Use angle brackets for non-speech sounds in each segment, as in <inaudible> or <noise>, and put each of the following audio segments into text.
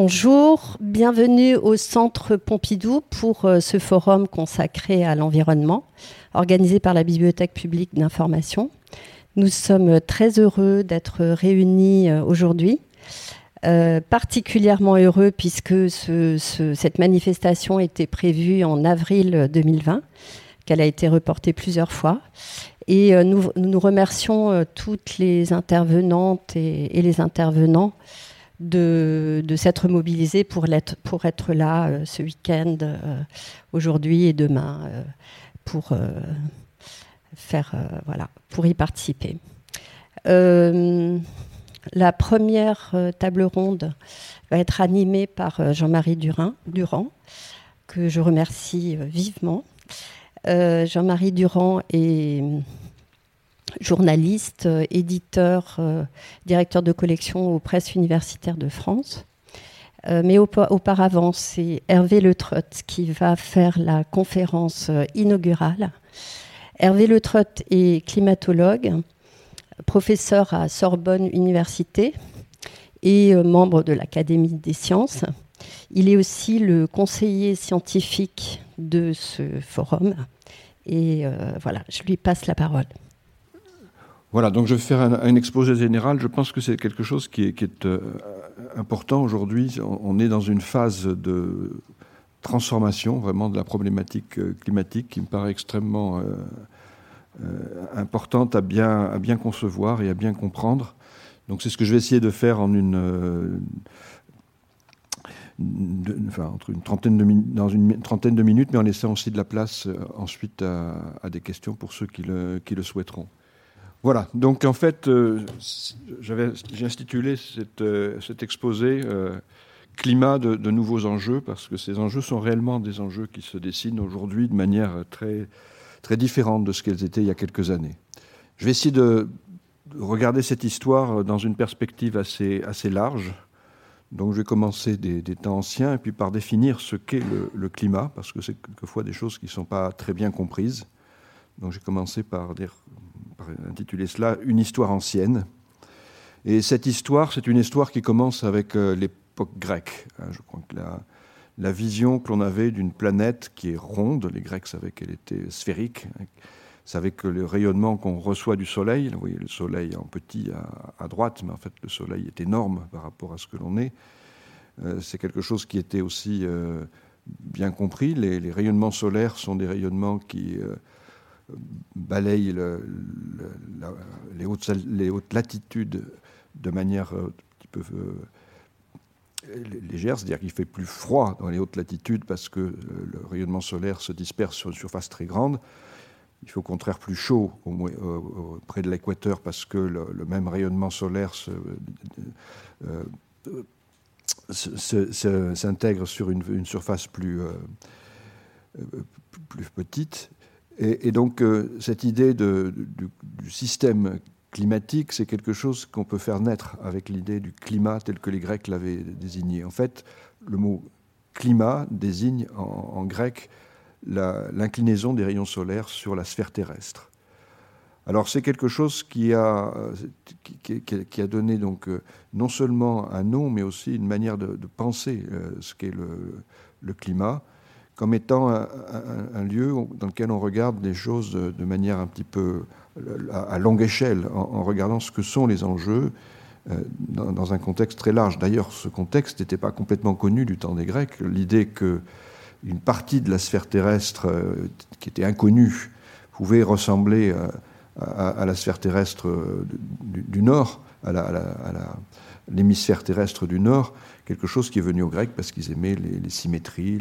Bonjour, bienvenue au Centre Pompidou pour euh, ce forum consacré à l'environnement, organisé par la Bibliothèque publique d'information. Nous sommes très heureux d'être réunis euh, aujourd'hui, euh, particulièrement heureux puisque cette manifestation était prévue en avril 2020, qu'elle a été reportée plusieurs fois. Et nous, nous remercions toutes les intervenantes et les intervenants de, s'être mobilisé pour, pour être là euh, ce week-end, euh, aujourd'hui et demain, euh, pour, faire, voilà, pour y participer. la première table ronde va être animée par Jean-Marie Durand, que je remercie vivement. Jean-Marie Durand est journaliste, euh, éditeur, euh, directeur de collection aux presses universitaires de France. Euh, mais auparavant, c'est Hervé Le qui va faire la conférence inaugurale. Hervé Le est climatologue, professeur à Sorbonne Université et membre de l'Académie des sciences. Il est aussi le conseiller scientifique de ce forum. Et voilà, je lui passe la parole. Voilà, donc je vais faire un, exposé général. Je pense que c'est quelque chose qui est, euh, important aujourd'hui. On, est dans une phase de transformation vraiment de la problématique euh, climatique qui me paraît extrêmement euh, importante à bien, à bien concevoir et à bien comprendre. Donc c'est ce que je vais essayer de faire en une... enfin, entre une trentaine de dans une trentaine de minutes, mais en laissant aussi de la place ensuite à, des questions pour ceux qui le, qui le souhaiteront. Voilà, donc en fait, euh, j'ai intitulé euh, cet exposé euh, Climat de, nouveaux enjeux, parce que ces enjeux sont réellement des enjeux qui se dessinent aujourd'hui de manière très, très différente de ce qu'elles étaient il y a quelques années. Je vais essayer de, regarder cette histoire dans une perspective assez, assez large. Donc je vais commencer des, temps anciens et puis par définir ce qu'est le, le, climat, parce que c'est quelquefois des choses qui ne sont pas très bien comprises. Donc j'ai commencé par dire intitulé cela Une histoire ancienne. Et cette histoire, c'est une histoire qui commence avec euh, l'époque grecque. Hein, je crois que la, la vision que l'on avait d'une planète qui est ronde, les Grecs savaient qu'elle était sphérique, hein, savaient que le rayonnement qu'on reçoit du Soleil, vous voyez le Soleil en petit à, droite, mais en fait le Soleil est énorme par rapport à ce que l'on est, euh, c'est quelque chose qui était aussi euh, bien compris. Les, rayonnements solaires sont des rayonnements qui balaye les, hautes, latitudes de manière euh, un petit peu euh, légère, c'est-à-dire qu'il fait plus froid dans les hautes latitudes parce que euh, le rayonnement solaire se disperse sur une surface très grande. Il fait au contraire plus chaud près de l'équateur parce que le, même rayonnement solaire s'intègre sur une, surface plus petite. Et, donc, euh, cette idée du, système climatique, c'est quelque chose qu'on peut faire naître avec l'idée du climat tel que les Grecs l'avaient désigné. En fait, le mot climat désigne en, grec l'inclinaison des rayons solaires sur la sphère terrestre. Alors c'est quelque chose qui a, qui, a donné donc euh, non seulement un nom, mais aussi une manière de, penser euh, ce qu'est le, climat comme étant un, lieu dans lequel on regarde les choses de, manière un petit peu à, longue échelle, en, regardant ce que sont les enjeux euh, dans, un contexte très large. D'ailleurs, ce contexte n'était pas complètement connu du temps des Grecs. L'idée qu'une partie de la sphère terrestre euh, qui était inconnue pouvait ressembler à, la sphère terrestre euh, du, Nord, à l'hémisphère terrestre du Nord, quelque chose qui est venu aux Grecs parce qu'ils aimaient les, symétries,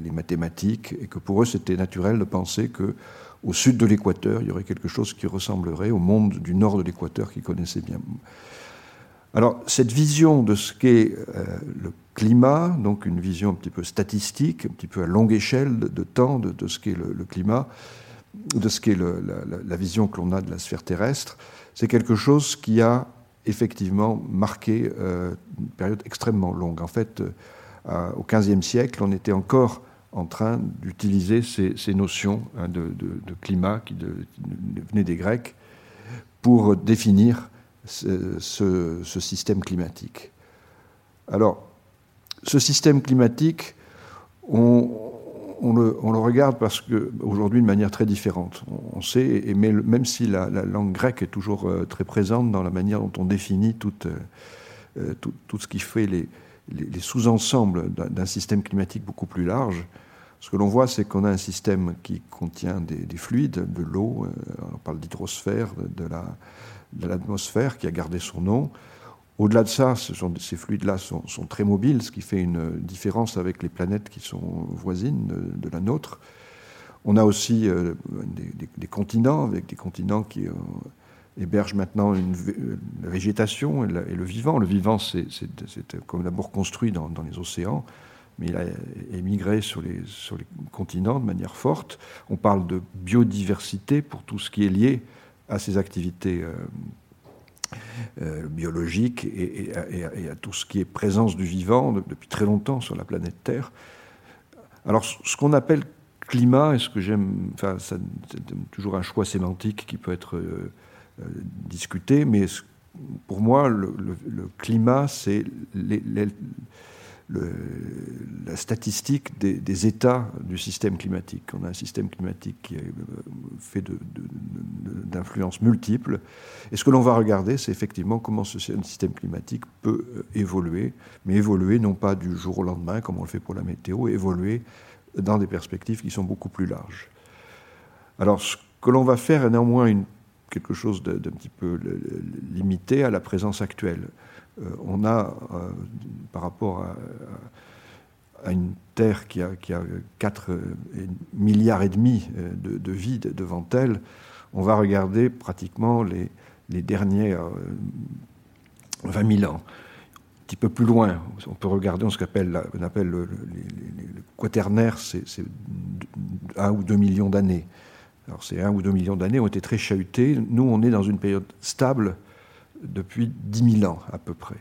les mathématiques, et que pour eux c'était naturel de penser que au sud de l'équateur, il y aurait quelque chose qui ressemblerait au monde du nord de l'équateur qu'ils connaissaient bien. Alors cette vision de ce qu'est euh, le climat, donc une vision un petit peu statistique, un petit peu à longue échelle de, temps de, ce qu'est le, climat, de ce qu'est la vision que l'on a de la sphère terrestre, c'est quelque chose qui a effectivement marqué euh, une période extrêmement longue. En fait, euh, au XVe siècle, on était encore en train d'utiliser ces, notions hein, de, climat qui, venaient des Grecs pour définir ce, système climatique. Alors, ce système climatique, on, le, regarde parce qu'aujourd'hui de manière très différente. On, sait, et même si la, langue grecque est toujours euh, très présente dans la manière dont on définit tout, euh, tout, ce qui fait les, les, sous-ensembles d'un système climatique beaucoup plus large, ce que l'on voit, c'est qu'on a un système qui contient des, fluides, de l'eau, euh, on parle d'hydrosphère, de l'atmosphère qui a gardé son nom, au-delà de ça, ces fluides-là sont, très mobiles, ce qui fait une différence avec les planètes qui sont voisines de, la nôtre. On a aussi euh, des, continents, avec des continents qui euh, hébergent maintenant une, la végétation et, le vivant. Le vivant, c'est comme d'abord construit dans, les océans, mais il a émigré sur les, continents de manière forte. On parle de biodiversité pour tout ce qui est lié à ces activités euh, euh, biologique et, à, tout ce qui est présence du vivant depuis très longtemps sur la planète Terre. Alors, ce qu'on appelle climat, et ce que j'aime, enfin, c'est toujours un choix sémantique qui peut être euh, euh, discuté, mais pour moi, le climat, c'est la statistique des, états du système climatique. On a un système climatique qui est euh, fait d'influences multiples. Et ce que l'on va regarder, c'est effectivement comment ce système climatique peut euh, évoluer, mais évoluer non pas du jour au lendemain, comme on le fait pour la météo, évoluer dans des perspectives qui sont beaucoup plus larges. Alors, ce que l'on va faire est néanmoins quelque chose d'un petit peu limité à la présence actuelle. Euh, on a, euh, par rapport à, une Terre qui a, qui a 4 euh, milliards et demi de, de devant elle, on va regarder pratiquement les, derniers 20 000 ans. Un petit peu plus loin, on peut regarder ce qu'on appelle, le, quaternaire, c'est un ou deux millions d'années. Alors ces un ou deux millions d'années ont été très chahutés. Nous, on est dans une période stable depuis 10 000 ans à peu près,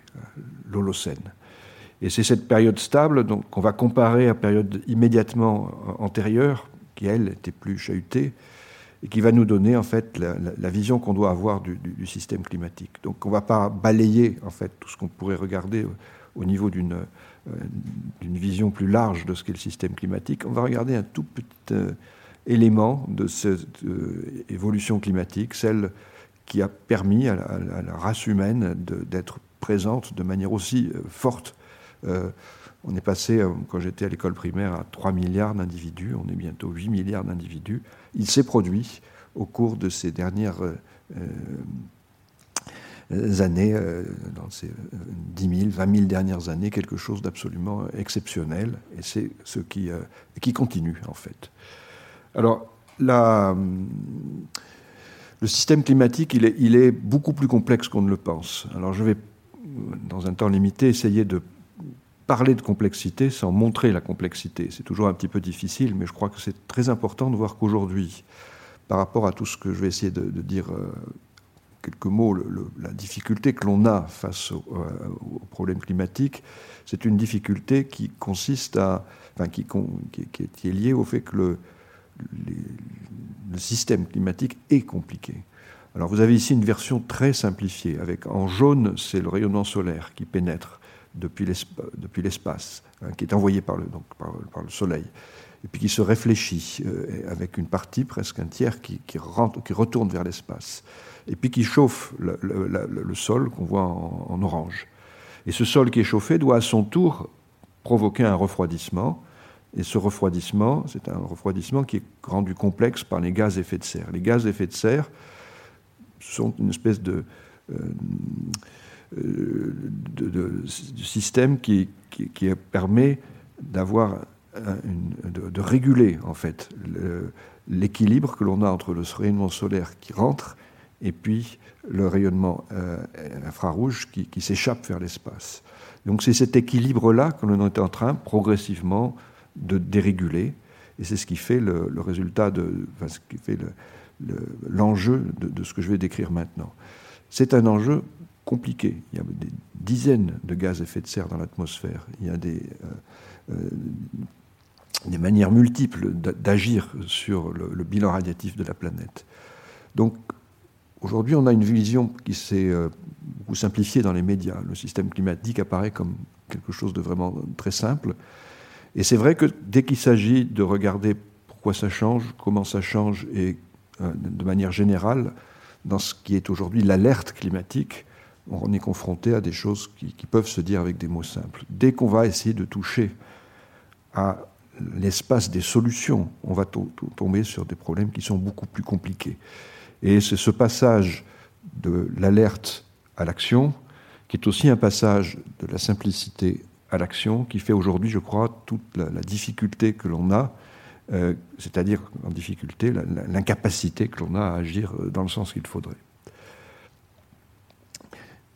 l'Holocène. Et c'est cette période stable qu'on va comparer à la période immédiatement antérieure, qui elle était plus chahutée, et qui va nous donner en fait la, vision qu'on doit avoir du, système climatique. Donc on ne va pas balayer en fait tout ce qu'on pourrait regarder au, niveau d'une euh, vision plus large de ce qu'est le système climatique. On va regarder un tout petit euh, élément de cette euh, évolution climatique, celle qui a permis à la, race humaine d'être présente de manière aussi euh, forte. Euh, on est passé, euh, quand j'étais à l'école primaire, à 3 milliards d'individus, on est bientôt 8 milliards d'individus. Il s'est produit au cours de ces dernières années, dans ces 10 000, 20 000 dernières années, quelque chose d'absolument exceptionnel, et c'est ce qui, qui continue en fait. Alors, la le système climatique, il est, beaucoup plus complexe qu'on ne le pense. Alors je vais, dans un temps limité, essayer de parler de complexité sans montrer la complexité. C'est toujours un petit peu difficile, mais je crois que c'est très important de voir qu'aujourd'hui, par rapport à tout ce que je vais essayer de, dire, euh, quelques mots, la difficulté que l'on a face au, euh, problème climatique, c'est une difficulté qui consiste à, enfin, qui, qui, est liée au fait que le, le système climatique est compliqué. Alors vous avez ici une version très simplifiée, avec en jaune, c'est le rayonnement solaire qui pénètre depuis l'espace, hein, qui est envoyé par le, Soleil, et puis qui se réfléchit euh, avec une partie, presque un tiers, qui, retourne vers l'espace, et puis qui chauffe le, sol qu'on voit en, orange. Et ce sol qui est chauffé doit à son tour provoquer un refroidissement, et ce refroidissement, c'est un refroidissement qui est rendu complexe par les gaz à effet de serre. Les gaz à effet de serre sont une espèce de, euh, de, système qui, permet d'avoir de, de, réguler en fait l'équilibre que l'on a entre le rayonnement solaire qui rentre et puis le rayonnement euh, infrarouge qui, qui s'échappe vers l'espace. Donc c'est cet équilibre-là que l'on est en train progressivement de déréguler. Et c'est ce qui fait le, résultat de, ce qui fait l'enjeu de, ce que je vais décrire maintenant. C'est un enjeu compliqué. Il y a des dizaines de gaz à effet de serre dans l'atmosphère. Il y a des, euh, euh, des manières multiples d'agir sur le, bilan radiatif de la planète. Donc, aujourd'hui, on a une vision qui s'est euh, beaucoup simplifiée dans les médias. Le système climatique apparaît comme quelque chose de vraiment très simple. Et c'est vrai que dès qu'il s'agit de regarder pourquoi ça change, comment ça change, et euh, de manière générale, dans ce qui est aujourd'hui l'alerte climatique, on est confronté à des choses qui, peuvent se dire avec des mots simples. Dès qu'on va essayer de toucher à l'espace des solutions, on va tomber sur des problèmes qui sont beaucoup plus compliqués. Et c'est ce passage de l'alerte à l'action qui est aussi un passage de la simplicité à l'action qui fait aujourd'hui, je crois, toute la, difficulté que l'on a, euh, c'est-à-dire en difficulté, l'incapacité que l'on a à agir dans le sens qu'il faudrait.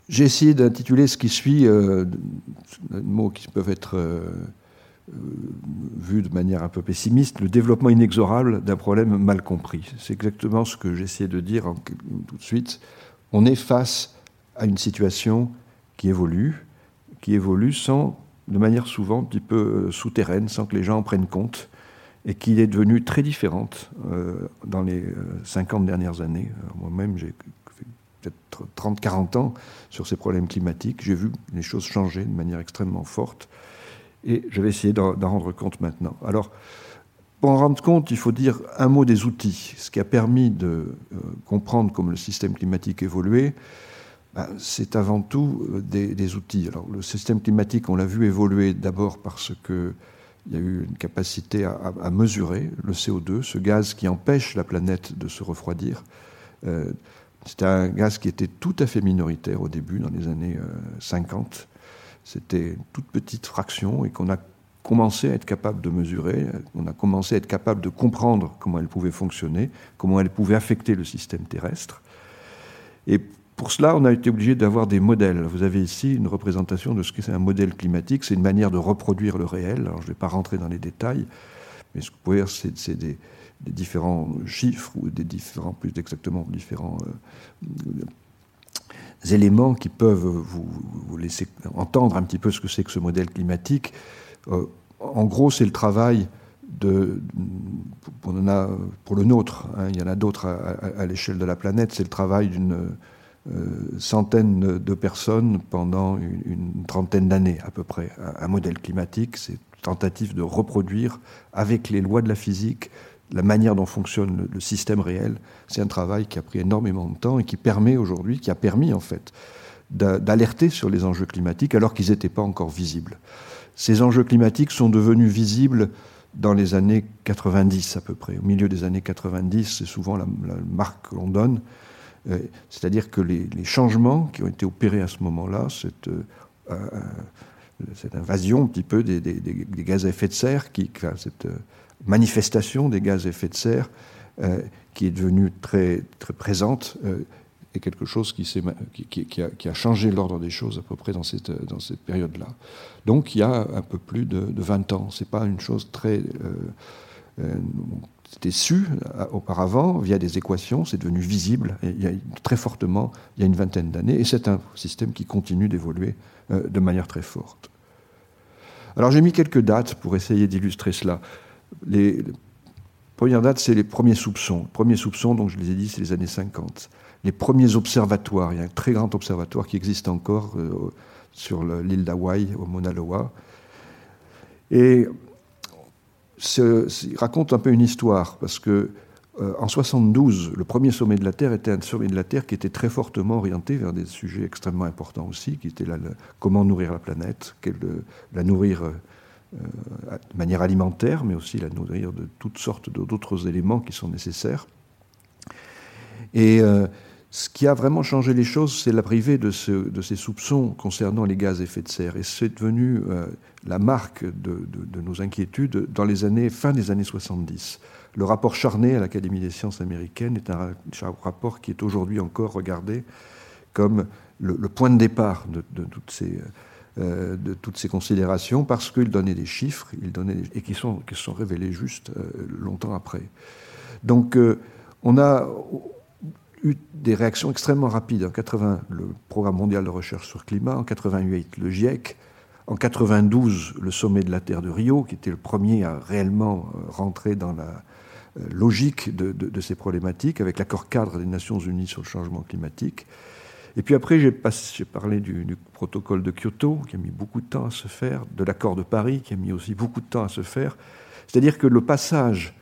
J'ai essayé d'intituler ce qui suit, euh, des mots qui peuvent être euh, euh, vus de manière un peu pessimiste, le développement inexorable d'un problème mal compris. C'est exactement ce que j'essayais de dire tout de suite. On est face à une situation qui évolue, qui évolue sans, de manière souvent un petit peu souterraine, sans que les gens en prennent compte, et qui est devenue très différente dans les 50 dernières années. Moi-même, j'ai 30-40 ans sur ces problèmes climatiques. J'ai vu les choses changer de manière extrêmement forte et je vais essayer d'en rendre compte maintenant. Alors, pour en rendre compte, il faut dire un mot des outils. Ce qui a permis de euh, comprendre comment le système climatique évoluait, ben, c'est avant tout euh, des, outils. Le système climatique, on l'a vu évoluer d'abord parce qu'il y a eu une capacité à, mesurer le CO2, ce gaz qui empêche la planète de se refroidir. Euh, c'était un gaz qui était tout à fait minoritaire au début, dans les années 50. Euh, C'était une toute petite fraction et qu'on a commencé à être capable de mesurer, on a commencé à être capable de comprendre comment elle pouvait fonctionner, comment elle pouvait affecter le système terrestre. Et pour cela, on a été obligé d'avoir des modèles. Vous avez ici une représentation de ce que c'est un modèle climatique. C'est une manière de reproduire le réel. Alors, je ne vais pas rentrer dans les détails, mais ce que vous pouvez voir, c'est des, différents chiffres ou des différents, plus exactement, différents euh, éléments qui peuvent vous, laisser entendre un petit peu ce que c'est que ce modèle climatique. Euh, en gros, c'est le travail de, pour, a, pour le nôtre, hein, il y en a d'autres à, l'échelle de la planète, c'est le travail d'une euh, centaine de personnes pendant une, trentaine d'années à peu près. Un, un modèle climatique, c'est tentative de reproduire avec les lois de la physique la manière dont fonctionne le, système réel, c'est un travail qui a pris énormément de temps et qui permet aujourd'hui, qui a permis en fait, d'alerter sur les enjeux climatiques alors qu'ils n'étaient pas encore visibles. Ces enjeux climatiques sont devenus visibles dans les années 90 à peu près. Au milieu des années 90, c'est souvent la, marque que l'on donne. Euh, c'est-à-dire que les, changements qui ont été opérés à ce moment-là, cette, euh, euh, cette, invasion un petit peu des, gaz à effet de serre, cette, manifestation des gaz à effet de serre qui est devenue très, très présente et quelque chose qui, a, changé l'ordre des choses à peu près dans cette, période-là. Donc il y a un peu plus de, 20 ans. Ce n'est pas une chose très... c'était su auparavant via des équations, c'est devenu visible très fortement il y a une vingtaine d'années et c'est un système qui continue d'évoluer de manière très forte. Alors j'ai mis quelques dates pour essayer d'illustrer cela les, premières dates, c'est les premiers soupçons. Les premiers soupçons, donc je les ai dit, c'est les années 50. Les premiers observatoires, il y a un très grand observatoire qui existe encore euh, sur l'île d'Hawaï, au Mauna Loa. Et il raconte un peu une histoire, parce que euh, en 72, le premier sommet de la Terre était un sommet de la Terre qui était très fortement orienté vers des sujets extrêmement importants aussi, qui étaient comment nourrir la planète, la nourrir euh, euh, de manière alimentaire, mais aussi la nourrir de toutes sortes d'autres éléments qui sont nécessaires. Et euh, ce qui a vraiment changé les choses, c'est la privée de, de, ces soupçons concernant les gaz à effet de serre. Et c'est devenu euh, la marque de, nos inquiétudes dans les années, fin des années 70. Le rapport Charnay à l'Académie des sciences américaines est un rapport qui est aujourd'hui encore regardé comme le, point de départ de, toutes ces euh, de toutes ces considérations parce qu'il donnait des chiffres et qui sont, sont révélés juste euh, longtemps après. Donc on a eu des réactions extrêmement rapides. En 80, le Programme mondial de recherche sur le climat, en 88, le GIEC, en 92, le sommet de la Terre de Rio, qui était le premier à réellement rentrer dans la, logique de, ces problématiques avec l'accord cadre des Nations Unies sur le changement climatique. Et puis après, j'ai parlé du, du, protocole de Kyoto, qui a mis beaucoup de temps à se faire, de l'accord de Paris, qui a mis aussi beaucoup de temps à se faire. C'est-à-dire que le passage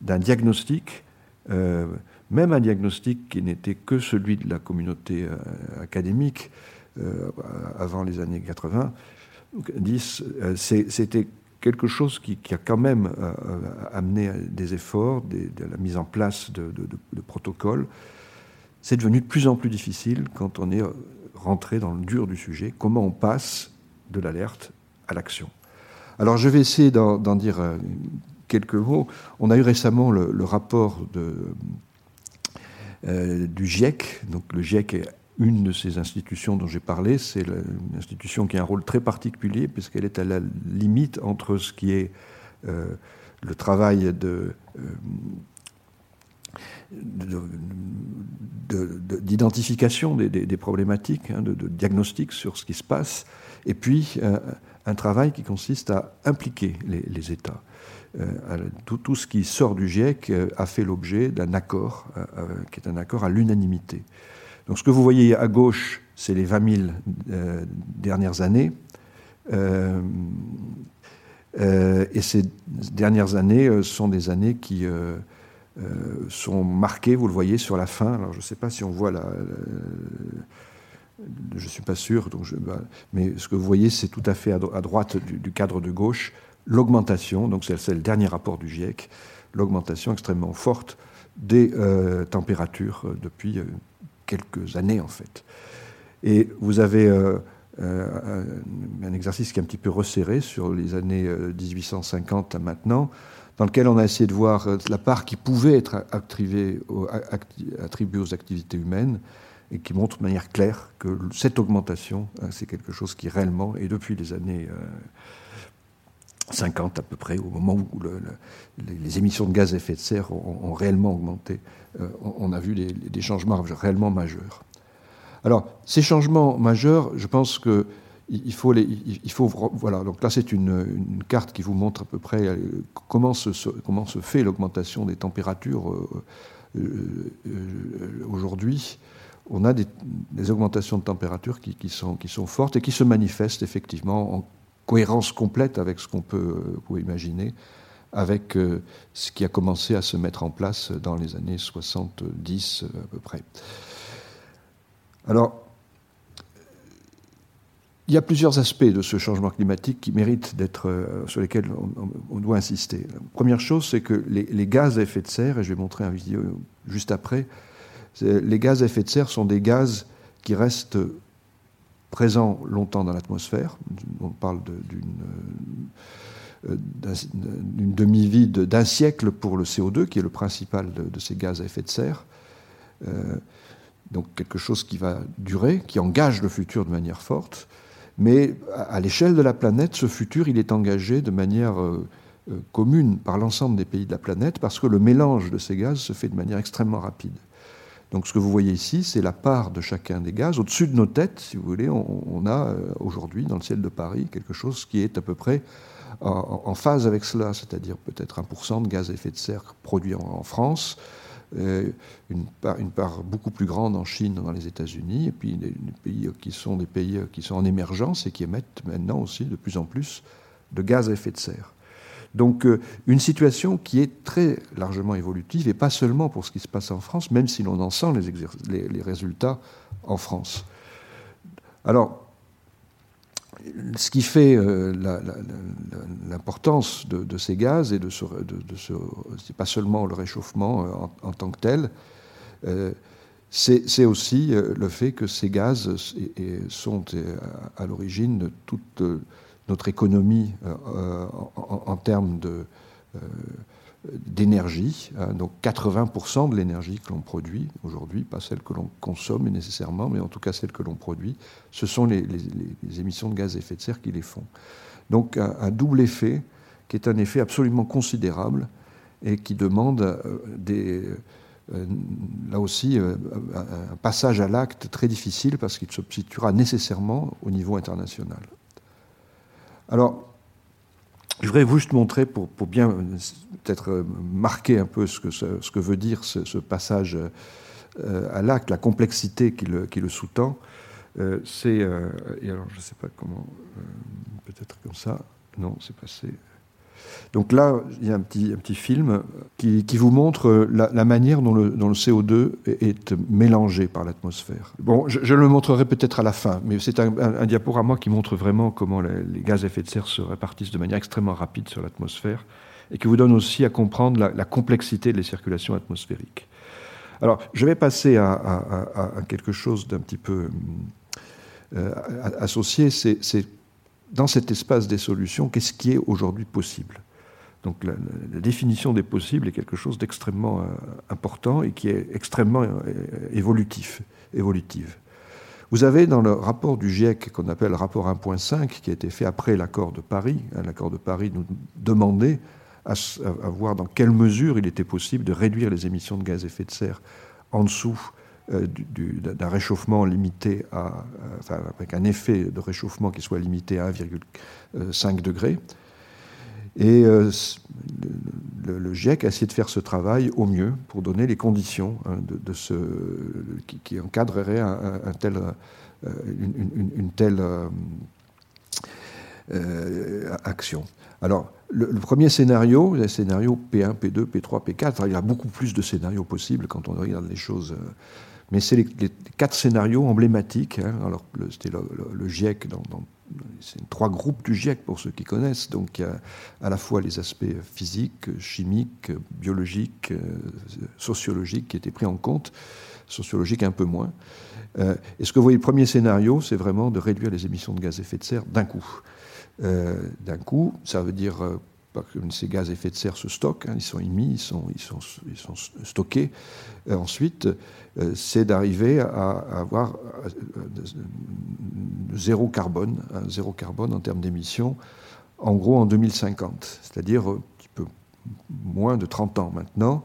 d'un diagnostic, euh, même un diagnostic qui n'était que celui de la communauté euh, académique euh, avant les années 80, 10, c'était quelque chose qui, a quand même amené des efforts, de la mise en place de, protocoles. C'est devenu de plus en plus difficile quand on est rentré dans le dur du sujet, comment on passe de l'alerte à l'action. Alors je vais essayer d'en dire quelques mots. On a eu récemment le, rapport de, euh, du GIEC. Donc le GIEC est une de ces institutions dont j'ai parlé. C'est une institution qui a un rôle très particulier puisqu'elle est à la limite entre ce qui est euh, le travail euh, d'identification des, problématiques, hein, de, diagnostic sur ce qui se passe, et puis un travail qui consiste à impliquer les États. Euh, tout, ce qui sort du GIEC euh, a fait l'objet d'un accord, euh, qui est un accord à l'unanimité. Donc ce que vous voyez à gauche, c'est les 20 000 dernières années. et ces dernières années sont des années qui sont marquées, vous le voyez sur la fin. Alors je ne sais pas si on voit la, je ne suis pas sûr, donc bah, mais ce que vous voyez, c'est tout à fait à, droite du, cadre de gauche, l'augmentation, donc c'est le dernier rapport du GIEC, l'augmentation extrêmement forte des euh, températures euh, depuis euh, quelques années en fait. Et vous avez un exercice qui est un petit peu resserré sur les années 1850 à maintenant, dans lequel on a essayé de voir la part qui pouvait être attribuée aux, attribuée aux activités humaines et qui montre de manière claire que cette augmentation, c'est quelque chose qui réellement, et depuis les années 50 à peu près, au moment où les émissions de gaz à effet de serre ont, réellement augmenté, euh, on, a vu des changements réellement majeurs. Alors, ces changements majeurs, je pense que il faut, les, voilà. Donc là, c'est une, carte qui vous montre à peu près euh, comment se, fait l'augmentation des températures euh, aujourd'hui. On a des, augmentations de température qui, sont, qui sont fortes et qui se manifestent effectivement en cohérence complète avec ce qu'on peut, euh, imaginer, avec euh, ce qui a commencé à se mettre en place dans les années 70 euh, à peu près. Alors, il y a plusieurs aspects de ce changement climatique qui méritent d'être, sur lesquels on, doit insister. Première chose, c'est que les, gaz à effet de serre, et je vais montrer un vidéo juste après, les gaz à effet de serre sont des gaz qui restent présent longtemps dans l'atmosphère. On parle euh, d'une demi-vie d'un siècle pour le CO2, qui est le principal de, ces gaz à effet de serre. Euh, donc quelque chose qui va durer, qui engage le futur de manière forte. Mais à, l'échelle de la planète, ce futur, il est engagé de manière euh, commune par l'ensemble des pays de la planète, parce que le mélange de ces gaz se fait de manière extrêmement rapide. Donc ce que vous voyez ici, c'est la part de chacun des gaz. Au-dessus de nos têtes, si vous voulez, on, a euh, aujourd'hui dans le ciel de Paris quelque chose qui est à peu près en, phase avec cela, c'est-à-dire peut-être 1% de gaz à effet de serre produit en, France, euh, une, part, beaucoup plus grande en Chine, dans les États-Unis, et puis des, pays qui sont des pays qui sont en émergence et qui émettent maintenant aussi de plus en plus de gaz à effet de serre. Donc euh, une situation qui est très largement évolutive, et pas seulement pour ce qui se passe en France, même si l'on en sent les, résultats en France. Alors, ce qui fait euh, l'importance de, ces gaz et de ce, c'est pas seulement le réchauffement euh, en, tant que tel, c'est aussi le fait que ces gaz sont à l'origine de toute notre économie euh, euh, en, termes euh, d'énergie. Hein. donc 80% de l'énergie que l'on produit aujourd'hui, pas celle que l'on consomme nécessairement, mais en tout cas celle que l'on produit, ce sont les, émissions de gaz à effet de serre qui les font. Donc un, double effet qui est un effet absolument considérable et qui demande là aussi un passage à l'acte très difficile parce qu'il se situera nécessairement au niveau international. Alors, Je voudrais juste montrer, pour, bien peut-être marquer un peu ce que, veut dire ce, passage à l'acte, la complexité qui le, qui le sous-tend, c'est. et alors, je ne sais pas comment. peut-être comme ça. Non, c'est passé. Donc là, il y a un petit, film qui, vous montre la, manière dont le, le, CO2 est, mélangé par l'atmosphère. Bon, je, le montrerai peut-être à la fin, mais c'est un, un, diaporama qui montre vraiment comment les, gaz à effet de serre se répartissent de manière extrêmement rapide sur l'atmosphère et qui vous donne aussi à comprendre la, complexité des circulations atmosphériques. Alors, je vais passer à, quelque chose d'un petit peu euh, associé, c'est dans cet espace des solutions, qu'est-ce qui est aujourd'hui possible? Donc la, définition des possibles est quelque chose d'extrêmement euh, important et qui est extrêmement euh, évolutif, évolutive. Vous avez dans le rapport du GIEC, qu'on appelle rapport 1.5, qui a été fait après l'accord de Paris, hein, l'accord de Paris nous demandait à, voir dans quelle mesure il était possible de réduire les émissions de gaz à effet de serre en dessous euh, d'un réchauffement limité à, enfin, avec un effet de réchauffement qui soit limité à 1,5 degré. Et euh, le, GIEC a essayé de faire ce travail au mieux pour donner les conditions hein, de, ce, qui, encadrerait un, tel, euh, une, telle euh, action. Alors, le, premier scénario, le scénario P1, P2, P3, P4, il y a beaucoup plus de scénarios possibles quand on regarde les choses. Mais c'est les, quatre scénarios emblématiques. Hein. alors, c'était le, GIEC dans, c'est trois groupes du GIEC pour ceux qui connaissent. Donc il y a à la fois les aspects physiques, chimiques, biologiques, euh, sociologiques qui étaient pris en compte, sociologiques un peu moins. Euh, et ce que vous voyez, le premier scénario, c'est vraiment de réduire les émissions de gaz à effet de serre d'un coup. Euh, d'un coup, ça veut dire que ces gaz à effet de serre se stockent, hein, ils sont émis, ils sont, ils sont, stockés. ensuite, c'est d'arriver à, avoir zéro carbone, zéro carbone en termes d'émissions, en gros en 2050, c'est-à-dire un petit peu moins de 30 ans maintenant,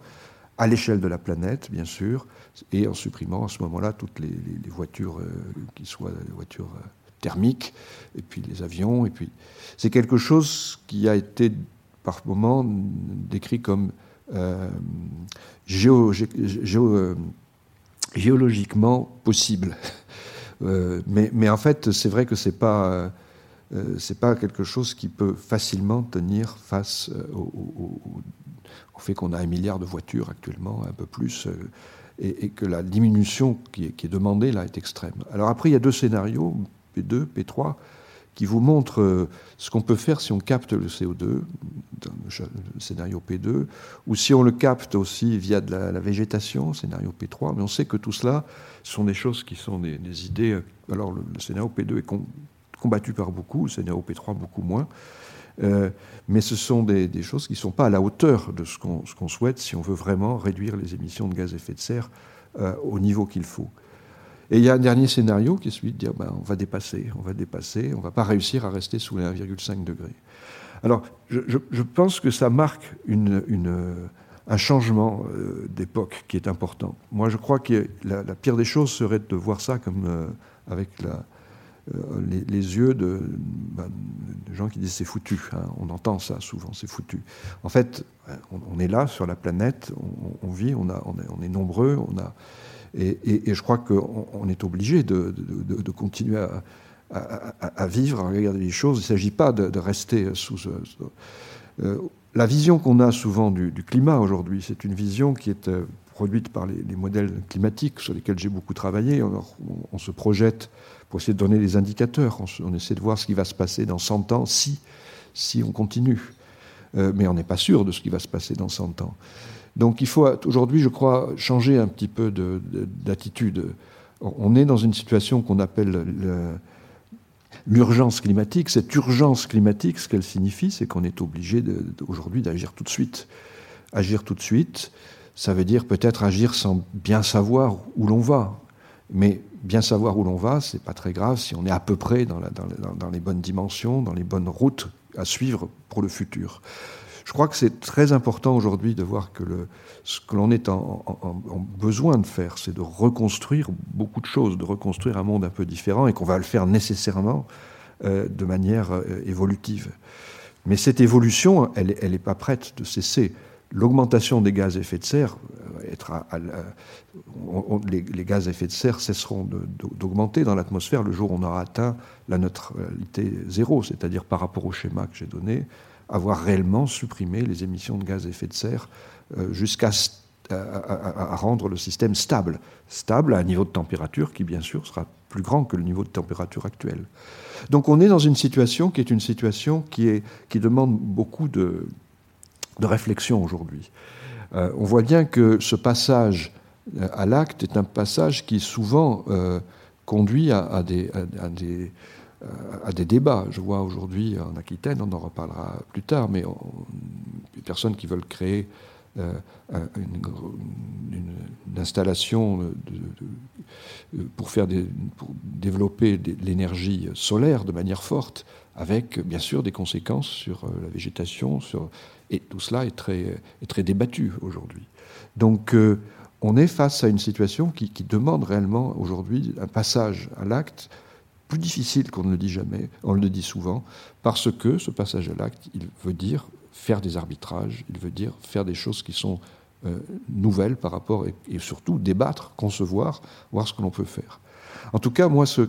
à l'échelle de la planète, bien sûr, et en supprimant à ce moment-là toutes les, voitures euh, qui soient voitures euh, thermiques, et puis les avions, et puis c'est quelque chose qui a été par moments décrit comme euh, géologiquement possible. <laughs> Euh, mais, en fait, c'est vrai que ce n'est pas, euh, pas quelque chose qui peut facilement tenir face euh, au, fait qu'on a un milliard de voitures actuellement, un peu plus, et, que la diminution qui est, qui est, demandée là est extrême. Alors après, il y a deux scénarios, P2, P3 qui vous montre euh, ce qu'on peut faire si on capte le CO2, dans le scénario P2, ou si on le capte aussi via de la, végétation, scénario P3. Mais on sait que tout cela sont des choses qui sont des, idées. Euh, alors le, scénario P2 est combattu par beaucoup, le scénario P3 beaucoup moins. Euh, mais ce sont des, choses qui ne sont pas à la hauteur de ce qu'on souhaite si on veut vraiment réduire les émissions de gaz à effet de serre au niveau qu'il faut. Et il y a un dernier scénario qui est celui de dire ben, on va dépasser, on va dépasser, on ne va pas réussir à rester sous les 1,5 degrés. Alors, je, pense que ça marque un changement euh, d'époque qui est important. Moi, je crois que la, pire des choses serait de voir ça comme euh, avec euh, les, yeux de, ben, gens qui disent c'est foutu. Hein. On entend ça souvent, c'est foutu. En fait, on, est là sur la planète, on, vit, on, on est nombreux, on a et, je crois qu'on est obligé de, continuer à, vivre, à regarder les choses. Il ne s'agit pas de, rester sous... Euh, la vision qu'on a souvent du, climat aujourd'hui, c'est une vision qui est euh, produite par les, modèles climatiques sur lesquels j'ai beaucoup travaillé. On, se projette pour essayer de donner des indicateurs. On, essaie de voir ce qui va se passer dans 100 ans si, si on continue. Euh, mais on n'est pas sûr de ce qui va se passer dans 100 ans. Donc il faut aujourd'hui, je crois, changer un petit peu d'attitude. On est dans une situation qu'on appelle l'urgence climatique. Cette urgence climatique, ce qu'elle signifie, c'est qu'on est obligé aujourd'hui d'agir tout de suite. Agir tout de suite, ça veut dire peut-être agir sans bien savoir où l'on va. Mais bien savoir où l'on va, c'est pas très grave si on est à peu près dans, dans les bonnes dimensions, dans les bonnes routes à suivre pour le futur. Je crois que c'est très important aujourd'hui de voir que ce que l'on est en, besoin de faire, c'est de reconstruire beaucoup de choses, de reconstruire un monde un peu différent et qu'on va le faire nécessairement euh, de manière euh, évolutive. Mais cette évolution, elle n'est pas prête de cesser. L'augmentation des gaz à effet de serre, les, gaz à effet de serre cesseront d'augmenter dans l'atmosphère le jour où on aura atteint la neutralité zéro, c'est-à-dire par rapport au schéma que j'ai donné, avoir réellement supprimé les émissions de gaz à effet de serre euh, jusqu'à rendre le système stable, stable à un niveau de température qui bien sûr sera plus grand que le niveau de température actuel. Donc on est dans une situation qui est une situation qui, est, qui demande beaucoup de, de réflexion aujourd'hui. Euh, on voit bien que ce passage euh, à l'acte est un passage qui souvent conduit à, des, à des débats. Je vois aujourd'hui en Aquitaine, on en reparlera plus tard, mais des personnes qui veulent créer euh, une, installation pour, faire développer l'énergie solaire de manière forte, avec bien sûr des conséquences sur euh, la végétation, sur, et tout cela est très, débattu aujourd'hui. Donc euh, on est face à une situation qui demande réellement aujourd'hui un passage à l'acte plus difficile qu'on ne le dit jamais, on le dit souvent, parce que ce passage à l'acte, il veut dire faire des arbitrages, il veut dire faire des choses qui sont euh, nouvelles par rapport, et, surtout débattre, concevoir, voir ce que l'on peut faire. En tout cas, moi, ce,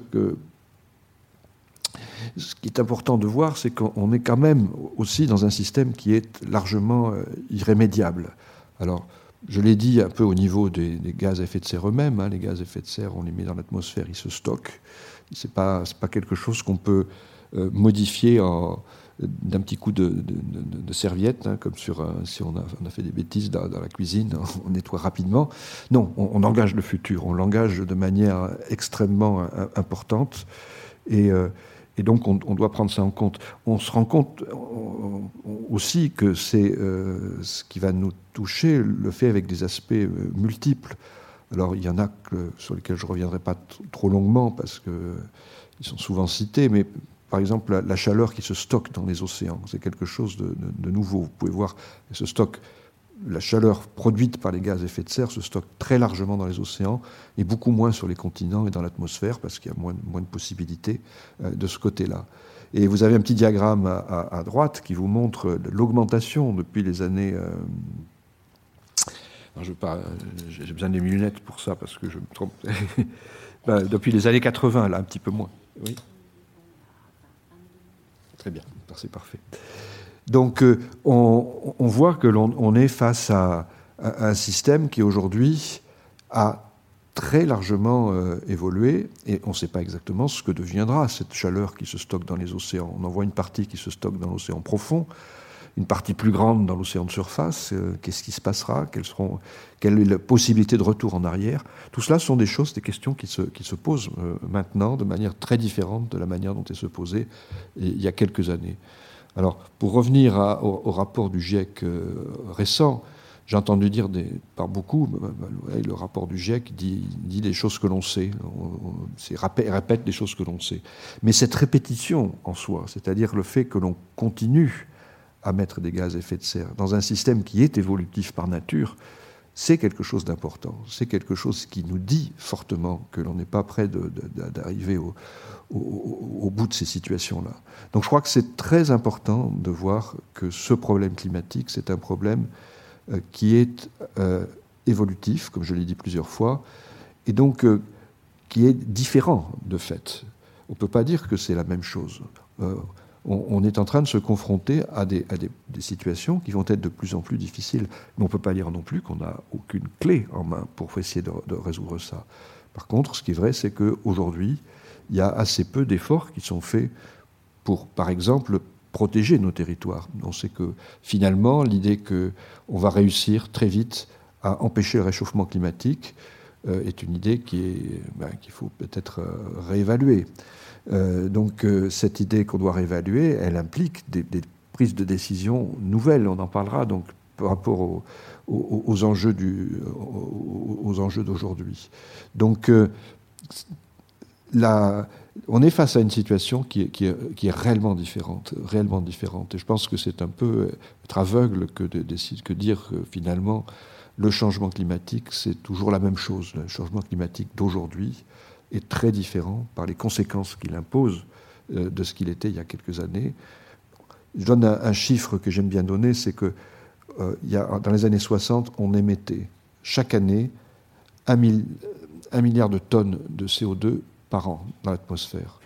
qui est important de voir, c'est qu'on est quand même aussi dans un système qui est largement euh, irrémédiable. Alors, je l'ai dit un peu au niveau des, gaz à effet de serre eux-mêmes. Hein, les gaz à effet de serre, on les met dans l'atmosphère, ils se stockent. Ce n'est pas, pas, quelque chose qu'on peut euh, modifier d'un petit coup de, serviette, hein, comme sur si on a, fait des bêtises dans, la cuisine, <laughs> on nettoie rapidement. Non, on, engage le futur, on l'engage de manière extrêmement euh, importante. Et, euh, et donc on, doit prendre ça en compte. On se rend compte aussi que c'est ce qui va nous toucher, le fait avec des aspects multiples. Alors il y en a sur lesquels je ne reviendrai pas trop longuement parce qu'ils sont souvent cités, mais par exemple la, chaleur qui se stocke dans les océans, c'est quelque chose de, nouveau. Vous pouvez voir, ce stock, la chaleur produite par les gaz à effet de serre se stocke très largement dans les océans et beaucoup moins sur les continents et dans l'atmosphère parce qu'il y a moins, moins de possibilités euh, de ce côté-là. Et vous avez un petit diagramme à, droite qui vous montre l'augmentation depuis les années euh, j'ai besoin des lunettes pour ça parce que je me trompe. <laughs> Ben, depuis les années 80, là, un petit peu moins. Oui. Très bien, c'est parfait. Donc, euh, on, voit que l'on est face à, un système qui aujourd'hui a très largement euh, évolué et on ne sait pas exactement ce que deviendra cette chaleur qui se stocke dans les océans. On en voit une partie qui se stocke dans l'océan profond, une partie plus grande dans l'océan de surface. Euh, qu'est-ce qui se passera Quelles seront, Quelle est la possibilité de retour en arrière Tout cela sont des choses, des questions qui se, qui se posent euh, maintenant de manière très différente de la manière dont elles se posaient il y a quelques années. Alors, pour revenir au, rapport du GIEC euh, récent, j'ai entendu dire des, par beaucoup, le rapport du GIEC dit, dit les choses que l'on sait, on, répète des choses que l'on sait. Mais cette répétition en soi, c'est-à-dire le fait que l'on continue à mettre des gaz à effet de serre dans un système qui est évolutif par nature, c'est quelque chose d'important. C'est quelque chose qui nous dit fortement que l'on n'est pas prêt d'arriver au, bout de ces situations-là. Donc je crois que c'est très important de voir que ce problème climatique, c'est un problème euh, qui est euh, évolutif, comme je l'ai dit plusieurs fois, et donc euh, qui est différent de fait. On ne peut pas dire que c'est la même chose on, est en train de se confronter à, des, situations qui vont être de plus en plus difficiles. Mais on ne peut pas dire non plus qu'on n'a aucune clé en main pour essayer de, résoudre ça. Par contre, ce qui est vrai, c'est qu'aujourd'hui, il y a assez peu d'efforts qui sont faits pour, par exemple, protéger nos territoires. On sait que finalement, l'idée qu'on va réussir très vite à empêcher le réchauffement climatique euh, est une idée ben, qu'il faut peut-être euh, réévaluer. Euh, donc euh, cette idée qu'on doit réévaluer, elle implique des, prises de décision nouvelles. On en parlera donc par rapport aux, enjeux d'aujourd'hui. Donc euh, on est face à une situation qui est, qui, est, réellement différente, réellement différente. Et je pense que c'est un peu être aveugle que de, que dire que finalement le changement climatique c'est toujours la même chose. Le changement climatique d'aujourd'hui est très différent par les conséquences qu'il impose euh, de ce qu'il était il y a quelques années. Je donne un, chiffre que j'aime bien donner, c'est que euh, il y a, dans les années 60, on émettait chaque année un, milliard de tonnes de CO2 par an dans l'atmosphère.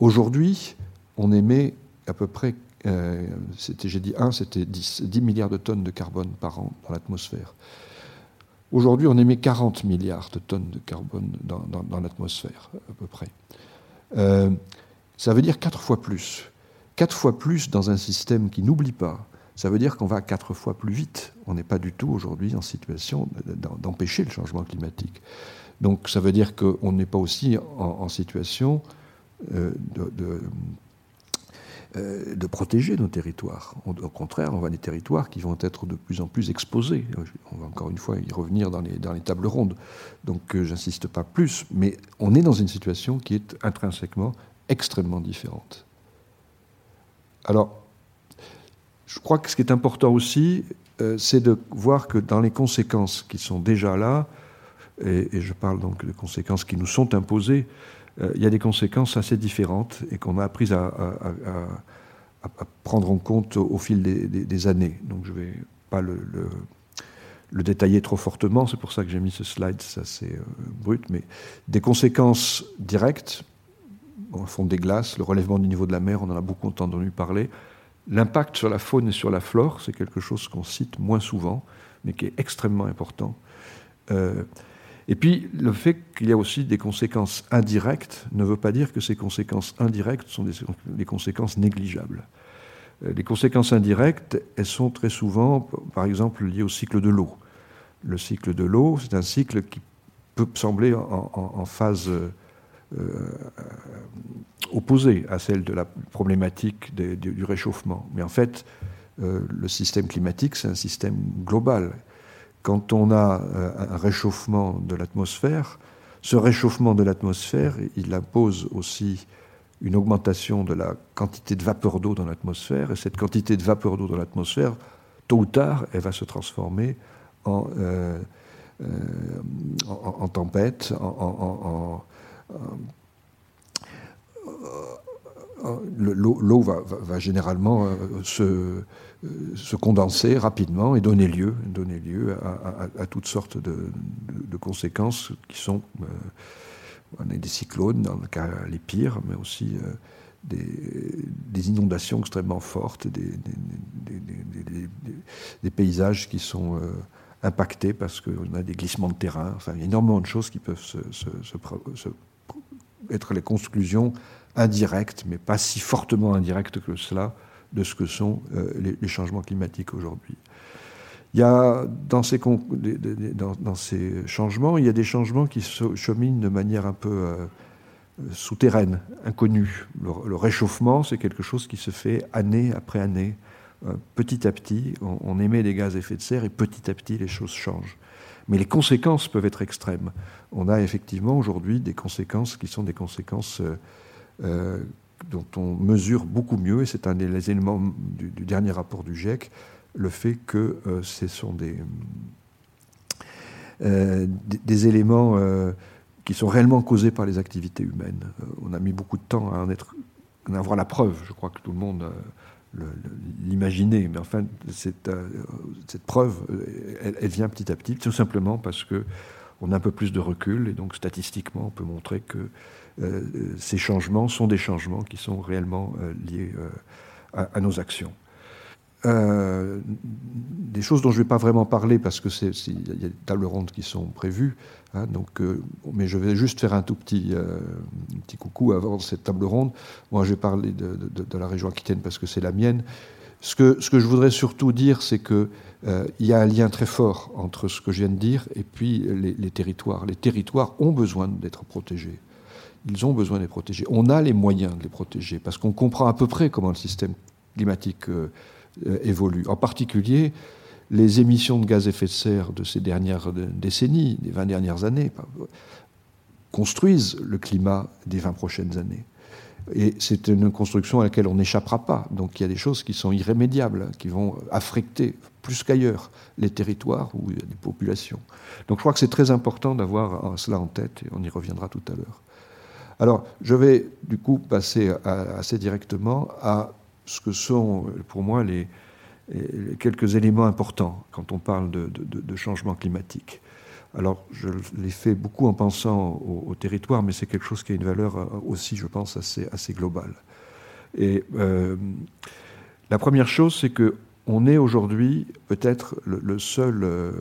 Aujourd'hui, on émet à peu près, euh, j'ai dit 1, c'était 10, 10 milliards de tonnes de carbone par an dans l'atmosphère. Aujourd'hui, on émet 40 milliards de tonnes de carbone dans, l'atmosphère, à peu près. Euh, ça veut dire quatre fois plus. Quatre fois plus dans un système qui n'oublie pas. Ça veut dire qu'on va quatre fois plus vite. On n'est pas du tout aujourd'hui en situation d'empêcher le changement climatique. Donc ça veut dire qu'on n'est pas aussi en, situation euh, de euh, de protéger nos territoires. Au contraire, on voit des territoires qui vont être de plus en plus exposés. On va encore une fois y revenir dans les, dans les tables rondes. Donc euh, j'insiste pas plus, mais on est dans une situation qui est intrinsèquement extrêmement différente. Alors, je crois que ce qui est important aussi, euh, c'est de voir que dans les conséquences qui sont déjà là, et, je parle donc de conséquences qui nous sont imposées, euh, il y a des conséquences assez différentes et qu'on a appris à, prendre en compte au, fil des, années. Donc je ne vais pas le, détailler trop fortement, c'est pour ça que j'ai mis ce slide, c'est assez euh, brut, mais des conséquences directes, au fond des glaces, le relèvement du niveau de la mer, on en a beaucoup entendu parler. L'impact sur la faune et sur la flore, c'est quelque chose qu'on cite moins souvent, mais qui est extrêmement important. Euh, et puis, le fait qu'il y a aussi des conséquences indirectes ne veut pas dire que ces conséquences indirectes sont des, conséquences négligeables. Euh, les conséquences indirectes, elles sont très souvent, par exemple, liées au cycle de l'eau. Le cycle de l'eau, c'est un cycle qui peut sembler en, phase euh, opposée à celle de la problématique du réchauffement. Mais en fait, euh, le système climatique, c'est un système global quand on a euh, un réchauffement de l'atmosphère, ce réchauffement de l'atmosphère, il impose aussi une augmentation de la quantité de vapeur d'eau dans l'atmosphère, et cette quantité de vapeur d'eau dans l'atmosphère, tôt ou tard, elle va se transformer en, euh, euh, en, tempête, l'eau va, généralement se se condenser rapidement et donner lieu, donner lieu à, toutes sortes de, conséquences qui sont euh, on a des cyclones, dans le cas les pires, mais aussi euh, des, inondations extrêmement fortes, des, paysages qui sont euh, impactés parce qu'on a des glissements de terrain. Enfin, il y a énormément de choses qui peuvent être les conclusions indirectes, mais pas si fortement indirectes que cela, de ce que sont euh, les, changements climatiques aujourd'hui. Il y a dans ces, dans, ces, changements, il y a des changements qui se cheminent de manière un peu euh, souterraine, inconnue. Le, réchauffement, c'est quelque chose qui se fait année après année. Euh, petit à petit, on, émet des gaz à effet de serre et petit à petit, les choses changent. Mais les conséquences peuvent être extrêmes. On a effectivement aujourd'hui des conséquences qui sont des conséquences dont on mesure beaucoup mieux, et c'est un des éléments du, dernier rapport du GIEC, le fait que euh, ce sont des, euh, des, éléments euh, qui sont réellement causés par les activités humaines. on a mis beaucoup de temps à en, être, en avoir la preuve, je crois que tout le monde l'imaginait, mais enfin, cette, preuve, elle, elle, vient petit à petit, tout simplement parce que on a un peu plus de recul, et donc statistiquement, on peut montrer que euh, ces changements sont des changements qui sont réellement euh, liés euh, à, nos actions. des choses dont je ne vais pas vraiment parler parce que c'est il y a des tables rondes qui sont prévues, hein, donc, mais je vais juste faire un tout petit, petit coucou avant cette table ronde. Moi, je vais parler de, de, la région aquitaine parce que c'est la mienne. Ce que, ce que, je voudrais surtout dire, c'est qu'il il y a un lien très fort entre ce que je viens de dire et puis les territoires. Les territoires ont besoin d'être protégés ils ont besoin d'être protégés. On a les moyens de les protéger parce qu'on comprend à peu près comment le système climatique euh, euh, évolue. En particulier, les émissions de gaz à effet de serre de ces dernières décennies, des 20 dernières années, construisent le climat des 20 prochaines années. Et c'est une construction à laquelle on n'échappera pas. Donc il y a des choses qui sont irrémédiables, qui vont affecter plus qu'ailleurs les territoires ou les populations. Donc je crois que c'est très important d'avoir cela en tête, et on y reviendra tout à l'heure. Alors, je vais du coup passer assez directement à ce que sont pour moi les, quelques éléments importants quand on parle de, changement climatique. Alors, je l'ai fait beaucoup en pensant au, territoire, mais c'est quelque chose qui a une valeur aussi, je pense, assez, globale. Et euh, la première chose, c'est que on est aujourd'hui peut-être le, seul, euh,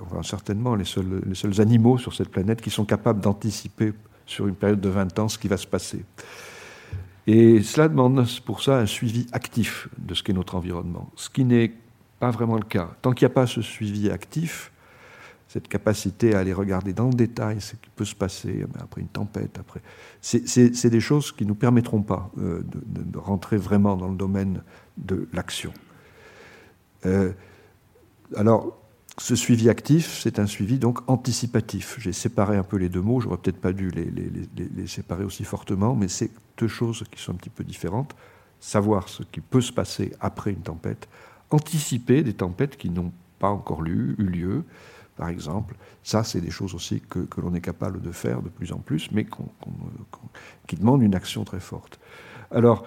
enfin certainement les seuls animaux sur cette planète qui sont capables d'anticiper sur une période de 20 ans ce qui va se passer. Et cela demande pour ça un suivi actif de ce qu'est notre environnement, ce qui n'est pas vraiment le cas. Tant qu'il n'y a pas ce suivi actif, cette capacité à aller regarder dans le détail ce qui peut se passer après une tempête, après, c'est des choses qui ne nous permettront pas euh, de, rentrer vraiment dans le domaine de l'action. Euh, alors, ce suivi actif, c'est un suivi donc anticipatif. J'ai séparé un peu les deux mots, j'aurais peut-être pas dû les, séparer aussi fortement, mais c'est deux choses qui sont un petit peu différentes. Savoir ce qui peut se passer après une tempête, anticiper des tempêtes qui n'ont pas encore eu, eu lieu, par exemple. Ça, c'est des choses aussi que, l'on est capable de faire de plus en plus, mais qui demandent une action très forte. Alors,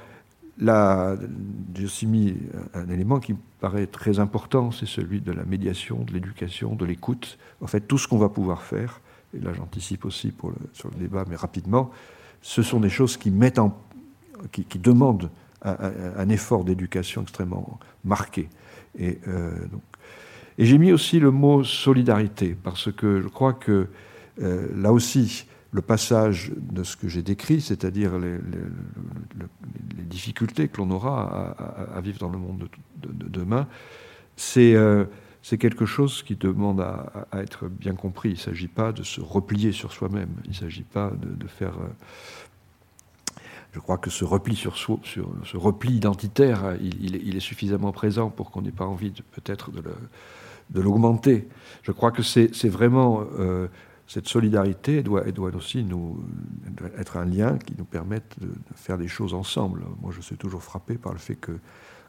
j'ai aussi mis un élément qui me paraît très important, c'est celui de la médiation, de l'éducation, de l'écoute. En fait, tout ce qu'on va pouvoir faire, et là j'anticipe aussi pour sur le débat, mais rapidement, ce sont des choses qui, mettent en, qui, demandent un, effort d'éducation extrêmement marqué. Et, euh, et j'ai mis aussi le mot solidarité, parce que je crois que euh, là aussi, le passage de ce que j'ai décrit, c'est-à-dire les, difficultés que l'on aura à, vivre dans le monde de, demain, euh, c'est quelque chose qui demande à, être bien compris. Il ne s'agit pas de se replier sur soi-même, il ne s'agit pas de, faire... Euh, je crois que ce repli sur soi, ce repli identitaire, il, est, suffisamment présent pour qu'on n'ait pas envie peut-être de l'augmenter. Je crois que c'est vraiment euh, cette solidarité doit, aussi nous, être un lien qui nous permette de, faire des choses ensemble. Moi, je suis toujours frappé par le fait que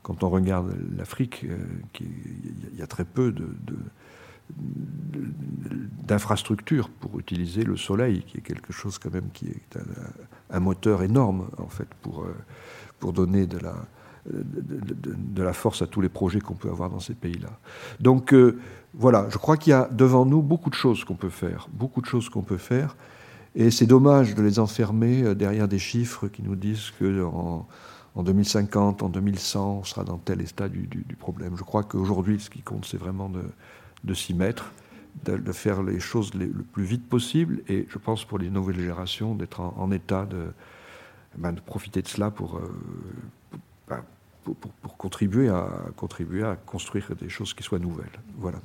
quand on regarde l'Afrique, euh, il y a très peu d'infrastructures pour utiliser le soleil, qui est quelque chose quand même qui est un, moteur énorme en fait pour, euh, pour donner de la, de, la force à tous les projets qu'on peut avoir dans ces pays-là. Donc euh, voilà, je crois qu'il y a devant nous beaucoup de choses qu'on peut faire, beaucoup de choses qu'on peut faire, et c'est dommage de les enfermer euh, derrière des chiffres qui nous disent que en, 2050, en 2100, on sera dans tel état du, problème. Je crois qu'aujourd'hui, ce qui compte, c'est vraiment de, s'y mettre, de, faire les choses le plus vite possible, et je pense pour les nouvelles générations d'être en, état de, ben, de, profiter de cela pour, euh, pour, contribuer, à, contribuer à construire des choses qui soient nouvelles. Voilà.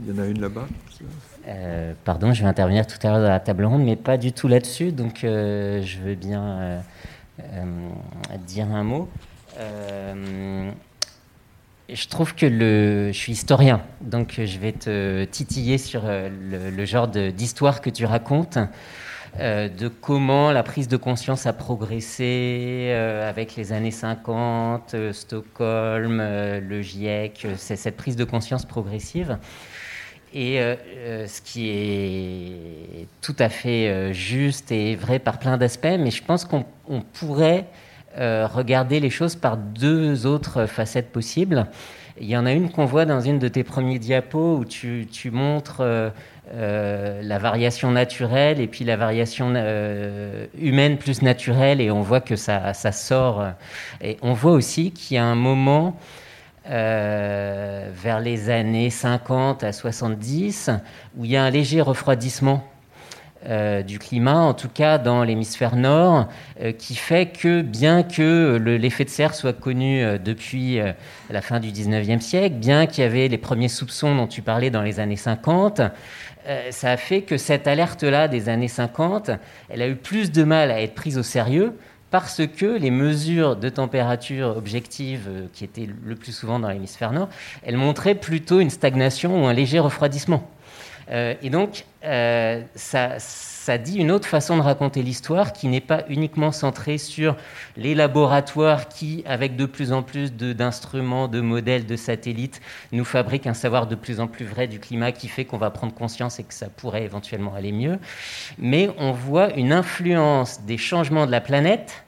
Il y en a une là-bas euh, Pardon, je vais intervenir tout à l'heure dans la table ronde, mais pas du tout là-dessus, donc euh, je veux bien euh, dire un mot. je trouve que le, je suis historien, donc je vais te titiller sur le, le genre d'histoire que tu racontes. Euh, de comment la prise de conscience a progressé euh, avec les années 50, euh, Stockholm, le GIEC, c'est cette prise de conscience progressive. Et ce qui est tout à fait juste et vrai par plein d'aspects, mais je pense qu'on pourrait regarder les choses par deux autres facettes possibles. Il y en a une qu'on voit dans une de tes premiers diapos où tu, tu montres euh, la variation naturelle et puis la variation euh, humaine plus naturelle et on voit que ça, sort. Et on voit aussi qu'il y a un moment euh, vers les années 50 à 70 où il y a un léger refroidissement du climat, en tout cas dans l'hémisphère nord, qui fait que bien que l'effet de serre soit connu depuis la fin du 19e siècle, bien qu'il y avait les premiers soupçons dont tu parlais dans les années 50, euh, ça a fait que cette alerte-là des années 50, elle a eu plus de mal à être prise au sérieux parce que les mesures de température objectives euh, qui étaient le plus souvent dans l'hémisphère nord, elles montraient plutôt une stagnation ou un léger refroidissement. Euh, et donc, ça, ça dit une autre façon de raconter l'histoire qui n'est pas uniquement centrée sur les laboratoires qui, avec de plus en plus d'instruments, de, modèles, de satellites, nous fabriquent un savoir de plus en plus vrai du climat qui fait qu'on va prendre conscience et que ça pourrait éventuellement aller mieux. Mais on voit une influence des changements de la planète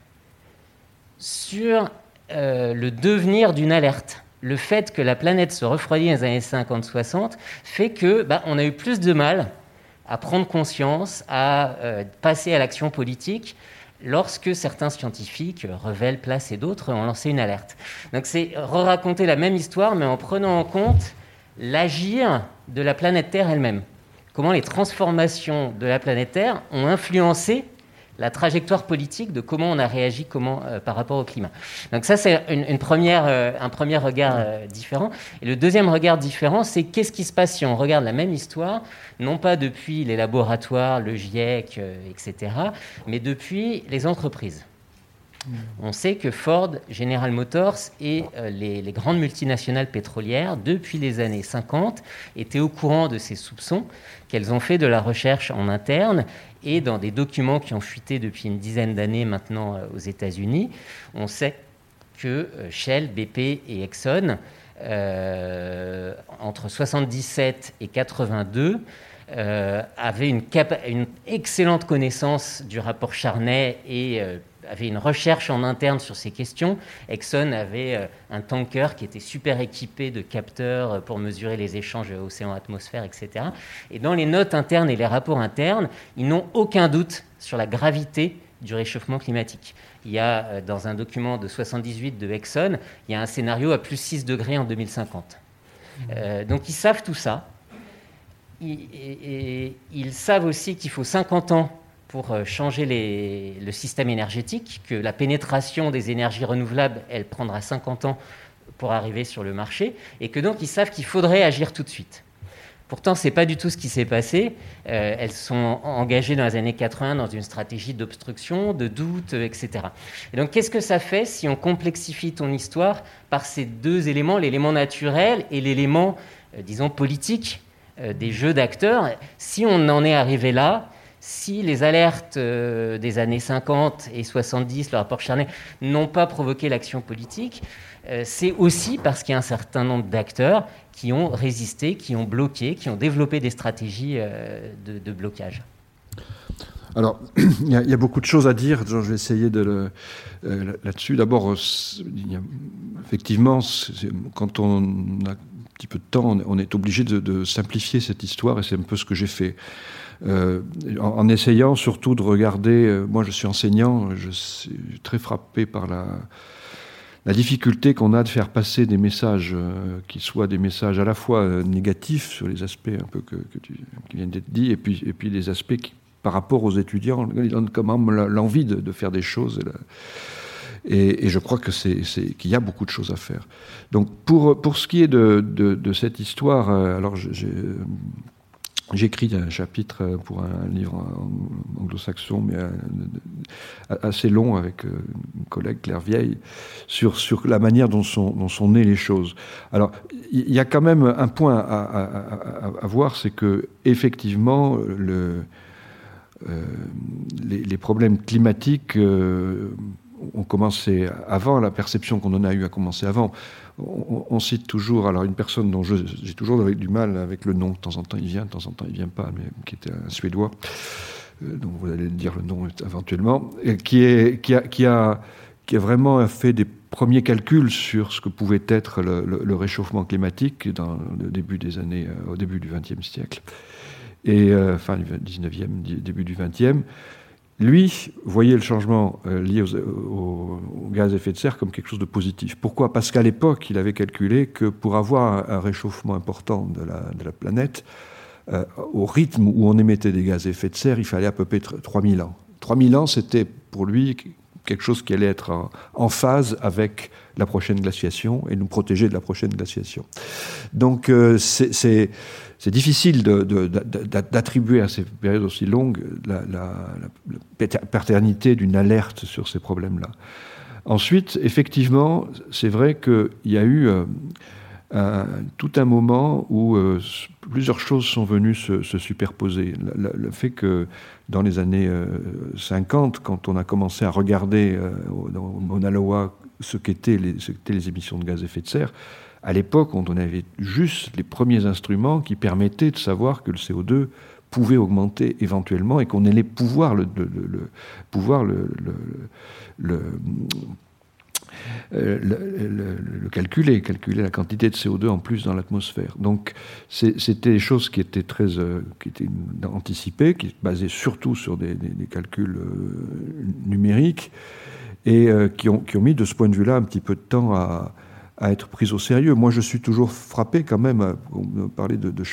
sur le devenir d'une alerte le fait que la planète se refroidit dans les années 50-60 fait que bah, a eu plus de mal à prendre conscience, à euh, passer à l'action politique lorsque certains scientifiques, Revel, Place et d'autres, ont lancé une alerte. Donc c'est re-raconter la même histoire, mais en prenant en compte l'agir de la planète Terre elle-même. Comment les transformations de la planète Terre ont influencé la trajectoire politique de comment on a réagi comment, euh, par rapport au climat. Donc ça, c'est une, première, euh, un premier regard euh, différent. Et le deuxième regard différent, c'est qu'est-ce qui se passe si on regarde la même histoire, non pas depuis les laboratoires, le GIEC, etc., mais depuis les entreprises. On sait que Ford, General Motors et les, les, grandes multinationales pétrolières, depuis les années 50, étaient au courant de ces soupçons, qu'elles ont fait de la recherche en interne et dans des documents qui ont fuité depuis une dizaine d'années maintenant euh, aux États-Unis, on sait que euh, Shell, BP et Exxon, euh, entre 77 et 82, avaient une, une, excellente connaissance du rapport Charnay et avait une recherche en interne sur ces questions. Exxon avait euh, un tanker qui était super équipé de capteurs euh, pour mesurer les échanges océan-atmosphère, etc. Et dans les notes internes et les rapports internes, ils n'ont aucun doute sur la gravité du réchauffement climatique. Il y a euh, dans un document de 78 de Exxon, il y a un scénario à plus 6 degrés en 2050. donc ils savent tout ça. et ils savent aussi qu'il faut 50 ans pour euh, changer le système énergétique, que la pénétration des énergies renouvelables, elle prendra 50 ans pour arriver sur le marché, et que donc ils savent qu'il faudrait agir tout de suite. Pourtant, ce n'est pas du tout ce qui s'est passé. Euh, elles sont engagées dans les années 80 dans une stratégie d'obstruction, de doute, etc. Et donc, qu'est-ce que ça fait si on complexifie ton histoire par ces deux éléments, l'élément naturel et l'élément, euh, disons, politique des jeux d'acteurs? Si on en est arrivé là, si les alertes euh, des années 50 et 70, le rapport Charnay, n'ont pas provoqué l'action politique, euh, c'est aussi parce qu'il y a un certain nombre d'acteurs qui ont résisté, qui ont bloqué, qui ont développé des stratégies euh, de, blocage. Alors, <clears throat> il y, a beaucoup de choses à dire. Je vais essayer de là-dessus. D'abord, effectivement, quand on a un petit peu de temps, on est obligé de simplifier cette histoire, et c'est un peu ce que j'ai fait. Euh, en, essayant surtout de regarder, euh, moi je suis enseignant, je suis très frappé par la, difficulté qu'on a de faire passer des messages euh, qui soient des messages à la fois négatifs sur les aspects un peu qui viennent d'être dit, et puis, des aspects par rapport aux étudiants, ils donnent quand même l'envie de, faire des choses. Et, je crois qu'il y a beaucoup de choses à faire. Donc pour, pour ce qui est de, de, cette histoire, alors j'ai J'écris un chapitre pour un livre anglo-saxon, mais euh, assez long avec euh, une collègue, Claire Vieille, sur, sur la manière dont sont, dont sont nées les choses. Alors, il y a quand même un point à, voir, c'est que effectivement, le, euh, les, problèmes climatiques ont commencé avant, la perception qu'on en a eu a commencé avant on, cite toujours, alors une personne dont j'ai toujours du mal avec le nom, de temps en temps il vient, de temps en temps il vient pas, mais qui était un Suédois, euh, dont vous allez dire le nom éventuellement, qui, a, vraiment fait des premiers calculs sur ce que pouvait être le, réchauffement climatique dans le début des années, euh, au début du XXe siècle, et euh, enfin du XIXe, début du XXe. Lui voyait le changement euh, lié aux, gaz à effet de serre comme quelque chose de positif. Pourquoi? Parce qu'à l'époque, il avait calculé que pour avoir un réchauffement important de la, planète, euh, au rythme où on émettait des gaz à effet de serre, il fallait à peu près 3000 ans. 3000 ans, c'était pour lui quelque chose qui allait être en, phase avec la prochaine glaciation et nous protéger de la prochaine glaciation. Donc euh, c'est c'est difficile d'attribuer à ces périodes aussi longues la, paternité d'une alerte sur ces problèmes-là. Ensuite, effectivement, c'est vrai qu'il y a eu euh, tout un moment où euh, plusieurs choses sont venues se, superposer. Le, fait que dans les années 50, euh, quand on a commencé à regarder Mauna Loa ce qu'étaient les, émissions de gaz à effet de serre, à l'époque, on avait juste les premiers instruments qui permettaient de savoir que le CO2 pouvait augmenter éventuellement et qu'on allait pouvoir le, pouvoir le, euh, le, calculer, calculer la quantité de CO2 en plus dans l'atmosphère. Donc c'était des choses qui étaient très euh, qui étaient anticipées, qui étaient basées surtout sur des, calculs euh, numériques et qui, ont, qui, ont, mis de ce point de vue-là un petit peu de temps à, à, être prises au sérieux. Moi, je suis toujours frappé quand même, on parlait de, de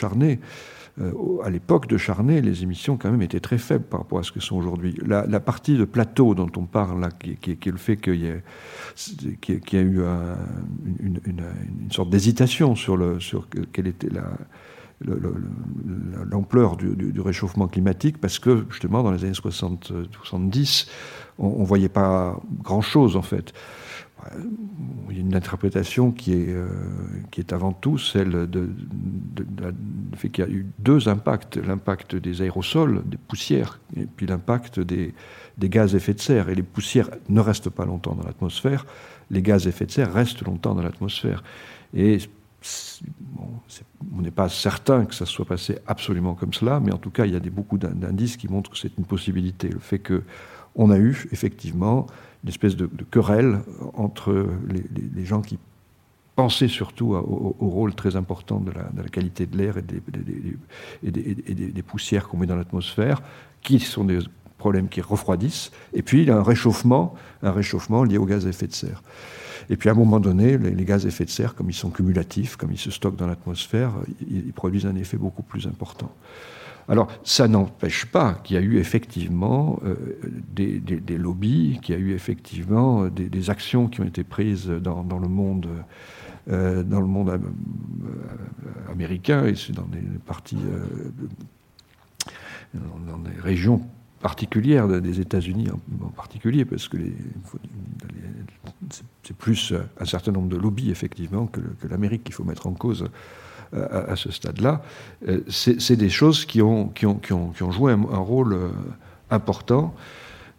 euh, à l'époque de Charnay, les émissions quand même étaient très faibles par rapport à ce que sont aujourd'hui. La, partie de plateau dont on parle là, qui, est le fait qu'il y, a eu une, sorte d'hésitation sur, sur quelle était l'ampleur du, réchauffement climatique, parce que justement dans les années 60, 70, on ne voyait pas grand-chose en fait il y a une interprétation qui est, euh, qui est avant tout celle de, de, fait qu'il y a eu deux impacts l'impact des aérosols, des poussières, et puis l'impact des, des, gaz à effet de serre. Et les poussières ne restent pas longtemps dans l'atmosphère, les gaz à effet de serre restent longtemps dans l'atmosphère. Et on n'est pas certain que ça soit passé absolument comme cela, mais en tout cas, il y a beaucoup d'indices qui montrent que c'est une possibilité. Le fait qu'on a eu effectivement une espèce de, querelle entre les, gens qui pensaient surtout au, rôle très important de la, qualité de l'air et, des, poussières qu'on met dans l'atmosphère, qui sont des problèmes qui refroidissent, et puis il y a un réchauffement, un réchauffement lié aux gaz à effet de serre. Et puis à un moment donné, les, gaz à effet de serre, comme ils sont cumulatifs, comme ils se stockent dans l'atmosphère, ils produisent un effet beaucoup plus important. Alors, ça n'empêche pas qu'il y a eu effectivement euh, des, lobbies, qu'il y a eu effectivement des, actions qui ont été prises dans, le monde, euh, euh, américain et dans des parties, dans des régions particulières des États-Unis en, particulier, parce que c'est plus un certain nombre de lobbies effectivement que l'Amérique qu'il faut mettre en cause à, ce stade-là, euh, c'est des choses qui ont, joué un, rôle euh, important.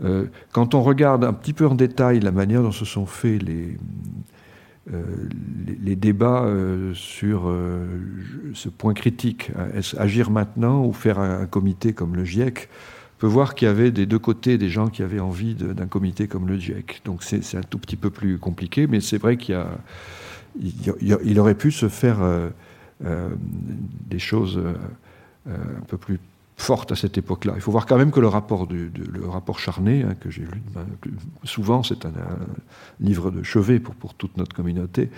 Euh, quand on regarde un petit peu en détail la manière dont se sont faits les, débats sur ce point critique, agir maintenant ou faire un, comité comme le GIEC, on peut voir qu'il y avait des deux côtés des gens qui avaient envie d'un comité comme le GIEC. Donc c'est un tout petit peu plus compliqué, mais c'est vrai qu'il il, il, aurait pu se faire des choses euh, euh, un peu plus fortes à cette époque-là. Il faut voir quand même que le rapport, du, le rapport Charnay, hein, que j'ai lu ben, souvent, c'est un, livre de chevet pour, pour toute notre communauté,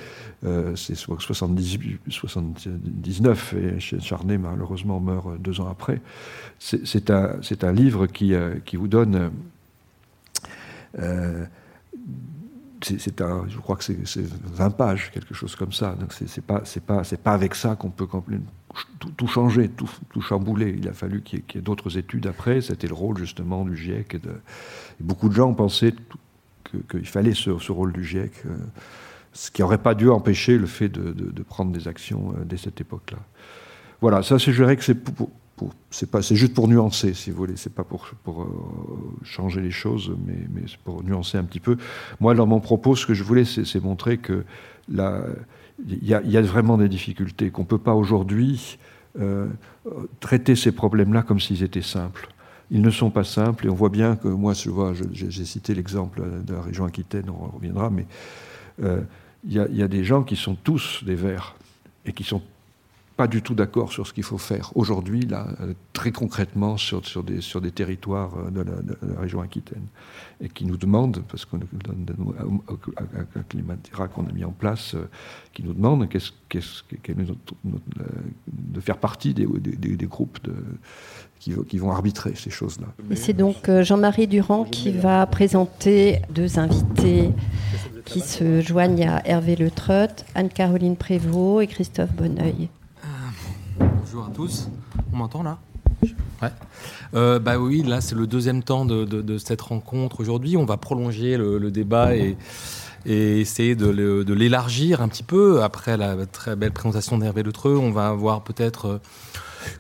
c'est 78, 79, et Charnay malheureusement meurt deux ans après. C'est un, un, livre qui, qui vous donne c'est un, je crois que c'est 20 pages, quelque chose comme ça. Donc c'est pas, c'est pas, c'est pas avec ça qu'on peut tout, changer, tout, chambouler. Il a fallu qu'il y ait, d'autres études après. C'était le rôle justement du GIEC. Et, beaucoup de gens pensaient qu'il fallait ce, rôle du GIEC, euh, ce qui n'aurait pas dû empêcher le fait de, prendre des actions euh, dès cette époque-là. Voilà, ça, je dirais que c'est c'est juste pour nuancer, si vous voulez. C'est pas pour, euh, changer les choses, mais, c'est pour nuancer un petit peu. Moi, dans mon propos, ce que je voulais, c'est, montrer que il y, a vraiment des difficultés qu'on peut pas aujourd'hui euh, traiter ces problèmes-là comme s'ils étaient simples. Ils ne sont pas simples, et on voit bien que moi, je vois, j'ai cité l'exemple de la région Aquitaine, on reviendra, mais euh, il y, y, a des gens qui sont tous des Verts et qui sont pas du tout d'accord sur ce qu'il faut faire aujourd'hui, là, euh, très concrètement, sur, sur, des, sur des territoires euh, de la, région Aquitaine, et qui nous demandent, parce qu'on donne un climat qu'on a mis en place, euh, qui nous demande de faire partie des, des, des groupes de, qui, qui, vont arbitrer ces choses-là. Et c'est donc Jean-Marie Durand qui va présenter deux invités qui se joignent à Hervé Le Anne-Caroline Prévost et Christophe Bonneuil. Bonjour à tous. On m'entend là? Ouais. Euh, bah oui, là c'est le deuxième temps de, cette rencontre aujourd'hui. On va prolonger le, débat et, essayer de l'élargir un petit peu. Après la très belle présentation d'Hervé Letreux, on va avoir peut-être euh,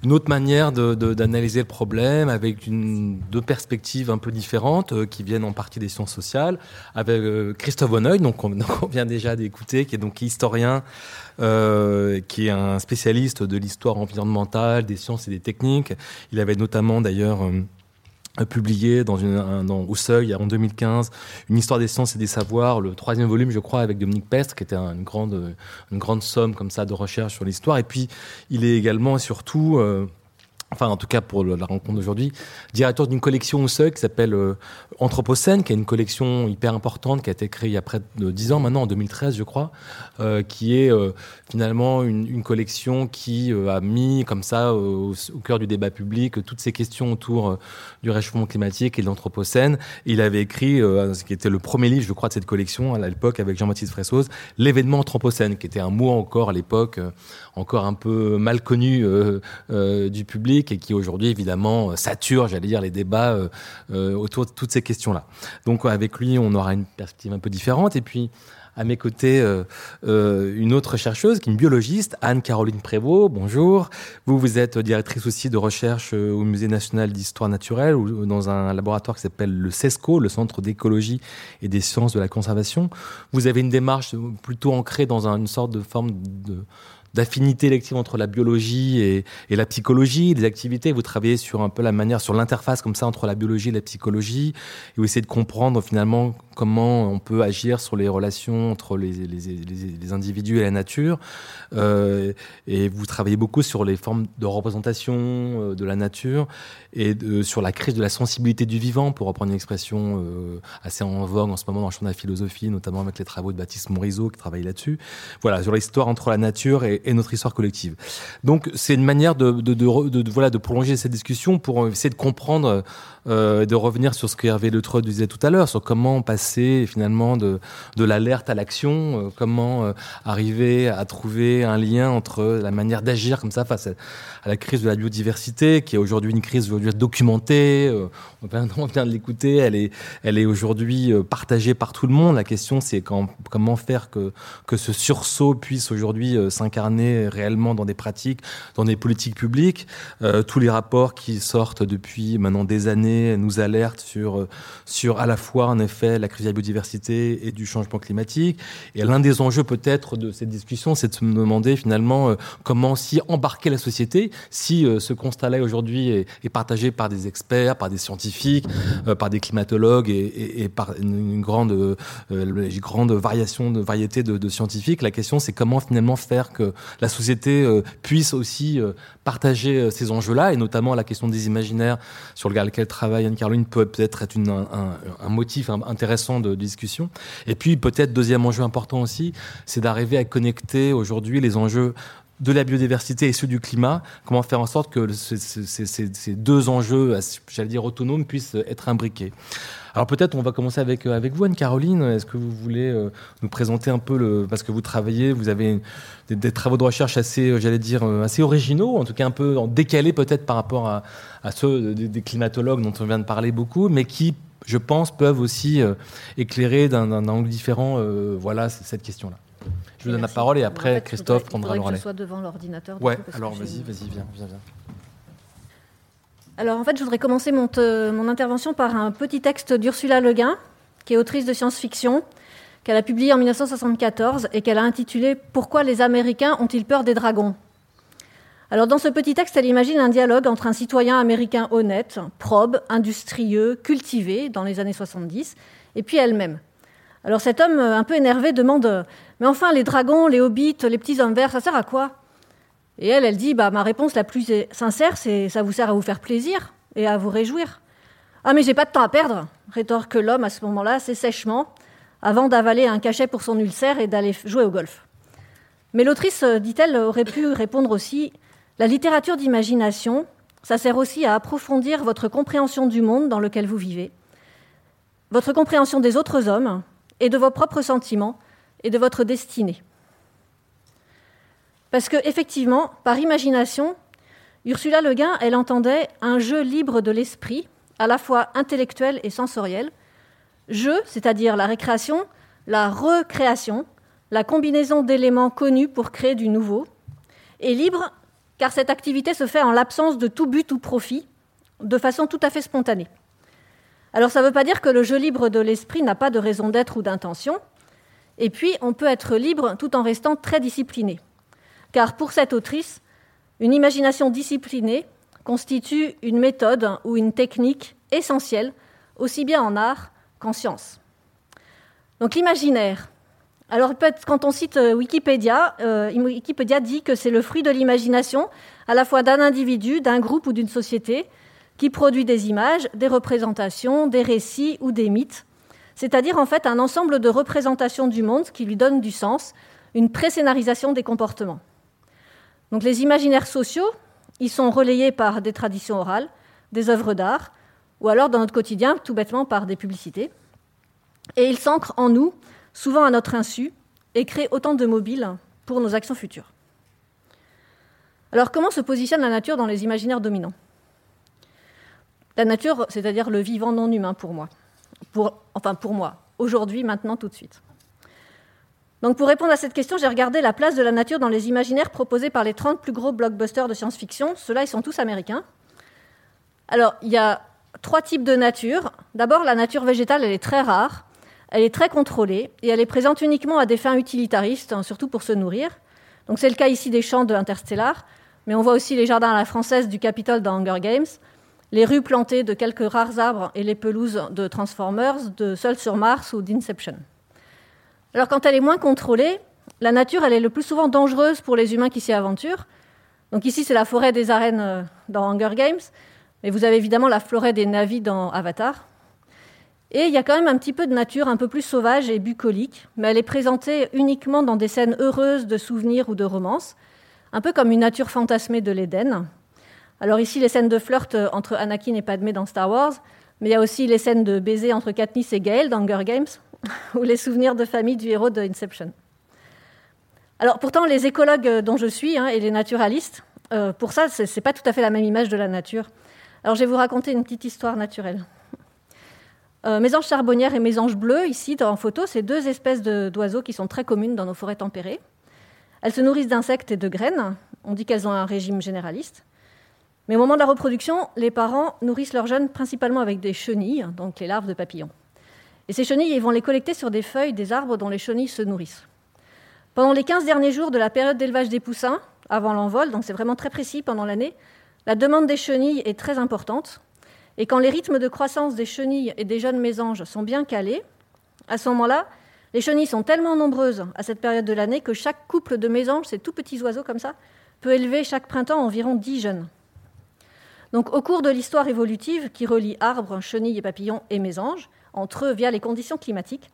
une autre manière d'analyser le problème avec une, deux perspectives un peu différentes euh, qui viennent en partie des sciences sociales. Avec Christophe Bonneuil, donc on, <laughs> on vient déjà d'écouter, qui est donc historien euh, qui est un spécialiste de l'histoire environnementale, des sciences et des techniques. Il avait notamment d'ailleurs euh, publié dans une, dans, au Seuil en 2015, Une histoire des sciences et des savoirs, le troisième volume, je crois, avec Dominique Pestre, qui était une, grande, une grande somme comme ça de recherche sur l'histoire. Et puis, il est également et surtout enfin en tout cas pour la rencontre d'aujourd'hui, directeur d'une collection au seuil qui s'appelle euh, Anthropocène, qui est une collection hyper importante qui a été créée il y a près de 10 ans maintenant, en 2013 je crois, euh, qui est euh, finalement une, collection qui a mis comme ça au, cœur du débat public toutes ces questions autour du réchauffement climatique et de l'Anthropocène. Il avait écrit, ce qui était le premier livre je crois de cette collection à l'époque avec Jean-Baptiste Fressoz, l'événement Anthropocène, qui était un mot encore à l'époque encore un peu mal connu du public et qui aujourd'hui évidemment euh, sature, j'allais dire, les débats euh, euh, autour de toutes ces questions-là. Donc avec lui, on aura une perspective un peu différente. Et puis à mes côtés une autre chercheuse, qui est une biologiste, Anne-Caroline Prévost. Bonjour. Vous, vous êtes directrice aussi de recherche au Musée national d'histoire naturelle ou dans un laboratoire qui s'appelle le CESCO, le Centre d'écologie et des sciences de la conservation. Vous avez une démarche plutôt ancrée dans une sorte de forme de d'affinité élective entre la biologie et, la psychologie, des activités. Vous travaillez sur un peu la manière, sur l'interface comme ça entre la biologie et la psychologie, et vous essayez de comprendre finalement comment on peut agir sur les relations entre les, individus et la nature. Euh, et vous travaillez beaucoup sur les formes de représentation euh, de la nature et sur la crise de la sensibilité du vivant, pour reprendre une expression euh, assez en vogue en ce moment dans le champ de la philosophie, notamment avec les travaux de Baptiste Morisot qui travaille là-dessus. Voilà, sur l'histoire entre la nature et, notre histoire collective. Donc c'est une manière de, de, voilà, de prolonger cette discussion pour essayer de comprendre euh, de revenir sur ce que Hervé Letreux disait tout à l'heure, sur comment passer finalement de, de l'alerte à l'action, euh, comment euh, arriver à trouver un lien entre la manière d'agir comme ça face à, la crise de la biodiversité, qui est aujourd'hui une crise aujourd'hui documentée. <laughs> On vient de l'écouter, elle est, elle est aujourd'hui partagée par tout le monde. La question, c'est comment faire que, que ce sursaut puisse aujourd'hui s'incarner réellement dans des pratiques, dans des politiques publiques. tous les rapports qui sortent depuis maintenant des années nous alerte sur, euh, sur à la fois, en effet, la crise de la biodiversité et du changement climatique. Et l'un des enjeux, peut-être, de cette discussion, c'est de se demander, finalement, euh, comment aussi embarquer la société si euh, ce constat-là, aujourd'hui, est, partagé par des experts, par des scientifiques, par des climatologues et, par une grande, grande variation de variété de, de scientifiques. La question, c'est comment, finalement, faire que la société puisse aussi partager ces enjeux-là, et notamment la question des imaginaires sur lequel travaille Anne-Caroline peut peut-être être un, motif intéressant de, discussion. Et puis peut-être deuxième enjeu important aussi, c'est d'arriver à connecter aujourd'hui les enjeux de la biodiversité et ceux du climat, comment faire en sorte que ces, deux enjeux, j'allais dire autonomes, puissent être imbriqués. Alors peut-être on va commencer avec, avec vous, Anne-Caroline. Est-ce que vous voulez euh, nous présenter un peu, le, parce que vous travaillez, vous avez des, travaux de recherche assez, euh, j'allais dire, euh, assez originaux, en tout cas un peu décalés peut-être par rapport à, ceux des, climatologues dont on vient de parler beaucoup, mais qui, je pense, peuvent aussi éclairer d'un angle différent voilà, cette question-là. Je vous donne la parole et après Christophe prendra le relais. Que je sois devant l'ordinateur. Ouais, alors vas-y, vas-y, viens, viens, viens. Alors en fait, je voudrais commencer mon, mon intervention par un petit texte d'Ursula Le Guin, qui est autrice de science-fiction, qu'elle a publié en 1974 et qu'elle a intitulé Pourquoi les Américains ont-ils peur des dragons? Alors dans ce petit texte, elle imagine un dialogue entre un citoyen américain honnête, probe, industrieux, cultivé dans les années 70, et puis elle-même. Alors cet homme, un peu énervé, demande Mais enfin, les dragons, les hobbits, les petits hommes verts, ça sert à quoi? Et elle, elle dit bah, Ma réponse la plus sincère, c'est ça vous sert à vous faire plaisir et à vous réjouir. Ah, mais j'ai pas de temps à perdre, rétorque l'homme à ce moment-là, assez sèchement, avant d'avaler un cachet pour son ulcère et d'aller jouer au golf. Mais l'autrice, dit-elle, aurait pu répondre aussi La littérature d'imagination, ça sert aussi à approfondir votre compréhension du monde dans lequel vous vivez, votre compréhension des autres hommes et de vos propres sentiments et de votre destinée. Parce qu'effectivement, par imagination, Ursula Le Guin, elle entendait un jeu libre de l'esprit, à la fois intellectuel et sensoriel. Jeu, c'est-à-dire la récréation, la recréation, la combinaison d'éléments connus pour créer du nouveau. Et libre, car cette activité se fait en l'absence de tout but ou profit, de façon tout à fait spontanée. Alors ça ne veut pas dire que le jeu libre de l'esprit n'a pas de raison d'être ou d'intention. Et puis, on peut être libre tout en restant très discipliné car pour cette autrice, une imagination disciplinée constitue une méthode ou une technique essentiel, aussi bien en art qu'en science. Donc l'imaginaire. Alors quand on cite euh, Wikipédia, euh, Wikipédia dit que c'est le fruit de l'imagination, à la fois d'un individu, d'un groupe ou d'une société, qui produit des images, des représentations, des récits ou des mythes, c'est-à-dire en fait un ensemble de représentations du monde qui lui donnent du sens, une pré-scénarisation des comportements. Donc les imaginaires sociaux, ils sont relayés par des traditions orales, des œuvres d'art, ou alors dans notre quotidien, tout bêtement par des publicités. Et ils s'ancrent en nous, souvent à notre insu, et créent autant de mobiles pour nos actions futures. Alors comment se positionne la nature dans les imaginaires dominants? La nature, c'est-à-dire le vivant non humain pour moi. Enfin pour moi, aujourd'hui, maintenant, tout de suite. Donc pour répondre à cette question, j'ai regardé la place de la nature dans les imaginaires proposés par les 30 plus gros blockbusters de science-fiction. Ceux-là, ils sont tous américains. Alors, il y a trois types de nature. D'abord, la nature végétale, elle est très rare, elle est très contrôlée et elle est présente uniquement à des fins utilitaristes, hein, surtout pour se nourrir. Donc c'est le cas ici des champs de Interstellar, mais on voit aussi les jardins à la française du Capitole dans Hunger Games, les rues plantées de quelques rares arbres et les pelouses de Transformers, de Seul sur Mars ou d'Inception. Alors quand elle est moins contrôlée, la nature, elle est le plus souvent dangereuse pour les humains qui s'y aventurent. Donc ici, c'est la forêt des arènes euh, dans Hunger Games, mais vous avez évidemment la forêt des navis dans Avatar. Et il y a quand même un petit peu de nature un peu plus sauvage et bucolique, mais elle est présentée uniquement dans des scènes heureuses de souvenirs ou de romances, un peu comme une nature fantasmée de l'Éden. Alors ici, les scènes de flirt entre Anakin et Padmé dans Star Wars, mais il y a aussi les scènes de baiser entre Katniss et Gaël dans Hunger Games, <laughs> ou les souvenirs de famille du héros de Inception. Alors pourtant, les écologues dont je suis hein, et les naturalistes, euh, pour ça, ce n'est pas tout à fait la même image de la nature. Alors je vais vous raconter une petite histoire naturelle. Euh, mésanges charbonnières et mésanges bleus, ici en photo, c'est deux espèces d'oiseaux qui sont très communes dans nos forêts tempérées. Elles se nourrissent d'insectes et de graines. On dit qu'elles ont un régime généraliste. Mais au moment de la reproduction, les parents nourrissent leurs jeunes principalement avec des chenilles, donc les larves de papillons. Et ces chenilles, ils vont les collecter sur des feuilles des arbres dont les chenilles se nourrissent. Pendant les 15 derniers jours de la période d'élevage des poussins, avant l'envol, donc c'est vraiment très précis pendant l'année, la demande des chenilles est très importante. Et quand les rythmes de croissance des chenilles et des jeunes mésanges sont bien calés, à ce moment-là, les chenilles sont tellement nombreuses à cette période de l'année que chaque couple de mésanges, ces tout petits oiseaux comme ça, peut élever chaque printemps environ 10 jeunes. Donc, au cours de l'histoire évolutive qui relie arbres, chenilles et papillons et mésanges, entre eux via les conditions climatiques,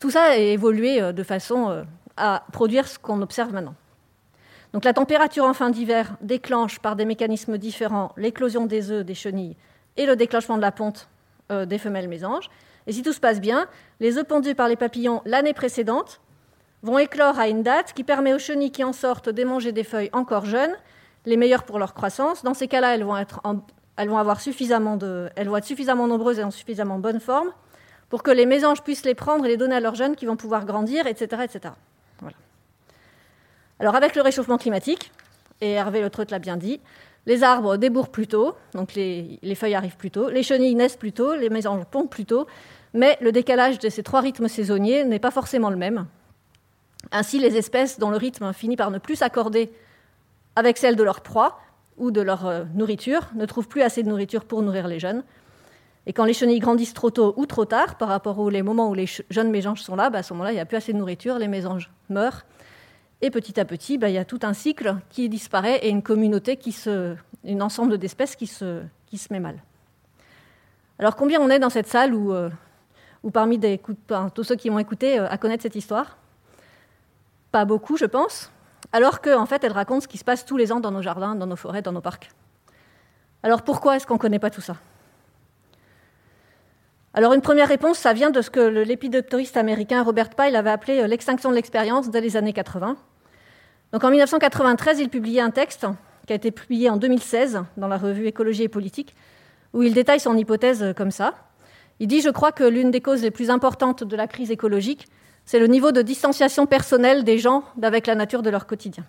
tout ça a évolué euh, de façon euh, à produire ce qu'on observe maintenant. Donc la température en fin d'hiver déclenche par des mécanismes différents l'éclosion des œufs des chenilles et le déclenchement de la ponte euh, des femelles mésanges. Et si tout se passe bien, les œufs pondus par les papillons l'année précédente vont éclore à une date qui permet aux chenilles qui en sortent d'émanger des feuilles encore jeunes, les meilleures pour leur croissance. Dans ces cas-là, elles vont être avoir suffisamment de, elles vont être suffisamment nombreuses et en suffisamment bonne forme pour que les mésanges puissent les prendre et les donner à leurs jeunes qui vont pouvoir grandir, etc., etc. Alors avec le réchauffement climatique, et Hervé Le l'a bien dit, les arbres débourrent plus tôt, donc les, feuilles arrivent plus tôt, les chenilles naissent plus tôt, les mésanges pondent plus tôt, mais le décalage de ces trois rythmes saisonniers n'est pas forcément le même. Ainsi, les espèces dont le rythme finit par ne plus s'accorder avec celle de leur proie ou de leur euh, nourriture ne trouvent plus assez de nourriture pour nourrir les jeunes. Et quand les chenilles grandissent trop tôt ou trop tard, par rapport aux moments où les jeunes mésanges sont là, bah, à ce moment-là, il n'y a plus assez de nourriture, les mésanges meurent et petit à petit, bah, il y a tout un cycle qui disparaît et une communauté qui se, un ensemble d'espèces qui se, met mal. Alors combien on est dans cette salle où, euh, parmi tous ceux qui m'ont écouté euh, à connaître cette histoire? Pas beaucoup, je pense. Alors qu'en en fait, elle raconte ce qui se passe tous les ans dans nos jardins, dans nos forêts, dans nos parcs. Alors pourquoi est-ce qu'on ne connaît pas tout ça? Alors une première réponse, ça vient de ce que l'épidoptoriste américain Robert Pyle avait appelé euh, l'extinction de l'expérience dès les années 80. Donc en 1993, il publiait un texte qui a été publié en 2016 dans la revue Écologie et politique, où il détaille son hypothèse euh, comme ça. Il dit Je crois que l'une des causes les plus importantes de la crise écologique, c'est le niveau de distanciation personnelle des gens avec la nature de leur quotidien.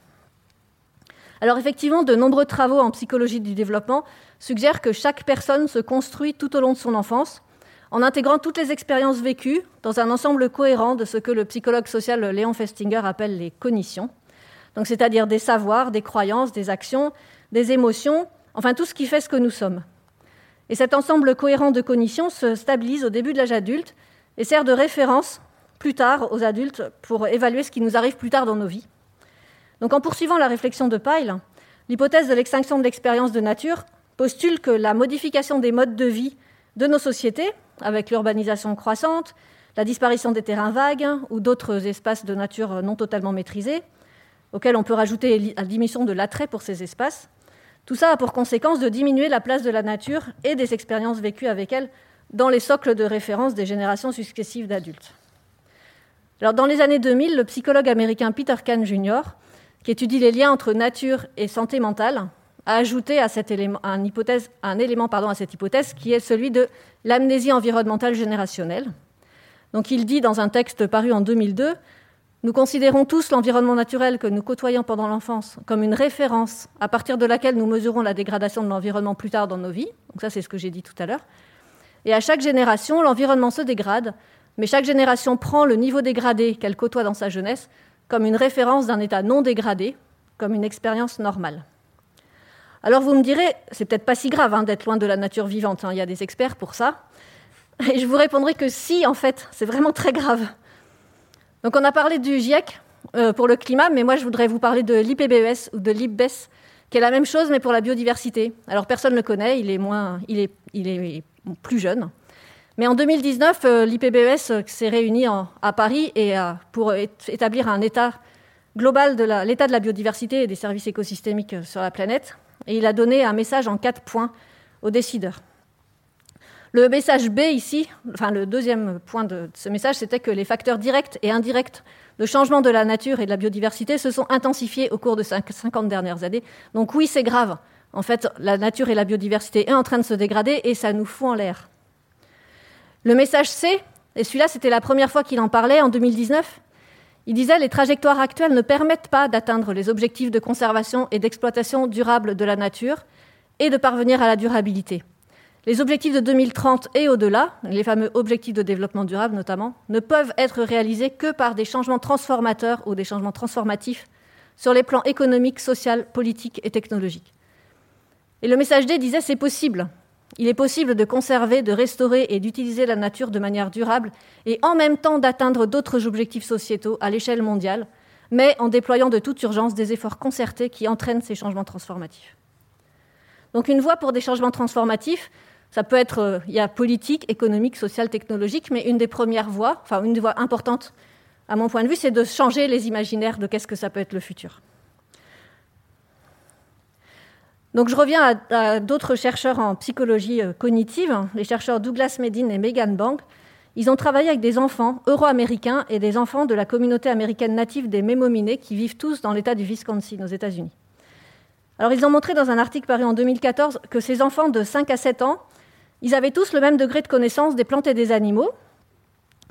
Alors effectivement, de nombreux travaux en psychologie du développement suggèrent que chaque personne se construit tout au long de son enfance en intégrant toutes les expériences vécues dans un ensemble cohérent de ce que le psychologue social Léon Festinger appelle les cognitions, donc c'est-à-dire des savoirs, des croyances, des actions, des émotions, enfin tout ce qui fait ce que nous sommes. Et cet ensemble cohérent de cognitions se stabilise au début de l'âge adulte et sert de référence plus tard aux adultes pour évaluer ce qui nous arrive plus tard dans nos vies. Donc en poursuivant la réflexion de Pyle, l'hypothèse de l'extinction de l'expérience de nature postule que la modification des modes de vie de nos sociétés, avec l'urbanisation croissante, la disparition des terrains vagues ou d'autres espaces de nature non totalement maîtrisés, auxquels on peut rajouter la diminution de l'attrait pour ces espaces, tout ça a pour conséquence de diminuer la place de la nature et des expériences vécues avec elle dans les socles de référence des générations successives d'adultes. Alors, dans les années 2000, le psychologue américain Peter Kahn Jr., qui étudie les liens entre nature et santé mentale, a ajouté à élément, un, hypothèse, un élément à cette hypothèse qui est celui de l'amnésie environnementale générationnelle. Donc, il dit dans un texte paru en 2002 Nous considérons tous l'environnement naturel que nous côtoyons pendant l'enfance comme une référence à partir de laquelle nous mesurons la dégradation de l'environnement plus tard dans nos vies. Donc, ça, c'est ce que j'ai dit tout à l'heure. Et à chaque génération, l'environnement se dégrade, mais chaque génération prend le niveau dégradé qu'elle côtoie dans sa jeunesse comme une référence d'un état non dégradé, comme une expérience normale. Alors vous me direz, c'est peut-être pas si grave hein, d'être loin de la nature vivante, hein, il y a des experts pour ça. Et je vous répondrai que si, en fait, c'est vraiment très grave. Donc on a parlé du GIEC euh, pour le climat, mais moi je voudrais vous parler de l'IPBES ou de l'IPBES, qui est la même chose mais pour la biodiversité. Alors personne ne le connaît, il est, moins, il est, il est plus jeune. Mais en 2019, euh, l'IPBES euh, s'est réuni à Paris pour établir un état global de l'état de la biodiversité et des services écosystémiques sur la planète. Et il a donné un message en quatre points aux décideurs. Le message B ici, enfin le deuxième point de ce message, c'était que les facteurs directs et indirects de changement de la nature et de la biodiversité se sont intensifiés au cours de 50 dernières années. Donc oui, c'est grave. En fait, la nature et la biodiversité sont en train de se dégrader et ça nous fout en l'air. Le message C, et celui-là c'était la première fois qu'il en parlait en 2019, il disait les trajectoires actuelles ne permettent pas d'atteindre les objectifs de conservation et d'exploitation durable de la nature et de parvenir à la durabilité. Les objectifs de 2030 et au-delà, les fameux objectifs de développement durable notamment, ne peuvent être réalisés que par des changements transformateurs ou des changements transformatifs sur les plans économiques, social, politiques et technologiques. Et le message D disait c'est possible. Il est possible de conserver, de restaurer et d'utiliser la nature de manière durable et en même temps d'atteindre d'autres objectifs sociétaux à l'échelle mondiale, mais en déployant de toute urgence des efforts concertés qui entraînent ces changements transformatifs. Donc une voie pour des changements transformatifs, ça peut être, euh, il y a politique, économique, sociale, technologique, mais une des premières voies, enfin une des voies importantes à mon point de vue, c'est de changer les imaginaires de qu'est-ce que ça peut être le futur. Donc je reviens à, d'autres chercheurs en psychologie euh, cognitive, les chercheurs Douglas Medin et Megan Bang. Ils ont travaillé avec des enfants euro-américains et des enfants de la communauté américaine native des Mémominés qui vivent tous dans l'État du Wisconsin aux États-Unis. Alors ils ont montré dans un article paru en 2014 que ces enfants de 5 à 7 ans avaient tous le même degré de connaissance des plantes et des animaux,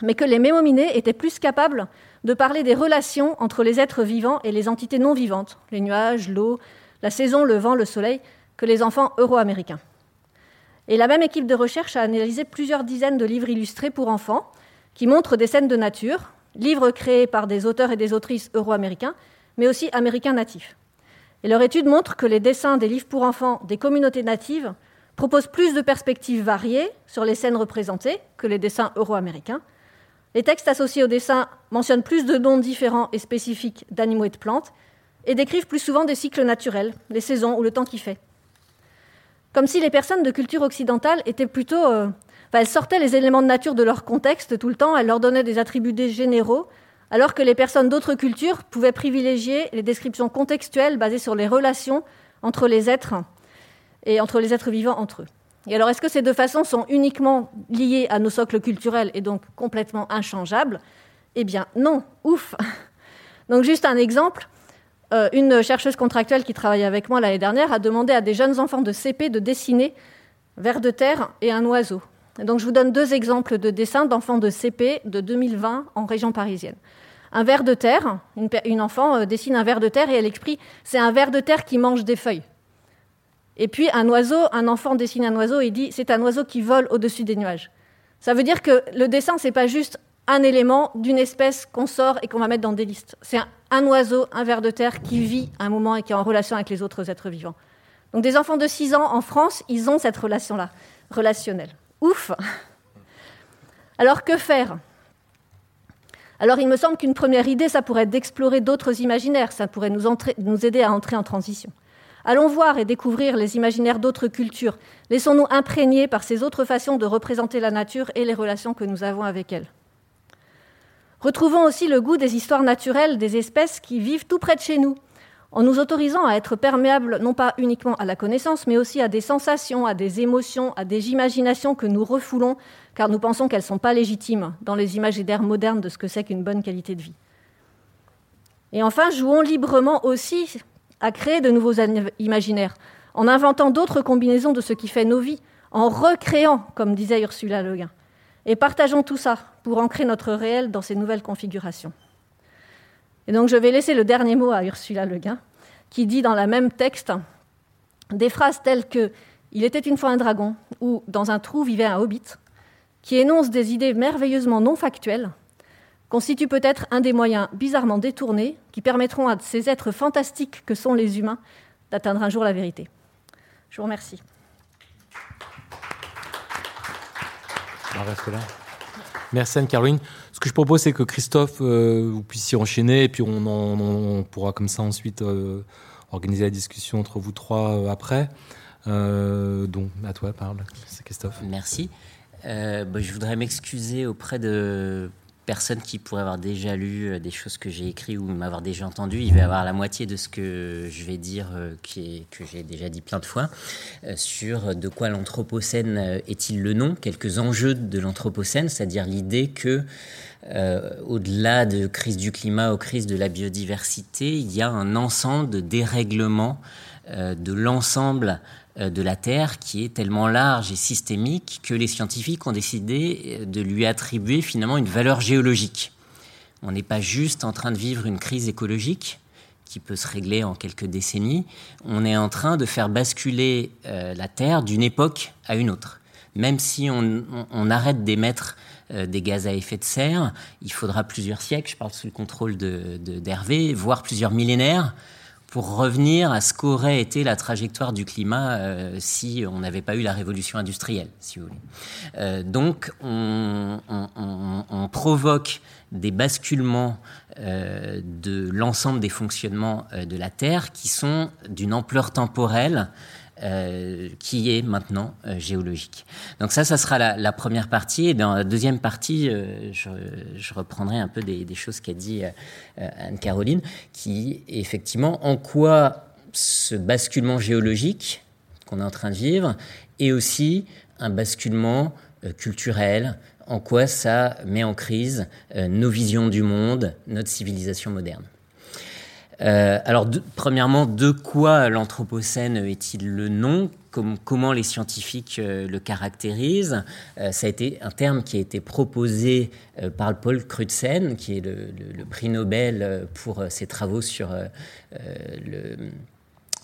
mais que les mémominés étaient plus capables de parler des relations entre les êtres vivants et les entités non vivantes, les nuages, l'eau, la saison, le vent, le soleil, que les enfants euro-américains. Et la même équipe de recherche a analysé plusieurs dizaines de livres illustrés pour enfants qui montrent des scènes de nature, livres créés par des auteurs et des autrices euro-américains, mais aussi américains natifs. Et leur étude montre que les dessins des livres pour enfants des communautés natives propose plus de perspectives variées sur les scènes représentées que les dessins euro-américains. Les textes associés aux dessins mentionnent plus de noms différents et spécifiques d'animaux et de plantes et décrivent plus souvent des cycles naturels, les saisons ou le temps qui fait. Comme si les personnes de culture occidentale étaient plutôt. Euh, elles sortaient les éléments de nature de leur contexte tout le temps, elles leur donnaient des attributs généraux, alors que les personnes d'autres cultures pouvaient privilégier les descriptions contextuelles basées sur les relations entre les êtres et entre les êtres vivants entre eux. Et alors, est-ce que ces deux façons sont uniquement liées à nos socles culturels et donc complètement inchangeables? Eh bien, non, ouf <laughs> Donc, juste un exemple. Euh, une chercheuse contractuelle qui travaillait avec moi l'année dernière a demandé à des jeunes enfants de CP de dessiner vers de terre et un oiseau. donc, je vous donne deux exemples de dessins d'enfants de CP de 2020 en région parisienne. Un ver de terre, une, enfant euh, dessine un ver de terre et elle explique c'est un ver de terre qui mange des feuilles. Et puis un oiseau, un enfant dessine un oiseau et dit c'est un oiseau qui vole au-dessus des nuages. Ça veut dire que le dessin, c'est pas juste un élément d'une espèce qu'on sort et qu'on va mettre dans des listes. Oiseau, un ver de terre qui vit un moment et qui est en relation avec les autres êtres vivants. Donc des enfants de 6 ans en France, ils ont cette relation-là, relationnelle. Ouf Alors que faire? Alors il me semble qu'une première idée, ça pourrait être d'explorer d'autres imaginaires, ça pourrait nous, nous aider à entrer en transition. Allons voir et découvrir les imaginaires d'autres cultures. Laissons-nous imprégner par ces autres façons de représenter la nature et les relations que nous avons avec elle. Retrouvons aussi le goût des histoires naturelles des espèces qui vivent tout près de chez nous, en nous autorisant à être perméables non pas uniquement à la connaissance, mais aussi à des sensations, à des émotions, à des imaginations que nous refoulons, car nous pensons qu'elles ne sont pas légitimes dans les imaginaires modernes de ce que c'est qu'une bonne qualité de vie. Et enfin, jouons librement aussi à créer de nouveaux imaginaires, en inventant d'autres combinaisons de ce qui fait nos vies, en recréant, comme disait Ursula Le Guin. Et partageons tout ça pour ancrer notre réel dans ces nouvelles configurations. Et donc je vais laisser le dernier mot à Ursula Le Guin, qui dit dans le même texte des phrases telles que Il était une fois un dragon, ou Dans un trou vivait un hobbit, qui énoncent des idées merveilleusement non factuelles, constituent peut-être un des moyens bizarrement détournés qui permettront à ces êtres fantastiques que sont les humains d'atteindre un jour la vérité. Je vous remercie. Merci Anne-Caroline. Ce que je propose, c'est que Christophe, euh, vous puissiez enchaîner, et puis on, pourra comme ça ensuite euh, organiser la discussion entre vous trois euh, après. donc, à toi, parle, c'est Christophe. Merci. Bah, je voudrais m'excuser auprès de personnes qui pourraient avoir déjà lu des choses que j'ai écrites ou m'avoir déjà entendu. Il va avoir la moitié de ce que je vais dire, qui que j'ai déjà dit plein de fois, sur de quoi l'Anthropocène est-il le nom, quelques enjeux de l'Anthropocène, c'est-à-dire l'idée que euh, au-delà de crise du climat aux crises de la biodiversité, il y a un ensemble de dérèglements euh, de l'ensemble euh, de la Terre qui est tellement large et systémique que les scientifiques ont décidé de lui attribuer finalement une valeur géologique. On n'est pas juste en train de vivre une crise écologique qui peut se régler en quelques décennies, on est en train de faire basculer la Terre d'une époque à une autre. Même si on, arrête d'émettre euh, des gaz à effet de serre. Il faudra plusieurs siècles, je parle sous le contrôle d'Hervé, de, voire plusieurs millénaires pour revenir à ce qu'aurait été la trajectoire du climat euh, si on n'avait pas eu la révolution industrielle, si vous voulez. Euh, donc, on, provoque des basculements de l'ensemble des fonctionnements de la Terre qui sont d'une ampleur temporelle euh, qui est maintenant euh, géologique. Donc ça, ça sera la, première partie. Et dans la deuxième partie, euh, je, reprendrai un peu des, choses qu'a dit Anne-Caroline, qui effectivement, en quoi ce basculement géologique qu'on est en train de vivre est aussi un basculement culturel, en quoi ça met en crise nos visions du monde, notre civilisation moderne. Euh, alors, premièrement, de quoi l'Anthropocène est-il le nom? Comment les scientifiques euh, le caractérisent? Euh, Ça a été un terme qui a été proposé par Paul Crutzen, qui est le, prix Nobel pour ses travaux sur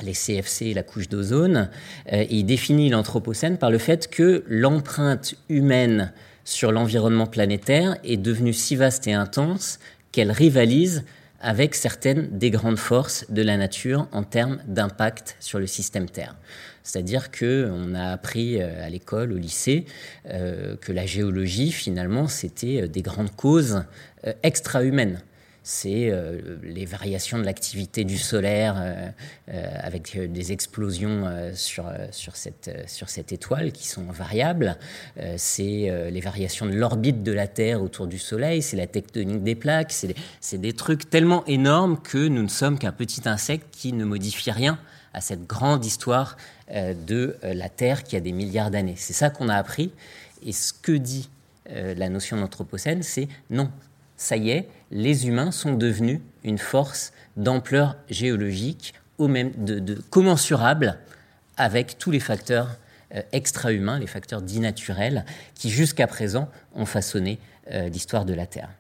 les CFC et la couche d'ozone. il définit l'Anthropocène par le fait que l'empreinte humaine sur l'environnement planétaire est devenue si vaste et intense qu'elle rivalise avec certaines des grandes forces de la nature en termes d'impact sur le système Terre. C'est-à-dire que on a appris euh, à l'école, au lycée, euh, que la géologie, finalement, c'était euh, des grandes causes extra-humaines c'est euh, les variations de l'activité du solaire euh, euh, avec des explosions sur, sur, cette, sur cette étoile qui sont variables. c'est les variations de l'orbite de la Terre autour du Soleil, c'est la tectonique des plaques, c'est des trucs tellement énormes que nous ne sommes qu'un petit insecte qui ne modifie rien à cette grande histoire de la Terre qui a des milliards d'années. C'est ça qu'on a appris. Et ce que dit la notion d'anthropocène, c'est non, ça y est, les humains sont devenus une force d'ampleur géologique au même, de, commensurable avec tous les facteurs euh, extra-humains, les facteurs dits naturels, qui jusqu'à présent ont façonné euh, l'histoire de la Terre.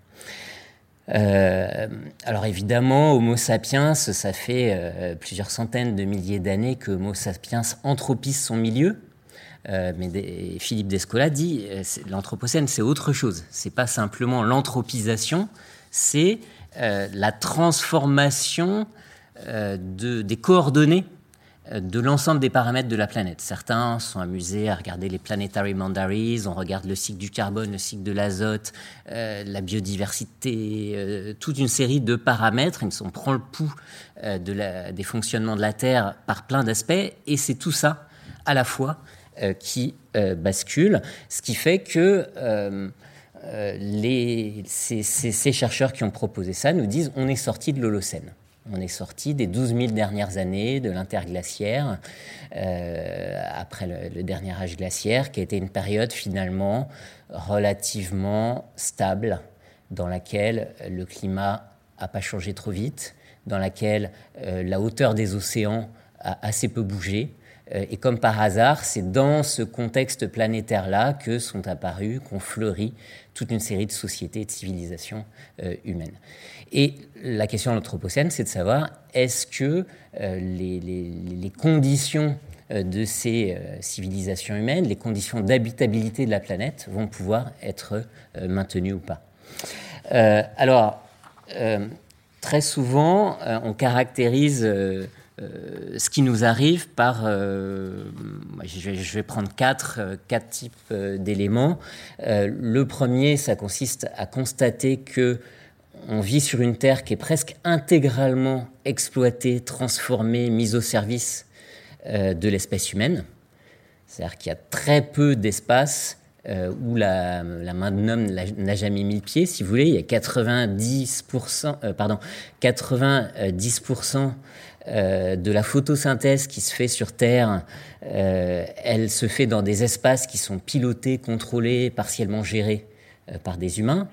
Euh, alors évidemment, Homo sapiens, ça fait plusieurs centaines de milliers d'années que Homo sapiens anthropise son milieu, mais Philippe Descola dit euh, l'anthropocène, c'est autre chose. C'est pas simplement l'anthropisation, c'est euh, la transformation de, des coordonnées euh, de l'ensemble des paramètres de la planète. Certains sont amusés à regarder les planetary boundaries, on regarde le cycle du carbone, le cycle de l'azote, euh, la biodiversité, euh, toute une série de paramètres. On prend le pouls de des fonctionnements de la Terre par plein d'aspects, et c'est tout ça à la fois qui bascule, ce qui fait que les, ces, ces chercheurs qui ont proposé ça nous disent on est sorti de l'Holocène. On est sorti des 12 000 dernières années de l'interglaciaire, euh, après le, dernier âge glaciaire, qui a été une période finalement relativement stable, dans laquelle le climat n'a pas changé trop vite, dans laquelle euh, la hauteur des océans a assez peu bougé. Euh, et comme par hasard, c'est dans ce contexte planétaire-là que sont apparus, qu'ont fleuri toute une série de sociétés et de civilisations humaines. Et la question de l'Anthropocène, c'est de savoir est-ce que euh, les, conditions euh, de ces euh, civilisations humaines, les conditions d'habitabilité de la planète vont pouvoir être maintenues ou pas? alors, très souvent, on caractérise ce qui nous arrive par, je, vais, je, vais, prendre quatre, quatre types d'éléments. le premier, ça consiste à constater que on vit sur une Terre qui est presque intégralement exploitée, transformée, mise au service euh, de l'espèce humaine. C'est-à-dire qu'il y a très peu d'espace euh, où la, main de l'homme n'a jamais mis le pied. Si vous voulez, il y a 90%, euh, pardon, 90% de la photosynthèse qui se fait sur Terre, elle se fait dans des espaces qui sont pilotés, contrôlés, partiellement gérés par des humains.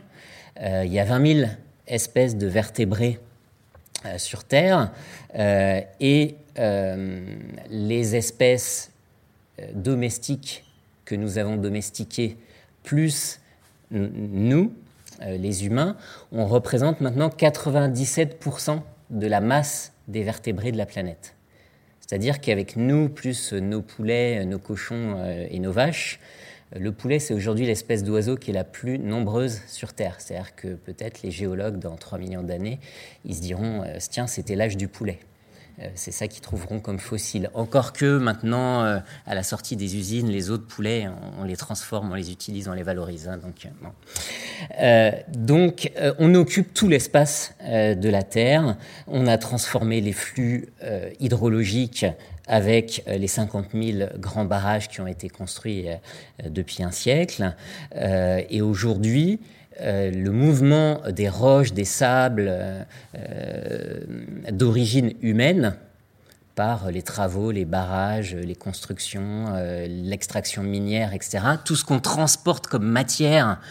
il y a 20 000 espèces de vertébrés euh, sur Terre euh, et euh, les espèces domestiques que nous avons domestiquées, plus nous, les humains, on représente maintenant 97% de la masse des vertébrés de la planète. C'est-à-dire qu'avec nous, plus nos poulets, nos cochons et nos vaches, le poulet, c'est aujourd'hui l'espèce d'oiseau qui est la plus nombreuse sur Terre. C'est-à-dire que peut-être les géologues, dans 3 millions d'années, ils se diront euh, tiens, c'était l'âge du poulet. Euh, c'est ça qu'ils trouveront comme fossile. Encore que maintenant, euh, à la sortie des usines, les autres poulets, on, les transforme, on les utilise, on les valorise. Hein, donc, donc on occupe tout l'espace de la Terre. On a transformé les flux hydrologiques avec euh, les 50 000 grands barrages qui ont été construits euh, depuis un siècle. Euh, et aujourd'hui, le mouvement des roches, des sables d'origine humaine, par les travaux, les barrages, les constructions, l'extraction minière, etc. Tout ce qu'on transporte comme matière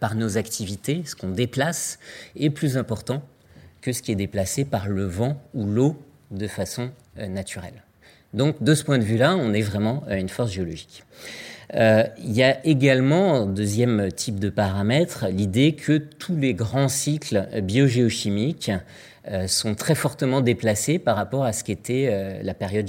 par nos activités, ce qu'on déplace, est plus important que ce qui est déplacé par le vent ou l'eau de façon naturelle. Donc de ce point de vue-là, on est vraiment une force géologique. Euh, il y a également, deuxième type de paramètre, l'idée que tous les grands cycles biogéochimiques euh, sont très fortement déplacés par rapport à ce qu'était euh, la période,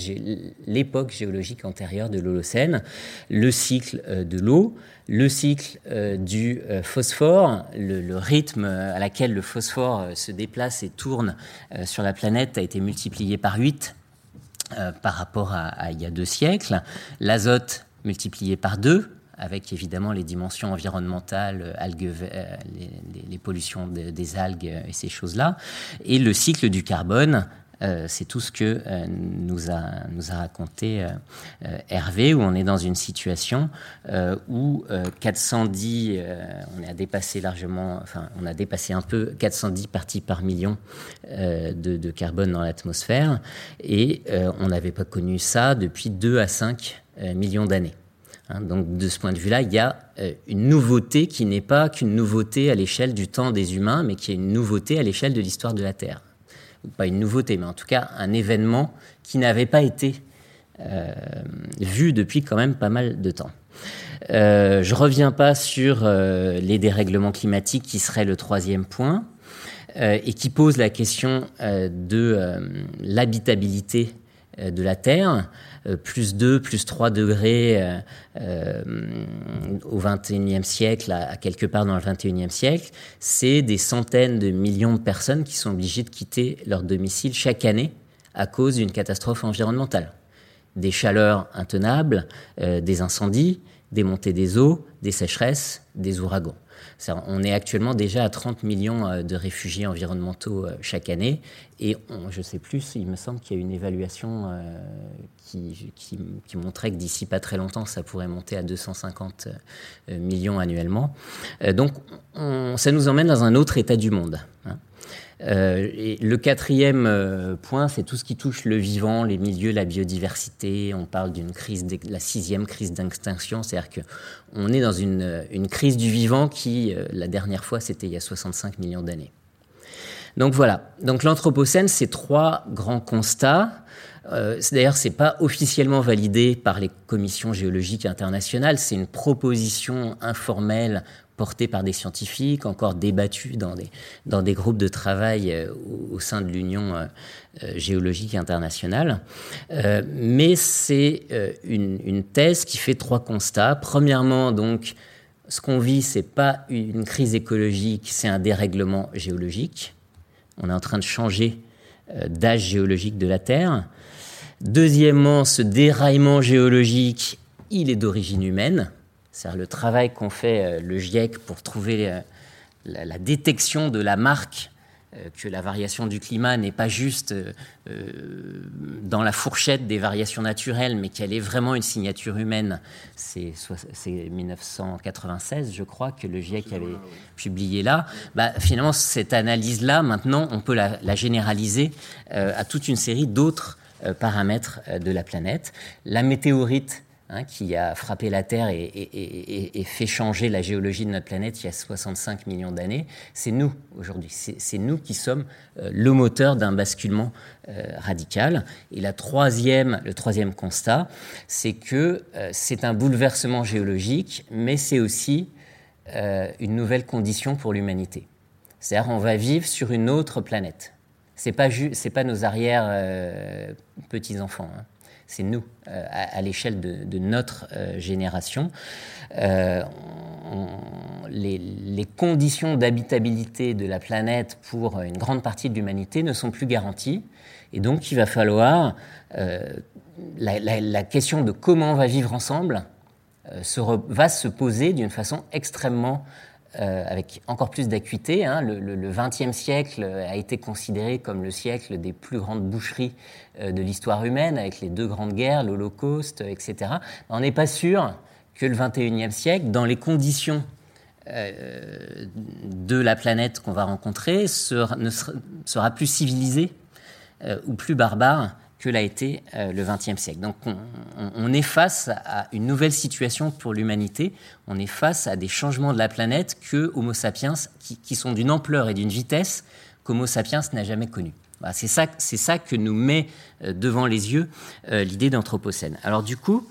l'époque géologique antérieure de l'Holocène, le cycle de l'eau, le cycle du phosphore, le, rythme à laquelle le phosphore se déplace et tourne sur la planète a été multiplié par 8 euh, par rapport à, il y a deux siècles. L'azote multiplié par deux, avec évidemment les dimensions environnementales, euh, euh, les, pollutions des algues et ces choses-là, et le cycle du carbone euh, c'est tout ce que euh, nous, a, raconté euh, Hervé, où on est dans une situation où 410, on a dépassé largement, enfin, on a dépassé un peu 410 parties par million de, carbone dans l'atmosphère, et on n'avait pas connu ça depuis 2 à 5 millions d'années. Hein, donc de ce point de vue-là, il y a une nouveauté qui n'est pas qu'une nouveauté à l'échelle du temps des humains, mais qui est une nouveauté à l'échelle de l'histoire de la Terre pas une nouveauté, mais en tout cas un événement qui n'avait pas été euh, vu depuis quand même pas mal de temps. Euh, je reviens pas sur euh, les dérèglements climatiques qui serait le troisième point euh, et qui pose la question de l'habitabilité de la Terre. Euh, plus 2, plus 3 degrés euh, euh, au XXIe siècle, à, quelque part dans le XXIe siècle, c'est des centaines de millions de personnes qui sont obligées de quitter leur domicile chaque année à cause d'une catastrophe environnementale. des chaleurs intenables, des incendies, des montées des eaux, des sécheresses, des ouragans. On est actuellement déjà à 30 millions euh, de réfugiés environnementaux euh, chaque année. Et je sais plus, il me semble qu'il y a une évaluation euh, qui, montrait que d'ici pas très longtemps, ça pourrait monter à 250 millions annuellement. donc ça nous emmène dans un autre état du monde. Hein. Euh, et le quatrième euh, point, c'est tout ce qui touche le vivant, les milieux, la biodiversité. On parle d'une crise, la sixième crise d'extinction, c'est-à-dire qu'on est dans une, une, crise du vivant qui, euh, la dernière fois, c'était il y a 65 millions d'années. Donc voilà. Donc l'anthropocène, c'est trois grands constats. Euh, D'ailleurs, c'est pas officiellement validé par les commissions géologiques internationales. C'est une proposition informelle porté par des scientifiques, encore débattu dans des, dans des groupes de travail euh, au, sein de l'Union euh, euh, géologique internationale. mais c'est une, une, thèse qui fait trois constats. Premièrement, donc, ce qu'on vit, c'est pas une crise écologique, c'est un dérèglement géologique. On est en train de changer d'âge géologique de la Terre. Deuxièmement, ce déraillement géologique, il est d'origine humaine. C'est le travail qu'on fait, euh, le GIEC, pour trouver euh, la, détection de la marque euh, que la variation du climat n'est pas juste dans la fourchette des variations naturelles, mais qu'elle est vraiment une signature humaine. C'est 1996, je crois, que le GIEC avait publié là. Bah, finalement, cette analyse-là, maintenant, on peut la généraliser à toute une série d'autres paramètres de la planète. La météorite Hein, qui a frappé la Terre et, fait changer la géologie de notre planète il y a 65 millions d'années, c'est nous aujourd'hui. C'est nous qui sommes euh, le moteur d'un basculement euh, radical. Et la troisième, le troisième constat, c'est que euh, c'est un bouleversement géologique, mais c'est aussi une nouvelle condition pour l'humanité. C'est-à-dire on va vivre sur une autre planète. C'est pas c'est pas nos arrière petits enfants. Hein c'est nous, euh, à, l'échelle de, notre euh, génération. Euh, les, conditions d'habitabilité de la planète pour une grande partie de l'humanité ne sont plus garanties. Et donc, il va falloir. La, question de comment on va vivre ensemble va se poser d'une façon extrêmement euh, avec encore plus d'acuité. Hein. Le XXe siècle a été considéré comme le siècle des plus grandes boucheries euh, de l'histoire humaine, avec les deux grandes guerres, l'Holocauste, etc. On n'est pas sûr que le XXIe siècle, dans les conditions euh, de la planète qu'on va rencontrer, ne sera, plus civilisé ou plus barbare que l'a été euh, le XXe siècle. Donc on, est face à une nouvelle situation pour l'humanité, on est face à des changements de la planète que Homo sapiens, qui, sont d'une ampleur et d'une vitesse qu'Homo sapiens n'a jamais connue. c'est ça, c'est ça que nous met euh, devant les yeux euh, l'idée d'anthropocène. Alors du coup,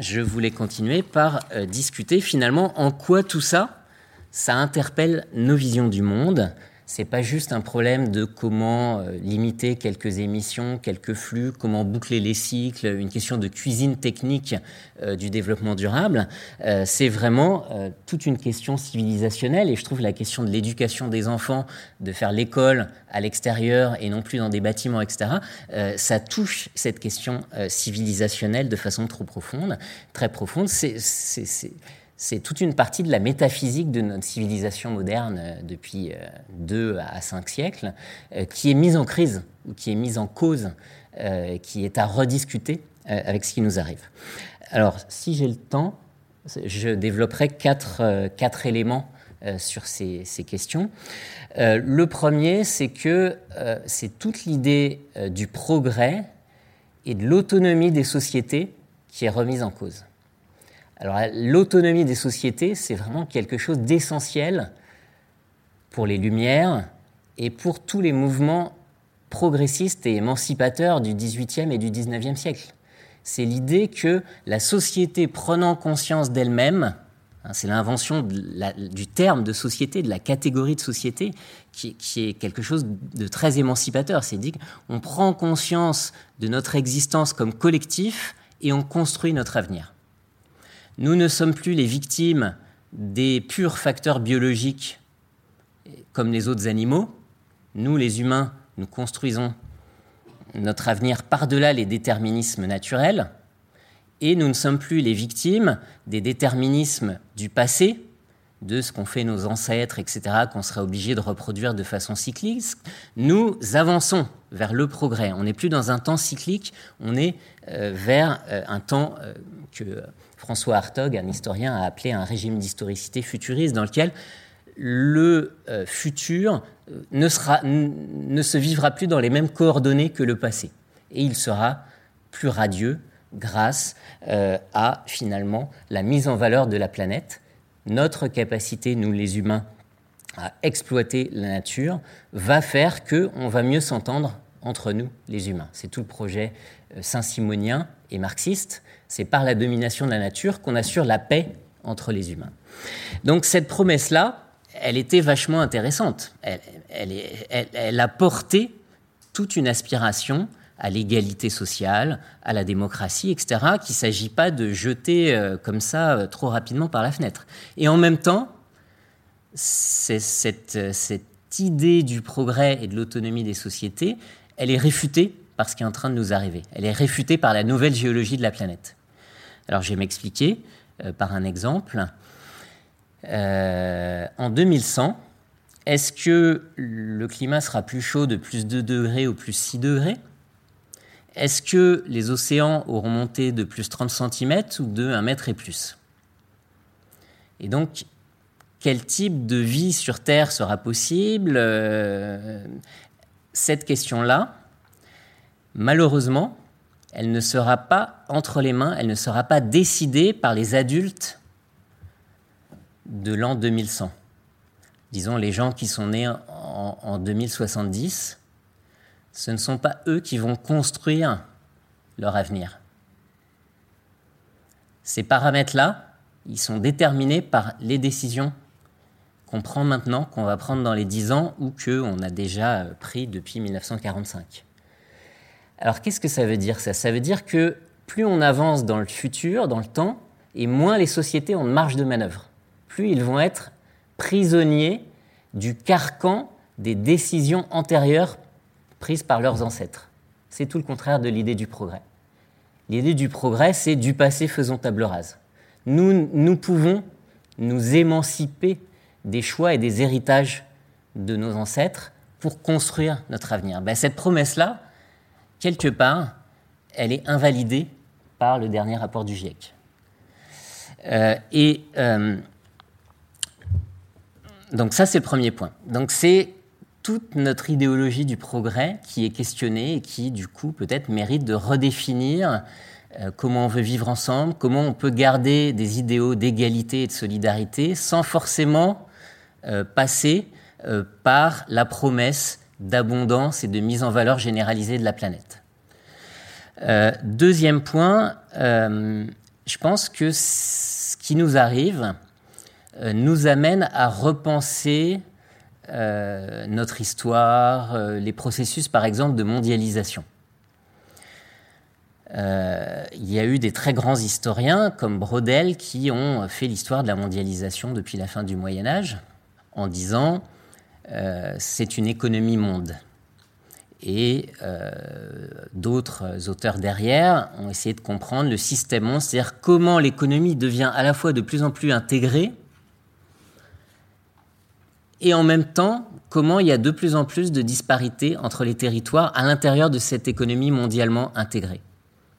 je voulais continuer par discuter finalement en quoi tout ça, ça interpelle nos visions du monde, c'est pas juste un problème de comment euh, limiter quelques émissions, quelques flux, comment boucler les cycles, une question de cuisine technique euh, du développement durable. Euh, c'est vraiment toute une question civilisationnelle et je trouve la question de l'éducation des enfants, de faire l'école à l'extérieur et non plus dans des bâtiments, etc. ça touche cette question civilisationnelle de façon trop profonde, très profonde. C'est c'est toute une partie de la métaphysique de notre civilisation moderne euh, depuis euh, deux à cinq siècles euh, qui est mise en crise, ou qui est mise en cause, qui est à rediscuter avec ce qui nous arrive. Alors, si j'ai le temps, je développerai quatre, éléments sur ces questions. le premier, c'est que c'est toute l'idée du progrès et de l'autonomie des sociétés qui est remise en cause. Alors l'autonomie des sociétés, c'est vraiment quelque chose d'essentiel pour les Lumières et pour tous les mouvements progressistes et émancipateurs du XVIIIe et du XIXe siècle. C'est l'idée que la société prenant conscience d'elle-même, hein, c'est l'invention du terme de société, de la catégorie de société, qui, qui est quelque chose de très émancipateur. C'est dit qu'on prend conscience de notre existence comme collectif et on construit notre avenir. Nous ne sommes plus les victimes des purs facteurs biologiques comme les autres animaux. Nous, les humains, nous construisons notre avenir par-delà les déterminismes naturels, et nous ne sommes plus les victimes des déterminismes du passé, de ce qu'ont fait nos ancêtres, etc., qu'on serait obligé de reproduire de façon cyclique. Nous avançons vers le progrès. On n'est plus dans un temps cyclique, on est euh, vers euh, un temps euh, que François Hartog, un historien, a appelé un régime d'historicité futuriste, dans lequel le futur ne, sera, ne se vivra plus dans les mêmes coordonnées que le passé. Et il sera plus radieux grâce à finalement la mise en valeur de la planète notre capacité, nous les humains, à exploiter la nature, va faire qu'on va mieux s'entendre entre nous, les humains. C'est tout le projet euh, saint-simonien et marxiste. C'est par la domination de la nature qu'on assure la paix entre les humains. Donc cette promesse-là, elle était vachement intéressante. Elle, a porté toute une aspiration à l'égalité sociale, à la démocratie, etc., qu'il ne s'agit pas de jeter euh, comme ça euh, trop rapidement par la fenêtre. Et en même temps, cette, euh, cette idée du progrès et de l'autonomie des sociétés, elle est réfutée par ce qui est en train de nous arriver. Elle est réfutée par la nouvelle géologie de la planète. Alors je vais m'expliquer par un exemple. en 2100, est-ce que le climat sera plus chaud de plus 2 degrés ou plus 6 degrés? Est-ce que les océans auront monté de plus 30 cm ou de 1 mètre et plus? Et donc, quel type de vie sur Terre sera possible? Euh, Cette question-là, malheureusement, elle ne sera pas entre les mains, elle ne sera pas décidée par les adultes de l'an 2100. Disons les gens qui sont nés en, en 2070 ce ne sont pas eux qui vont construire leur avenir. Ces paramètres-là, ils sont déterminés par les décisions qu'on prend maintenant, qu'on va prendre dans les 10 ans ou qu'on a déjà pris depuis 1945. Alors qu'est-ce que ça veut dire ça? Ça veut dire que plus on avance dans le futur, dans le temps, et moins les sociétés ont de marge de manœuvre. Plus ils vont être prisonniers du carcan des décisions antérieures prises par leurs ancêtres. C'est tout le contraire de l'idée du progrès. L'idée du progrès, c'est du passé faisons table rase. Nous, nous pouvons nous émanciper des choix et des héritages de nos ancêtres pour construire notre avenir. Ben, cette promesse-là, quelque part, elle est invalidée par le dernier rapport du GIEC. Euh, et euh, donc ça, c'est le premier point. Donc c'est toute notre idéologie du progrès qui est questionnée et qui, du coup, peut-être mérite de redéfinir euh, comment on veut vivre ensemble, comment on peut garder des idéaux d'égalité et de solidarité sans forcément passer par la promesse d'abondance et de mise en valeur généralisée de la planète. deuxième point, je pense que ce qui nous arrive nous amène à repenser euh, notre histoire, euh, les processus par exemple de mondialisation. Euh, il y a eu des très grands historiens comme Brodel qui ont fait l'histoire de la mondialisation depuis la fin du Moyen Âge en disant c'est une économie monde. Et d'autres auteurs derrière ont essayé de comprendre le système monde, c'est-à-dire comment l'économie devient à la fois de plus en plus intégrée et en même temps, comment il y a de plus en plus de disparités entre les territoires à l'intérieur de cette économie mondialement intégrée.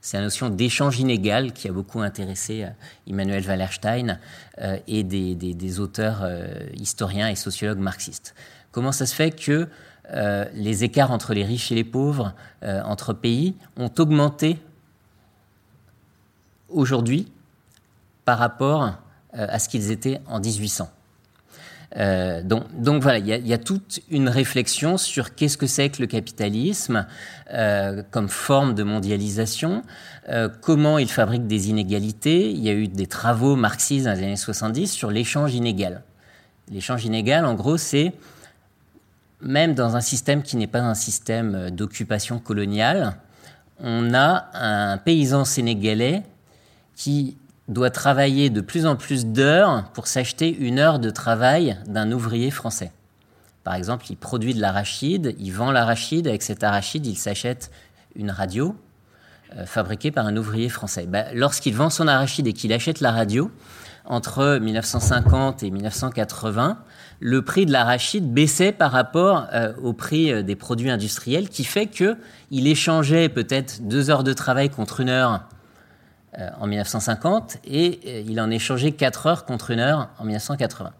C'est la notion d'échange inégal qui a beaucoup intéressé euh, Emmanuel Wallerstein euh, et des, auteurs euh, historiens et sociologues marxistes. Comment ça se fait que les écarts entre les riches et les pauvres, entre pays, ont augmenté aujourd'hui par rapport à ce qu'ils étaient en 1800 euh, donc, voilà, il y, a toute une réflexion sur qu'est-ce que c'est que le capitalisme euh, comme forme de mondialisation, euh, comment il fabrique des inégalités. Il y a eu des travaux marxistes dans les années 70 sur l'échange inégal. L'échange inégal, en gros, c'est même dans un système qui n'est pas un système d'occupation coloniale, on a un paysan sénégalais qui doit travailler de plus en plus d'heures pour s'acheter une heure de travail d'un ouvrier français. Par exemple, il produit de l'arachide, il vend l'arachide, avec cet arachide, il s'achète une radio fabriquée par un ouvrier français. Ben, lorsqu'il vend son arachide et qu'il achète la radio, entre 1950 et 1980, le prix de l'arachide baissait par rapport euh, au prix euh, des produits industriels, qui fait qu'il échangeait peut-être deux heures de travail contre une heure euh, en 1950 et il en échangeait quatre heures contre une heure en 1980.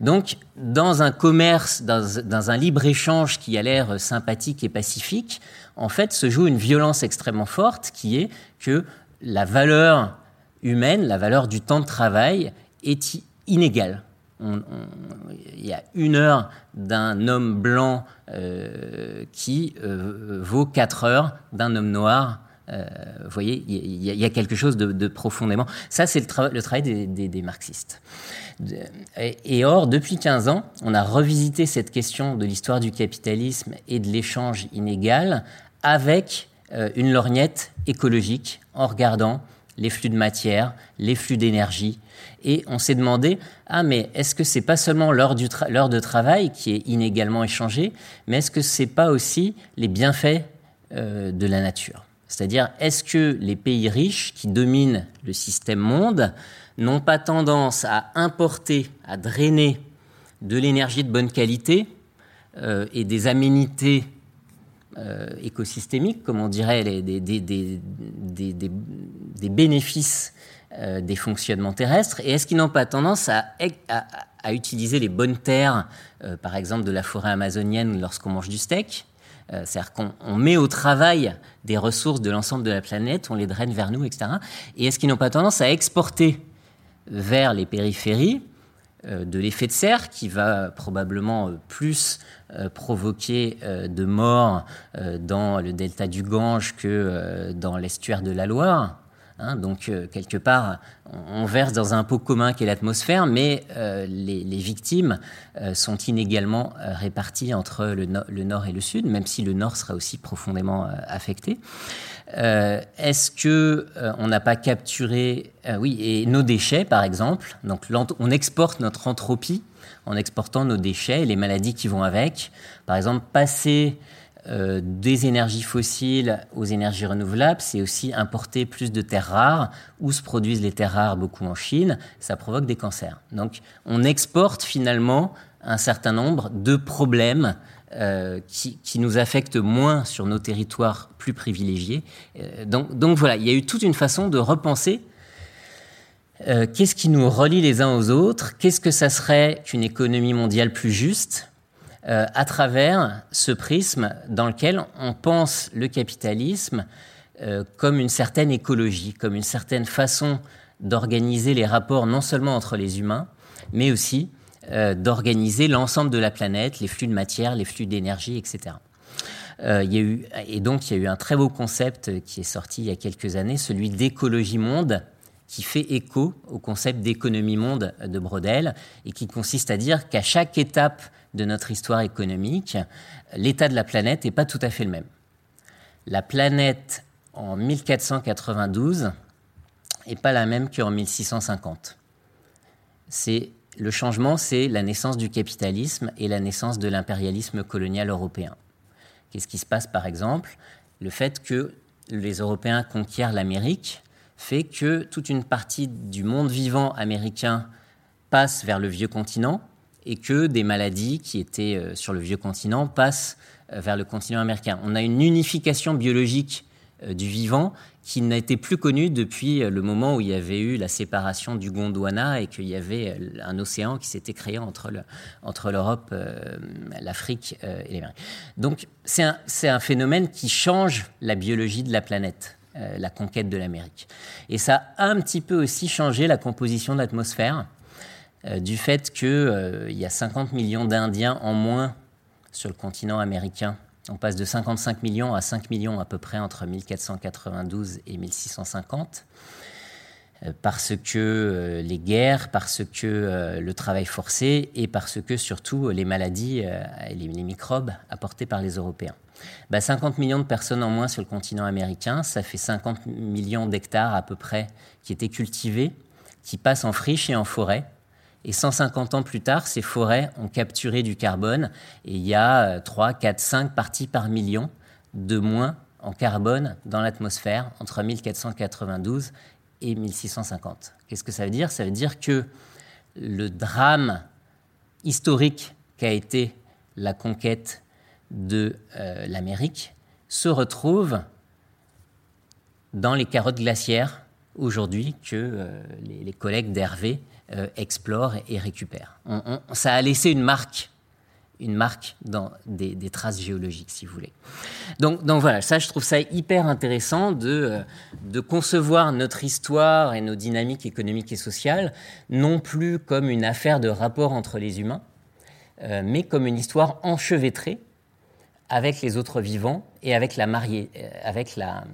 Donc, dans un commerce, dans, dans un libre-échange qui a l'air sympathique et pacifique, en fait, se joue une violence extrêmement forte qui est que la valeur humaine, la valeur du temps de travail est inégale. il y a une heure d'un homme blanc euh, qui euh, vaut quatre heures d'un homme noir. Euh, vous voyez, il y, a quelque chose de, profondément. Ça, c'est le, travail des, marxistes. Et, or, depuis 15 ans, on a revisité cette question de l'histoire du capitalisme et de l'échange inégal avec une lorgnette écologique en regardant les flux de matière, les flux d'énergie. Et on s'est demandé, ah mais est-ce que c'est pas seulement l'heure, de travail qui est inégalement échangée, mais est-ce que c'est pas aussi les bienfaits euh, de la nature? C'est-à-dire, est-ce que les pays riches qui dominent le système monde n'ont pas tendance à importer, à drainer de l'énergie de bonne qualité euh, et des aménités euh, écosystémiques, comme on dirait, des, bénéfices euh, des fonctionnements terrestres Et est-ce qu'ils n'ont pas tendance à, à, utiliser les bonnes terres, euh, par exemple de la forêt amazonienne lorsqu'on mange du steak? C'est-à-dire qu'on met au travail des ressources de l'ensemble de la planète, on les draine vers nous, etc. Et est-ce qu'ils n'ont pas tendance à exporter vers les périphéries de l'effet de serre qui va probablement plus euh, provoquer euh, de morts euh, dans le delta du Gange que dans l'estuaire de la Loire. Hein. donc, quelque part, on, verse dans un pot commun qui est l'atmosphère, mais les, victimes sont inégalement réparties entre le, le, nord et le sud, même si le nord sera aussi profondément affecté. Est-ce que on n'a pas capturé, oui, et nos déchets, par exemple, donc on exporte notre entropie en exportant nos déchets et les maladies qui vont avec. Par exemple, passer euh, des énergies fossiles aux énergies renouvelables, c'est aussi importer plus de terres rares, où se produisent les terres rares beaucoup en Chine, ça provoque des cancers. Donc on exporte finalement un certain nombre de problèmes euh, qui, nous affectent moins sur nos territoires plus privilégiés. Euh, donc, voilà, il y a eu toute une façon de repenser qu'est-ce qui nous relie les uns aux autres Qu'est-ce que ça serait qu'une économie mondiale plus juste euh, à travers ce prisme dans lequel on pense le capitalisme euh, comme une certaine écologie, comme une certaine façon d'organiser les rapports non seulement entre les humains, mais aussi d'organiser l'ensemble de la planète, les flux de matière, les flux d'énergie, etc. il y a eu, et donc il y a eu un très beau concept qui est sorti il y a quelques années, celui d'écologie monde, qui fait écho au concept d'économie monde de Brodel et qui consiste à dire qu'à chaque étape de notre histoire économique, l'état de la planète n'est pas tout à fait le même. La planète en 1492 n'est pas la même qu'en 1650. C'est le changement, c'est la naissance du capitalisme et la naissance de l'impérialisme colonial européen. Qu'est-ce qui se passe par exemple? Le fait que les Européens conquièrent l'Amérique fait que toute une partie du monde vivant américain passe vers le vieux continent et que des maladies qui étaient euh, sur le vieux continent passent euh, vers le continent américain. On a une unification biologique euh, du vivant qui n'a été plus connue depuis le moment où il y avait eu la séparation du Gondwana et qu'il y avait un océan qui s'était créé entre, l'Europe, l'Afrique et l'Amérique. Donc c'est un phénomène qui change la biologie de la planète. La conquête de l'Amérique. Et ça a un petit peu aussi changé la composition de l'atmosphère, du fait qu'il euh, y a 50 millions d'Indiens en moins sur le continent américain. On passe de 55 millions à 5 millions à peu près entre 1492 et 1650 parce que les guerres, parce que le travail forcé et parce que surtout les maladies et les microbes apportés par les Européens. 50 bah, millions de personnes en moins sur le continent américain, ça fait 50 millions d'hectares à peu près qui étaient cultivés, qui passent en friche et en forêt. Et 150 ans plus tard, ces forêts ont capturé du carbone et il y a 3, 4, 5 parties par million de moins en carbone dans l'atmosphère entre 1492 et 1650. Qu'est-ce que ça veut dire? Ça veut dire que le drame historique qu'a été la conquête de euh, l'Amérique se retrouve dans les carottes glaciaires aujourd'hui que euh, les, collègues d'Hervé euh, explorent et récupèrent. ça a laissé une marque une marque dans des, traces géologiques, si vous voulez. Donc, donc, voilà, ça, je trouve ça hyper intéressant de, euh, de concevoir notre histoire et nos dynamiques économiques et sociales, non plus comme une affaire de rapport entre les humains, euh, mais comme une histoire enchevêtrée avec les autres vivants et avec la, mariée, avec la,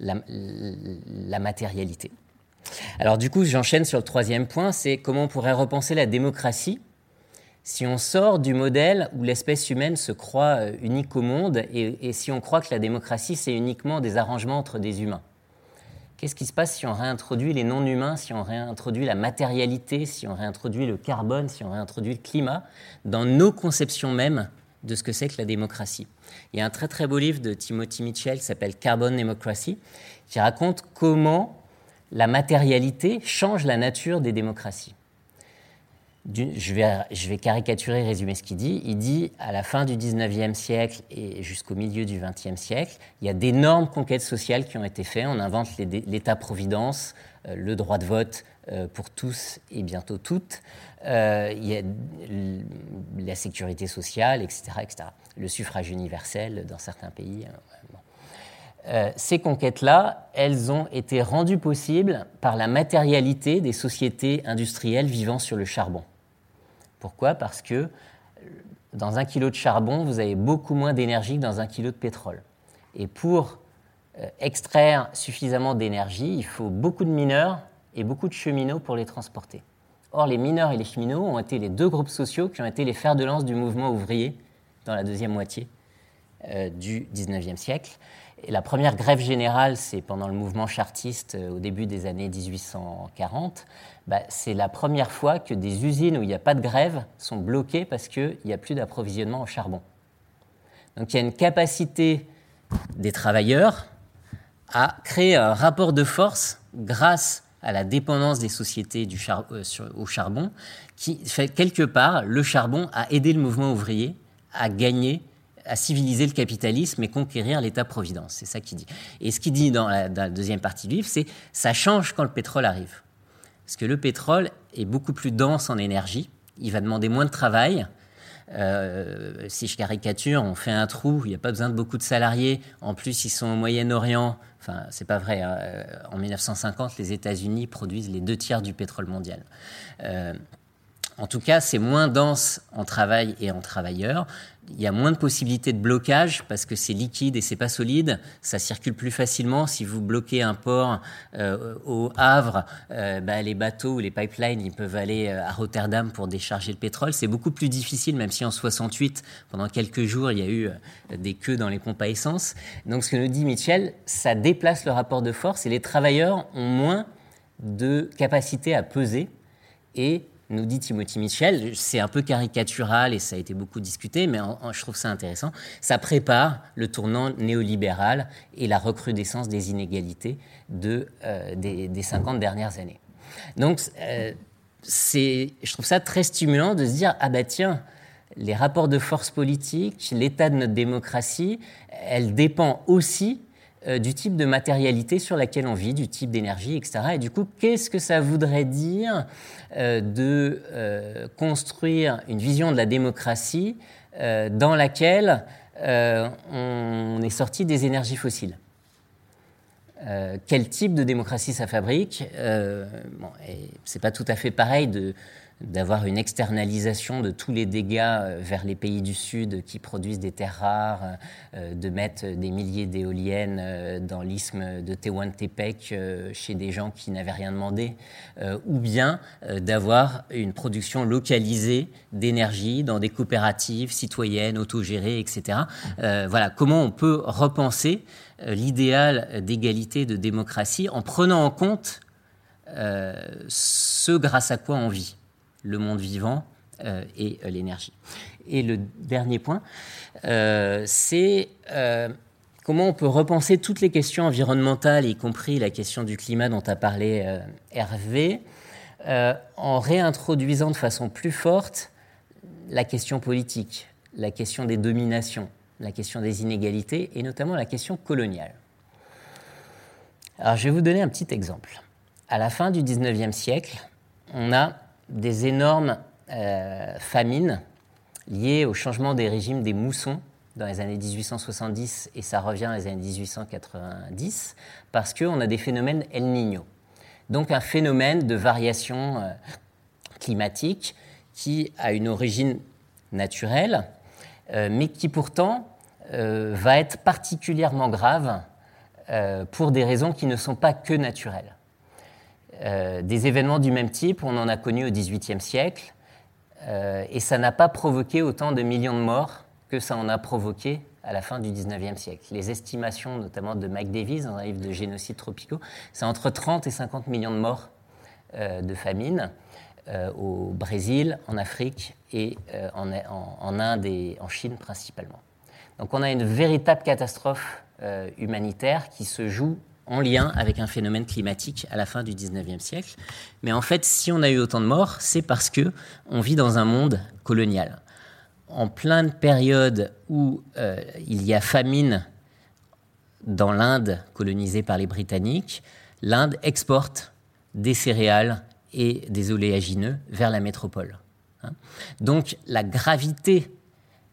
la, la matérialité. Alors du coup, j'enchaîne sur le troisième point, c'est comment on pourrait repenser la démocratie si on sort du modèle où l'espèce humaine se croit euh, unique au monde et, si on croit que la démocratie, c'est uniquement des arrangements entre des humains, qu'est-ce qui se passe si on réintroduit les non-humains, si on réintroduit la matérialité, si on réintroduit le carbone, si on réintroduit le climat dans nos conceptions mêmes de ce que c'est que la démocratie? Il y a un très très beau livre de Timothy Mitchell qui s'appelle Carbon Democracy qui raconte comment la matérialité change la nature des démocraties je vais, je vais caricaturer, résumer ce qu'il dit. Il dit, à la fin du 19e siècle et jusqu'au milieu du 20e siècle, il y a d'énormes conquêtes sociales qui ont été faites. On invente l'État-providence, euh, le droit de vote euh, pour tous et bientôt toutes. Euh, il y a la sécurité sociale, etc., etc. Le suffrage universel dans certains pays. Ces conquêtes-là, elles ont été rendues possibles par la matérialité des sociétés industrielles vivant sur le charbon. Pourquoi? Parce que dans un kilo de charbon, vous avez beaucoup moins d'énergie que dans un kilo de pétrole. Et pour euh, extraire suffisamment d'énergie, il faut beaucoup de mineurs et beaucoup de cheminots pour les transporter. Or, les mineurs et les cheminots ont été les deux groupes sociaux qui ont été les fers de lance du mouvement ouvrier dans la deuxième moitié euh, du XIXe siècle. La première grève générale, c'est pendant le mouvement chartiste euh, au début des années 1840. Bah, c'est la première fois que des usines où il n'y a pas de grève sont bloquées parce qu'il n'y a plus d'approvisionnement en charbon. Donc il y a une capacité des travailleurs à créer un rapport de force grâce à la dépendance des sociétés euh, au charbon, qui fait quelque part, le charbon a aidé le mouvement ouvrier à gagner, à civiliser le capitalisme et conquérir l'État-providence. C'est ça qu'il dit. Et ce qu'il dit dans la, deuxième partie du livre, c'est ça change quand le pétrole arrive. Parce que le pétrole est beaucoup plus dense en énergie, il va demander moins de travail. Euh, si je caricature, on fait un trou, il n'y a pas besoin de beaucoup de salariés. En plus, ils sont au Moyen-Orient. Enfin, c'est pas vrai. Hein. Euh, en 1950, les États-Unis produisent les deux tiers du pétrole mondial. Euh, en tout cas, c'est moins dense en travail et en travailleurs il y a moins de possibilités de blocage parce que c'est liquide et c'est pas solide. Ça circule plus facilement. Si vous bloquez un port euh, au Havre, euh, bah, les bateaux ou les pipelines, ils peuvent aller euh, à Rotterdam pour décharger le pétrole. C'est beaucoup plus difficile, même si en 68, pendant quelques jours, il y a eu des queues dans les pompes à essence. Donc, ce que nous dit Mitchell, ça déplace le rapport de force et les travailleurs ont moins de capacité à peser et nous dit Timothy Mitchell, c'est un peu caricatural et ça a été beaucoup discuté, mais je trouve ça intéressant, ça prépare le tournant néolibéral et la recrudescence des inégalités de, euh, des, 50 dernières années. Donc, euh, je trouve ça très stimulant de se dire, ah bah tiens, les rapports de force politique, l'état de notre démocratie, elle dépend aussi euh, du type de matérialité sur laquelle on vit, du type d'énergie, etc. Et du coup, qu'est-ce que ça voudrait dire euh, de euh, construire une vision de la démocratie dans laquelle on est sorti des énergies fossiles? Quel type de démocratie ça fabrique? Bon, C'est pas tout à fait pareil de, d'avoir une externalisation de tous les dégâts euh, vers les pays du Sud qui produisent des terres rares, euh, de mettre des milliers d'éoliennes euh, dans l'isthme de Tehuantepec chez des gens qui n'avaient rien demandé, ou bien d'avoir une production localisée d'énergie dans des coopératives citoyennes, autogérées, etc. voilà, comment on peut repenser l'idéal d'égalité, de démocratie en prenant en compte ce grâce à quoi on vit? Le monde vivant euh, et euh, l'énergie. Et le dernier point, euh, c'est comment on peut repenser toutes les questions environnementales, y compris la question du climat dont a parlé Hervé, en réintroduisant de façon plus forte la question politique, la question des dominations, la question des inégalités et notamment la question coloniale. Alors je vais vous donner un petit exemple. À la fin du 19e siècle, on a des énormes euh, famines liées au changement des régimes des moussons dans les années 1870 et ça revient dans les années 1890 parce qu'on a des phénomènes El Niño. Donc un phénomène de variation euh, climatique qui a une origine naturelle, euh, mais qui pourtant va être particulièrement grave pour des raisons qui ne sont pas que naturelles. Des événements du même type, on en a connu au XVIIIe siècle, et ça n'a pas provoqué autant de millions de morts que ça en a provoqué à la fin du 19e siècle. Les estimations, notamment de Mike Davis dans un livre de génocides tropicaux, c'est entre 30 et 50 millions de morts euh, de famine euh, au Brésil, en Afrique et euh, en, Inde et en Chine principalement. Donc on a une véritable catastrophe humanitaire qui se joue en lien avec un phénomène climatique à la fin du 19e siècle. Mais en fait, si on a eu autant de morts, c'est parce que on vit dans un monde colonial en pleine période où euh, il y a famine dans l'Inde colonisée par les Britanniques, l'Inde exporte des céréales et des oléagineux vers la métropole. Hein. Donc la gravité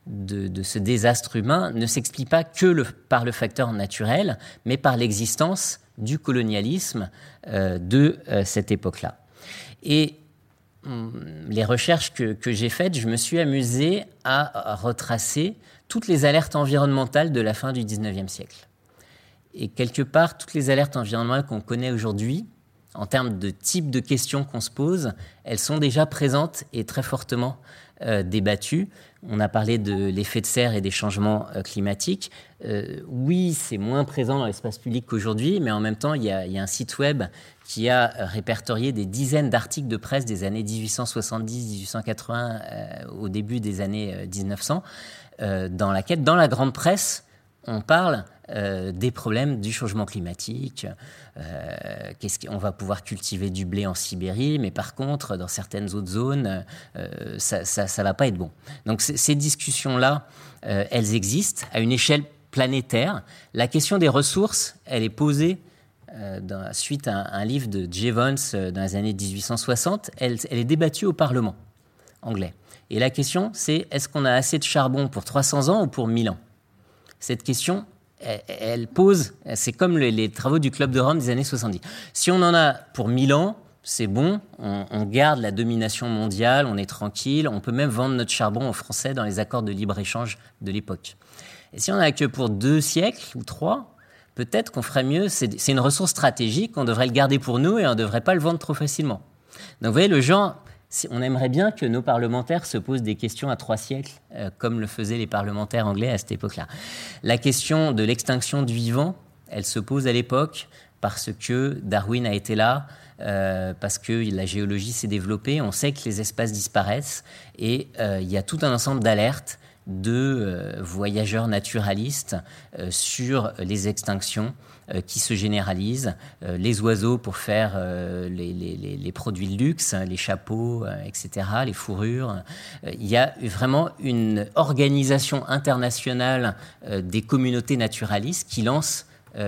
de, ce désastre humain ne s'explique pas que par le facteur naturel, mais par l'existence du colonialisme euh, de euh, cette époque-là. Et Hum, les recherches que, j'ai faites, je me suis amusé à, retracer toutes les alertes environnementales de la fin du 19e siècle. Et quelque part, toutes les alertes environnementales qu'on connaît aujourd'hui, en termes de type de questions qu'on se pose, elles sont déjà présentes et très fortement euh, débattues. On a parlé de l'effet de serre et des changements euh, climatiques. Euh, oui, c'est moins présent dans l'espace public qu'aujourd'hui, mais en même temps, il y, a, un site web qui a répertorié des dizaines d'articles de presse des années 1870-1880 au début des années 1900, dans laquelle, dans la grande presse, on parle euh, des problèmes du changement climatique. Euh, on va pouvoir cultiver du blé en Sibérie, mais par contre, dans certaines autres zones, euh, ça ne va pas être bon. Donc ces discussions-là, elles existent à une échelle planétaire. La question des ressources, elle est posée dans, suite à un, livre de Jevons dans les années 1860. Elle, elle est débattue au Parlement anglais. Et la question, c'est est-ce qu'on a assez de charbon pour 300 ans ou pour 1000 ans? Cette question, elle pose, c'est comme les, travaux du Club de Rome des années 70. Si on en a pour 1000 ans, c'est bon, on, garde la domination mondiale, on est tranquille, on peut même vendre notre charbon aux Français dans les accords de libre-échange de l'époque. Et si on a que pour deux siècles ou trois, peut-être qu'on ferait mieux, c'est une ressource stratégique, on devrait le garder pour nous et on ne devrait pas le vendre trop facilement. Donc vous voyez, le genre, on aimerait bien que nos parlementaires se posent des questions à trois siècles, euh, comme le faisaient les parlementaires anglais à cette époque-là. La question de l'extinction du vivant, elle se pose à l'époque parce que Darwin a été là, euh, parce que la géologie s'est développée, on sait que les espaces disparaissent, et euh, il y a tout un ensemble d'alertes de voyageurs naturalistes sur les extinctions qui se généralisent. Euh, les oiseaux pour faire euh, les, produits de luxe, hein, les chapeaux, etc., les fourrures. il y a vraiment une organisation internationale des communautés naturalistes qui lance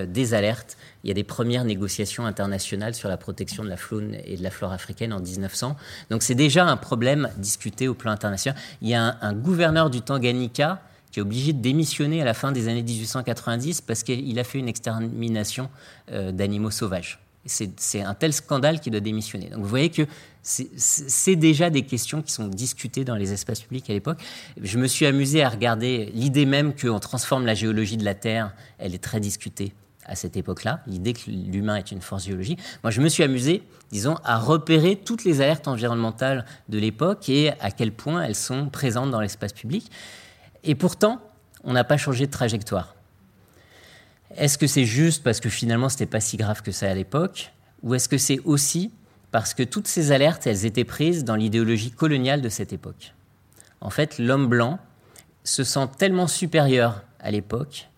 des alertes. Il y a des premières négociations internationales sur la protection de la faune et de la flore africaine en 1900. Donc c'est déjà un problème discuté au plan international. Il y a un, un gouverneur du Tanganyika qui est obligé de démissionner à la fin des années 1890 parce qu'il a fait une extermination euh, d'animaux sauvages. C'est un tel scandale qu'il doit démissionner. Donc vous voyez que c'est déjà des questions qui sont discutées dans les espaces publics à l'époque. Je me suis amusé à regarder l'idée même qu'on transforme la géologie de la Terre, elle est très discutée à cette époque-là, l'idée que l'humain est une force géologique. Moi, je me suis amusé, disons, à repérer toutes les alertes environnementales de l'époque et à quel point elles sont présentes dans l'espace public. Et pourtant, on n'a pas changé de trajectoire. Est-ce que c'est juste parce que finalement, ce n'était pas si grave que ça à l'époque? Ou est-ce que c'est aussi parce que toutes ces alertes, elles étaient prises dans l'idéologie coloniale de cette époque? En fait, l'homme blanc se sent tellement supérieur à l'époque,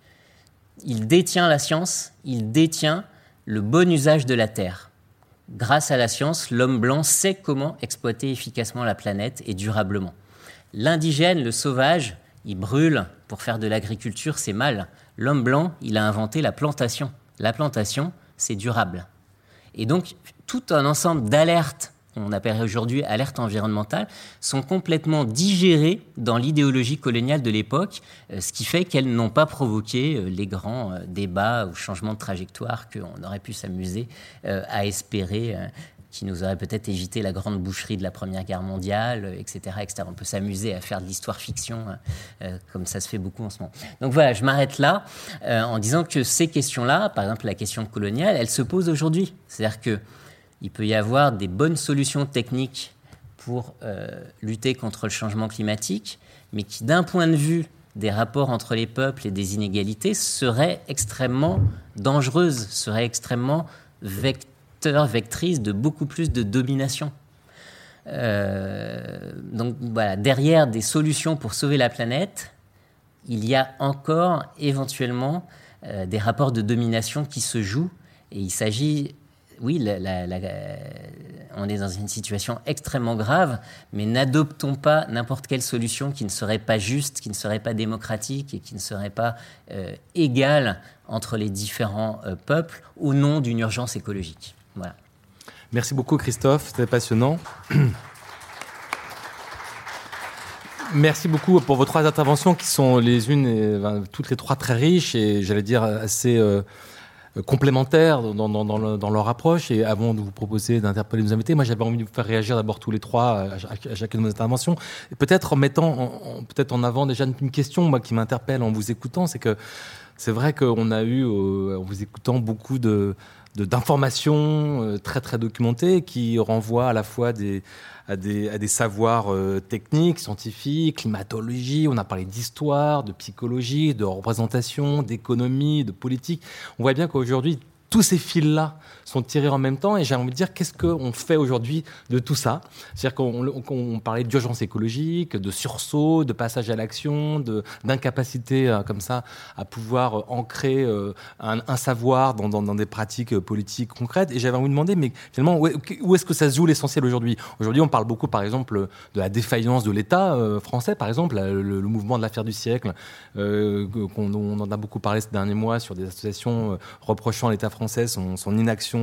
il détient la science, il détient le bon usage de la Terre. Grâce à la science, l'homme blanc sait comment exploiter efficacement la planète et durablement. L'indigène, le sauvage, il brûle pour faire de l'agriculture, c'est mal. L'homme blanc, il a inventé la plantation. La plantation, c'est durable. Et donc, tout un ensemble d'alertes on appelle aujourd'hui alerte environnementale, sont complètement digérées dans l'idéologie coloniale de l'époque, euh, ce qui fait qu'elles n'ont pas provoqué euh, les grands euh, débats ou changements de trajectoire qu'on aurait pu s'amuser à espérer qui nous auraient peut-être évité la grande boucherie de la Première Guerre mondiale, etc. etc. On peut s'amuser à faire de l'histoire-fiction, comme ça se fait beaucoup en ce moment. Donc voilà, je m'arrête là en disant que ces questions-là, par exemple la question coloniale, elles se posent aujourd'hui. C'est-à-dire que il peut y avoir des bonnes solutions techniques pour euh, lutter contre le changement climatique, mais qui, d'un point de vue des rapports entre les peuples et des inégalités, seraient extrêmement dangereuses, seraient extrêmement vecteurs, vectrices de beaucoup plus de domination. Euh, donc voilà, derrière des solutions pour sauver la planète, il y a encore éventuellement euh, des rapports de domination qui se jouent. Et il s'agit oui, on est dans une situation extrêmement grave, mais n'adoptons pas n'importe quelle solution qui ne serait pas juste, qui ne serait pas démocratique et qui ne serait pas euh, égale entre les différents peuples au nom d'une urgence écologique. Merci beaucoup Christophe, c'était passionnant. <clears throat> Merci beaucoup pour vos trois interventions qui sont les unes, toutes les trois très riches et j'allais dire assez... Euh, complémentaires dans, leur approche. Et avant de vous proposer d'interpeller nos invités, moi j'avais envie de vous faire réagir d'abord tous les trois à, chacune de nos interventions. Peut-être en mettant peut-être en avant déjà une question moi, qui m'interpelle en vous écoutant, c'est que c'est vrai qu'on a eu, euh, en vous écoutant, beaucoup de d'informations euh, très très documentées qui renvoient à la fois des, à des, savoirs euh, techniques, scientifiques, climatologie, on a parlé d'histoire, de psychologie, de représentation, d'économie, de politique. On voit bien qu'aujourd'hui, tous ces fils-là sont tirés en même temps. Et j'ai envie de dire, qu'est-ce qu'on fait aujourd'hui de tout ça? C'est-à-dire qu'on parlait d'urgence écologique, de sursaut, de passage à l'action, d'incapacité euh, comme ça à pouvoir euh, ancrer euh, un, savoir dans, des pratiques politiques concrètes. Et j'avais envie de demander, mais finalement, où est-ce que ça se joue l'essentiel aujourd'hui? Aujourd'hui, on parle beaucoup, par exemple, de la défaillance de l'État français, par exemple, le, mouvement de l'affaire du siècle, qu'on on en a beaucoup parlé ces derniers mois sur des associations reprochant l'État français son inaction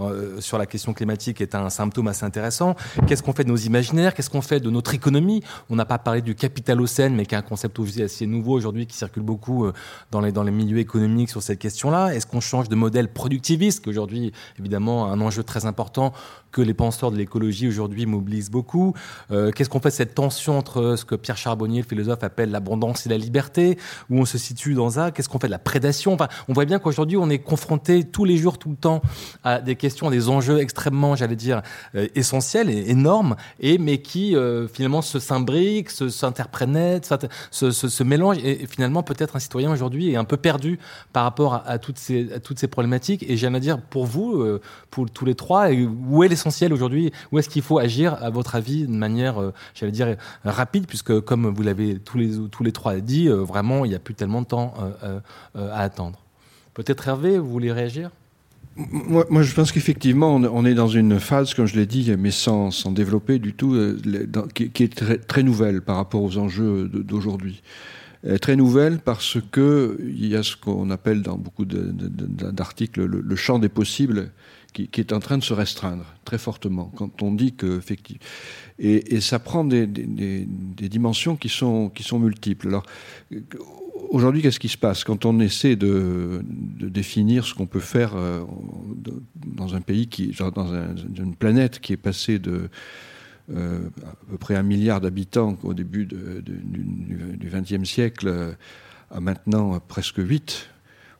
euh, sur la question climatique est un symptôme assez intéressant. Qu'est-ce qu'on fait de nos imaginaires? Qu'est-ce qu'on fait de notre économie? On n'a pas parlé du capitalocène, mais qui est un concept aussi assez nouveau aujourd'hui qui circule beaucoup euh, dans les, dans les milieux économiques sur cette question-là. Est-ce qu'on change de modèle productiviste, qui aujourd'hui, évidemment, un enjeu très important que les penseurs de l'écologie aujourd'hui mobilisent beaucoup. Euh, qu'est-ce qu'on fait de cette tension entre ce que Pierre Charbonnier, le philosophe, appelle l'abondance et la liberté Où on se situe dans ça Qu'est-ce qu'on fait de la prédation? Enfin, On voit bien qu'aujourd'hui, on est confronté tous les jours, tout le temps, à des questions, à des enjeux extrêmement, j'allais dire, euh, essentiels et énormes, et, mais qui euh, finalement se s'imbriquent, s'interprètent, se, se, se, mélangent. Et, finalement, peut-être un citoyen aujourd'hui est un peu perdu par rapport à, toutes, ces, à toutes ces problématiques. Et j'aime dire, pour vous, pour tous les trois, où est essentiel aujourd'hui Où est-ce qu'il faut agir, à votre avis, de manière, euh, j'allais dire, rapide, puisque comme vous l'avez tous les, tous les trois dit, euh, vraiment, il n'y a plus tellement de temps euh, à attendre. Peut-être Hervé, vous voulez réagir? Moi, moi, je pense qu'effectivement, on est dans une phase, comme je l'ai dit, mais sans, sans développer du tout, qui, est très, très, nouvelle par rapport aux enjeux d'aujourd'hui. Très nouvelle parce que il y a ce qu'on appelle dans beaucoup d'articles le, le, champ des possibles qui, est en train de se restreindre très fortement. Quand on dit que, effectivement, et, ça prend des, dimensions qui sont, qui sont multiples. Alors, aujourd'hui, qu'est-ce qui se passe quand on essaie de, définir ce qu'on peut faire euh, dans un pays qui, dans une planète qui est passée de euh, à peu près un milliard d'habitants au début du XXe siècle à maintenant presque 8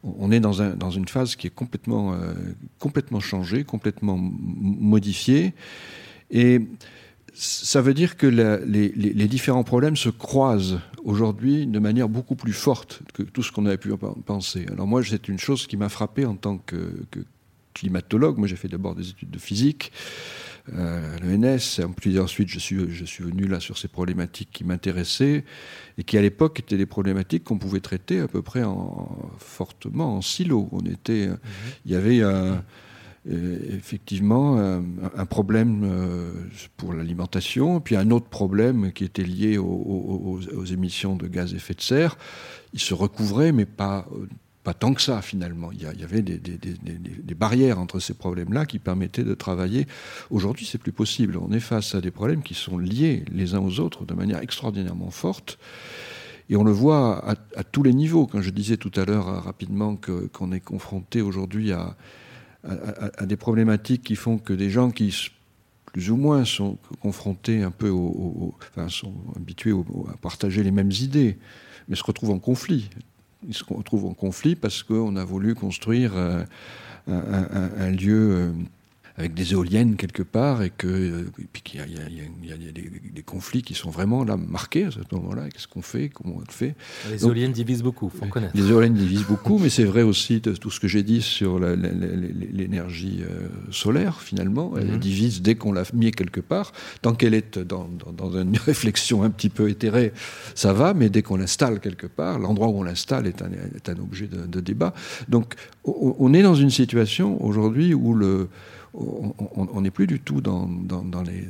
on est dans, un, dans, une phase qui est complètement, euh, complètement changée, complètement modifiée. Et ça veut dire que les, différents problèmes se croisent aujourd'hui de manière beaucoup plus forte que tout ce qu'on avait pu penser. Alors moi, c'est une chose qui m'a frappé en tant que, climatologue. Moi, j'ai fait d'abord des études de physique. À l'ENS. Ensuite, je suis, je suis venu là sur ces problématiques qui m'intéressaient et qui, à l'époque, étaient des problématiques qu'on pouvait traiter à peu près en, fortement en silo. On était, mhm. Il y avait un effectivement un, problème euh, pour l'alimentation, puis un autre problème qui était lié aux, émissions de gaz à effet de serre. Il se recouvrait, mais pas, pas tant que ça finalement. Il y, avait des, barrières entre ces problèmes-là qui permettaient de travailler. Aujourd'hui, c'est plus possible. On est face à des problèmes qui sont liés les uns aux autres de manière extraordinairement forte. Et on le voit à, tous les niveaux. Quand je disais tout à l'heure euh, rapidement qu'on est confronté aujourd'hui à, à, des problématiques qui font que des gens qui plus ou moins sont confrontés un peu au, enfin, sont habitués à partager les mêmes idées, mais se retrouvent en conflit. Ils se retrouvent en conflit parce qu'on a voulu construire euh, un, lieu euh, avec des éoliennes quelque part et que puis qu'il y a, des, conflits qui sont vraiment là marqués à ce moment-là. Qu'est-ce qu'on fait? Comment on le fait? Les éoliennes divisent beaucoup, faut connaître. Les éoliennes divisent beaucoup, mais c'est vrai aussi de tout ce que j'ai dit sur l'énergie euh, solaire. Finalement, elle mhm. divise dès qu'on l'a mis quelque part. Tant qu'elle est dans, une <laughs> réflexion un petit peu éthérée, ça va, mais dès qu'on l'installe quelque part, l'endroit où on l'installe est un, est un objet de, de débat. Donc, on est dans une situation aujourd'hui où le on n'est plus du tout dans, les,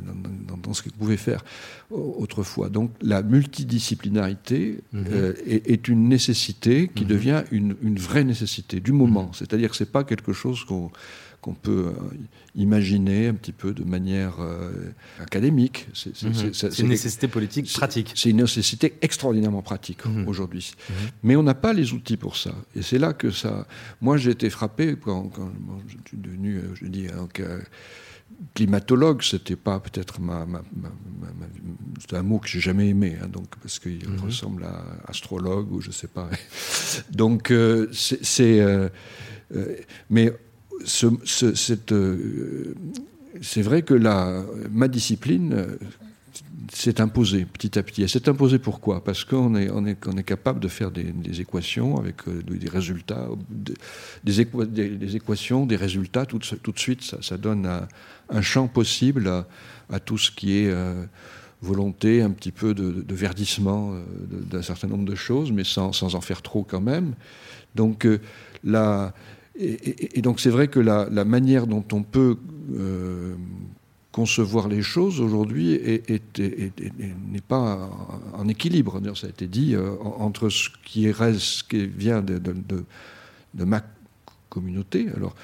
dans, ce qu'on pouvait faire autrefois. Donc la multidisciplinarité mhm. euh, est, une nécessité qui mhm. devient une, une, vraie nécessité du moment. Mhm. C'est-à-dire que ce n'est pas quelque chose qu'on qu'on peut euh, imaginer un petit peu de manière euh, académique. Mhm. C'est une nécessité politique pratique. C'est une nécessité extraordinairement pratique mhm. aujourd'hui. Mhm. Mais on n'a pas les outils pour ça. Et c'est là que ça... Moi, j'ai été frappé quand, je suis devenu, euh, je dis, donc, climatologue, c'était pas peut-être ma, c'est un mot que j'ai jamais aimé, hein, donc parce qu'il ressemble à astrologue ou je sais pas. <laughs> donc c'est, mais euh, c'est vrai que la, ma discipline euh, s'est imposée petit à petit. Elle s'est imposée pourquoi? Parce qu'on est, capable de faire des, équations avec euh, des résultats, des, équations, des résultats, tout, de suite, ça, donne un, champ possible à, tout ce qui est volonté, un petit peu de, verdissement d'un certain nombre de choses, mais sans, en faire trop quand même. Donc, la et, donc c'est vrai que la, manière dont on peut euh, concevoir les choses aujourd'hui n'est pas en équilibre. Ça a été dit euh, entre ce qui, reste, qui vient de, de, ma communauté. Alors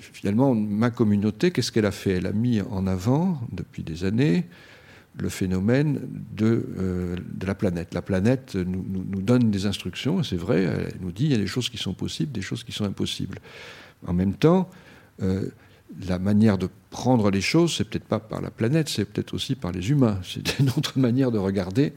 finalement, ma communauté, qu'est-ce qu'elle a fait? Elle a mis en avant depuis des années le phénomène de, euh, de, la planète. La planète nous, donne des instructions, c'est vrai, elle nous dit il y a des choses qui sont possibles, des choses qui sont impossibles. En même temps, euh, la manière de prendre les choses, c'est peut-être pas par la planète, c'est peut-être aussi par les humains. <laughs> C'est une autre manière de regarder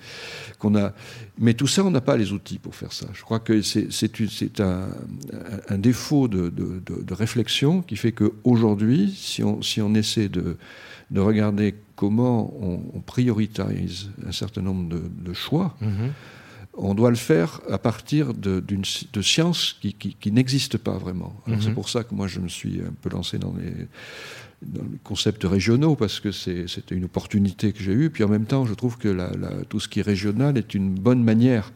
qu'on a. Mais tout ça, on n'a pas les outils pour faire ça. Je crois que c'est un, défaut de, réflexion qui fait qu'aujourd'hui, si on, si on essaie de regarder comment on, priorise un certain nombre de, choix, mhm. on doit le faire à partir de, de sciences qui, qui, n'existent pas vraiment. Mhm. C'est pour ça que moi je me suis un peu lancé dans les, dans les concepts régionaux, parce que c'était une opportunité que j'ai eue. Puis en même temps, je trouve que tout ce qui est régional est une bonne manière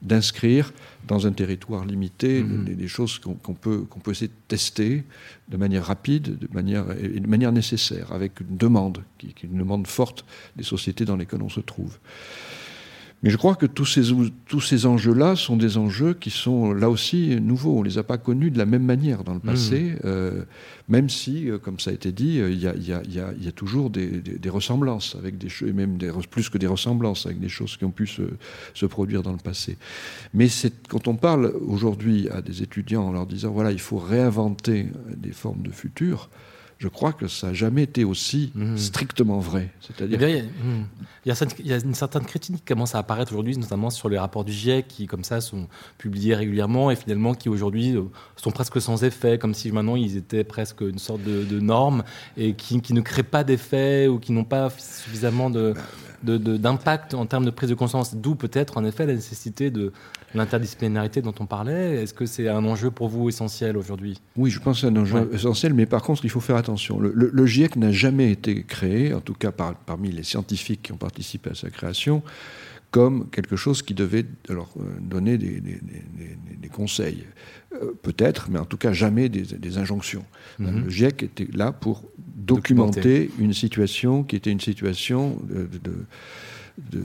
d'inscrire dans un territoire limité mhm. des, choses qu'on peut, qu'on peut essayer de tester de manière rapide, de manière, et de manière nécessaire, avec une demande, qui, qui est une demande forte des sociétés dans lesquelles on se trouve. Mais je crois que tous ces, tous ces enjeux-là sont des enjeux qui sont là aussi nouveaux. On ne les a pas connus de la même manière dans le passé, mmh. euh, même si, euh, comme ça a été dit, il y, y, a, toujours des, des, ressemblances, avec des et même des, plus que des ressemblances, avec des choses qui ont pu se, se produire dans le passé. Mais quand on parle aujourd'hui à des étudiants en leur disant, voilà, il faut réinventer des formes de futur, je crois que ça n'a jamais été aussi mhm. strictement vrai. C'est-à-dire, il, y a, une certaine critique qui commence à apparaître aujourd'hui, notamment sur les rapports du GIEC qui, comme ça, sont publiés régulièrement et finalement qui aujourd'hui euh, sont presque sans effet, comme si maintenant ils étaient presque une sorte de, norme et qui, ne créent pas d'effet ou qui n'ont pas suffisamment de. Bah, d'impact en termes de prise de conscience, d'où peut-être en effet la nécessité de l'interdisciplinarité dont on parlait. Est-ce que c'est un enjeu pour vous essentiel aujourd'hui? Oui, je pense que c'est un enjeu essentiel, mais par contre, il faut faire attention. Le, GIEC n'a jamais été créé, en tout cas parmi les scientifiques qui ont participé à sa création, comme quelque chose qui devait euh, donner des, conseils. Euh, peut-être, mais en tout cas jamais des, injonctions. Mhm. Le GIEC était là pour documenter, une situation qui était une situation de,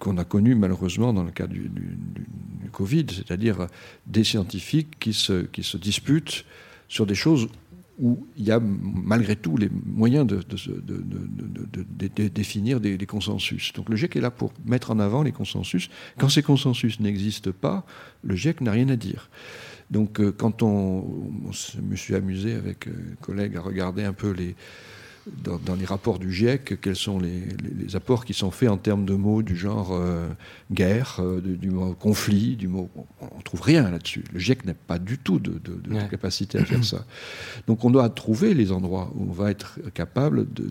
qu'on a connue malheureusement dans le cas du, Covid, c'est-à-dire des scientifiques qui se, qui se disputent sur des choses où il y a malgré tout les moyens de, définir des, consensus. Donc le GIEC est là pour mettre en avant les consensus. Quand ces consensus n'existent pas, le GIEC n'a rien à dire. Donc euh, quand on, je me suis amusé avec un euh, collègues à regarder un peu les, dans, les rapports du GIEC, quels sont les, apports qui sont faits en termes de mots du genre euh, guerre, euh, du mot conflit, du mot. On ne trouve rien là-dessus. Le GIEC n'a pas du tout de, capacité à faire ça. Donc on doit trouver les endroits où on va être capable de,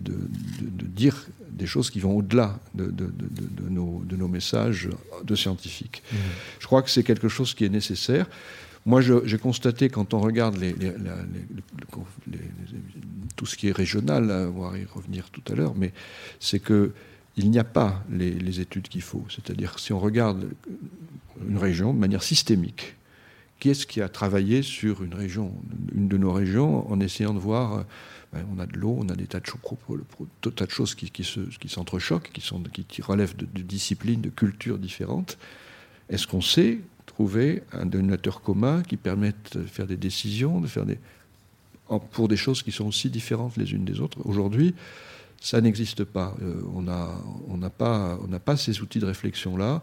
dire des choses qui vont au-delà de, nos, nos, messages de scientifiques. Mmh. Je crois que c'est quelque chose qui est nécessaire. Moi, j'ai constaté, quand on regarde les, tout ce qui est régional, on va y revenir tout à l'heure, mais c'est que il n'y a pas les, études qu'il faut. C'est-à-dire, si on regarde une région de manière systémique, qui est-ce qui a travaillé sur une région, une de nos régions, en essayant de voir, ben, on a de l'eau, on a des tas de, tas de choses qui, qui s'entrechoquent, qui, qui relèvent de disciplines, de cultures différentes. Est-ce qu'on sait trouver un donateur commun qui permette de faire des décisions, de faire des pour des choses qui sont aussi différentes les unes des autres. Aujourd'hui, ça n'existe pas. Euh, on n'a on pas, on pas ces outils de réflexion-là.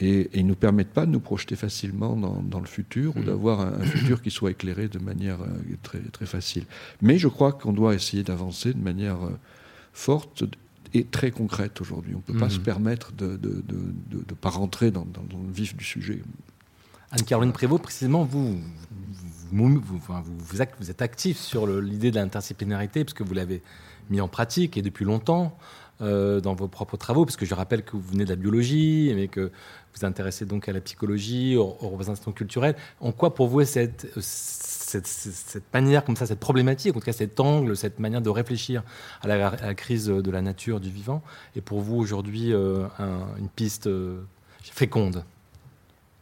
Et, ils ne nous permettent pas de nous projeter facilement dans, le futur ou mmh. d'avoir un, futur qui soit éclairé de manière euh, très, très facile. Mais je crois qu'on doit essayer d'avancer de manière euh, forte et très concrète aujourd'hui. On ne peut pas mmh. se permettre de ne pas rentrer dans, le vif du sujet. Anne-Caroline Prévost, précisément, vous, êtes actif sur l'idée de l'interdisciplinarité, parce que vous l'avez mis en pratique et depuis longtemps euh, dans vos propres travaux, parce que je rappelle que vous venez de la biologie, mais que vous vous intéressez donc à la psychologie, aux, représentations culturelles. En quoi pour vous cette, cette, cette, manière comme ça, cette problématique, en tout cas cet angle, cette manière de réfléchir à la, crise de la nature, du vivant, est pour vous aujourd'hui euh, une piste euh, féconde?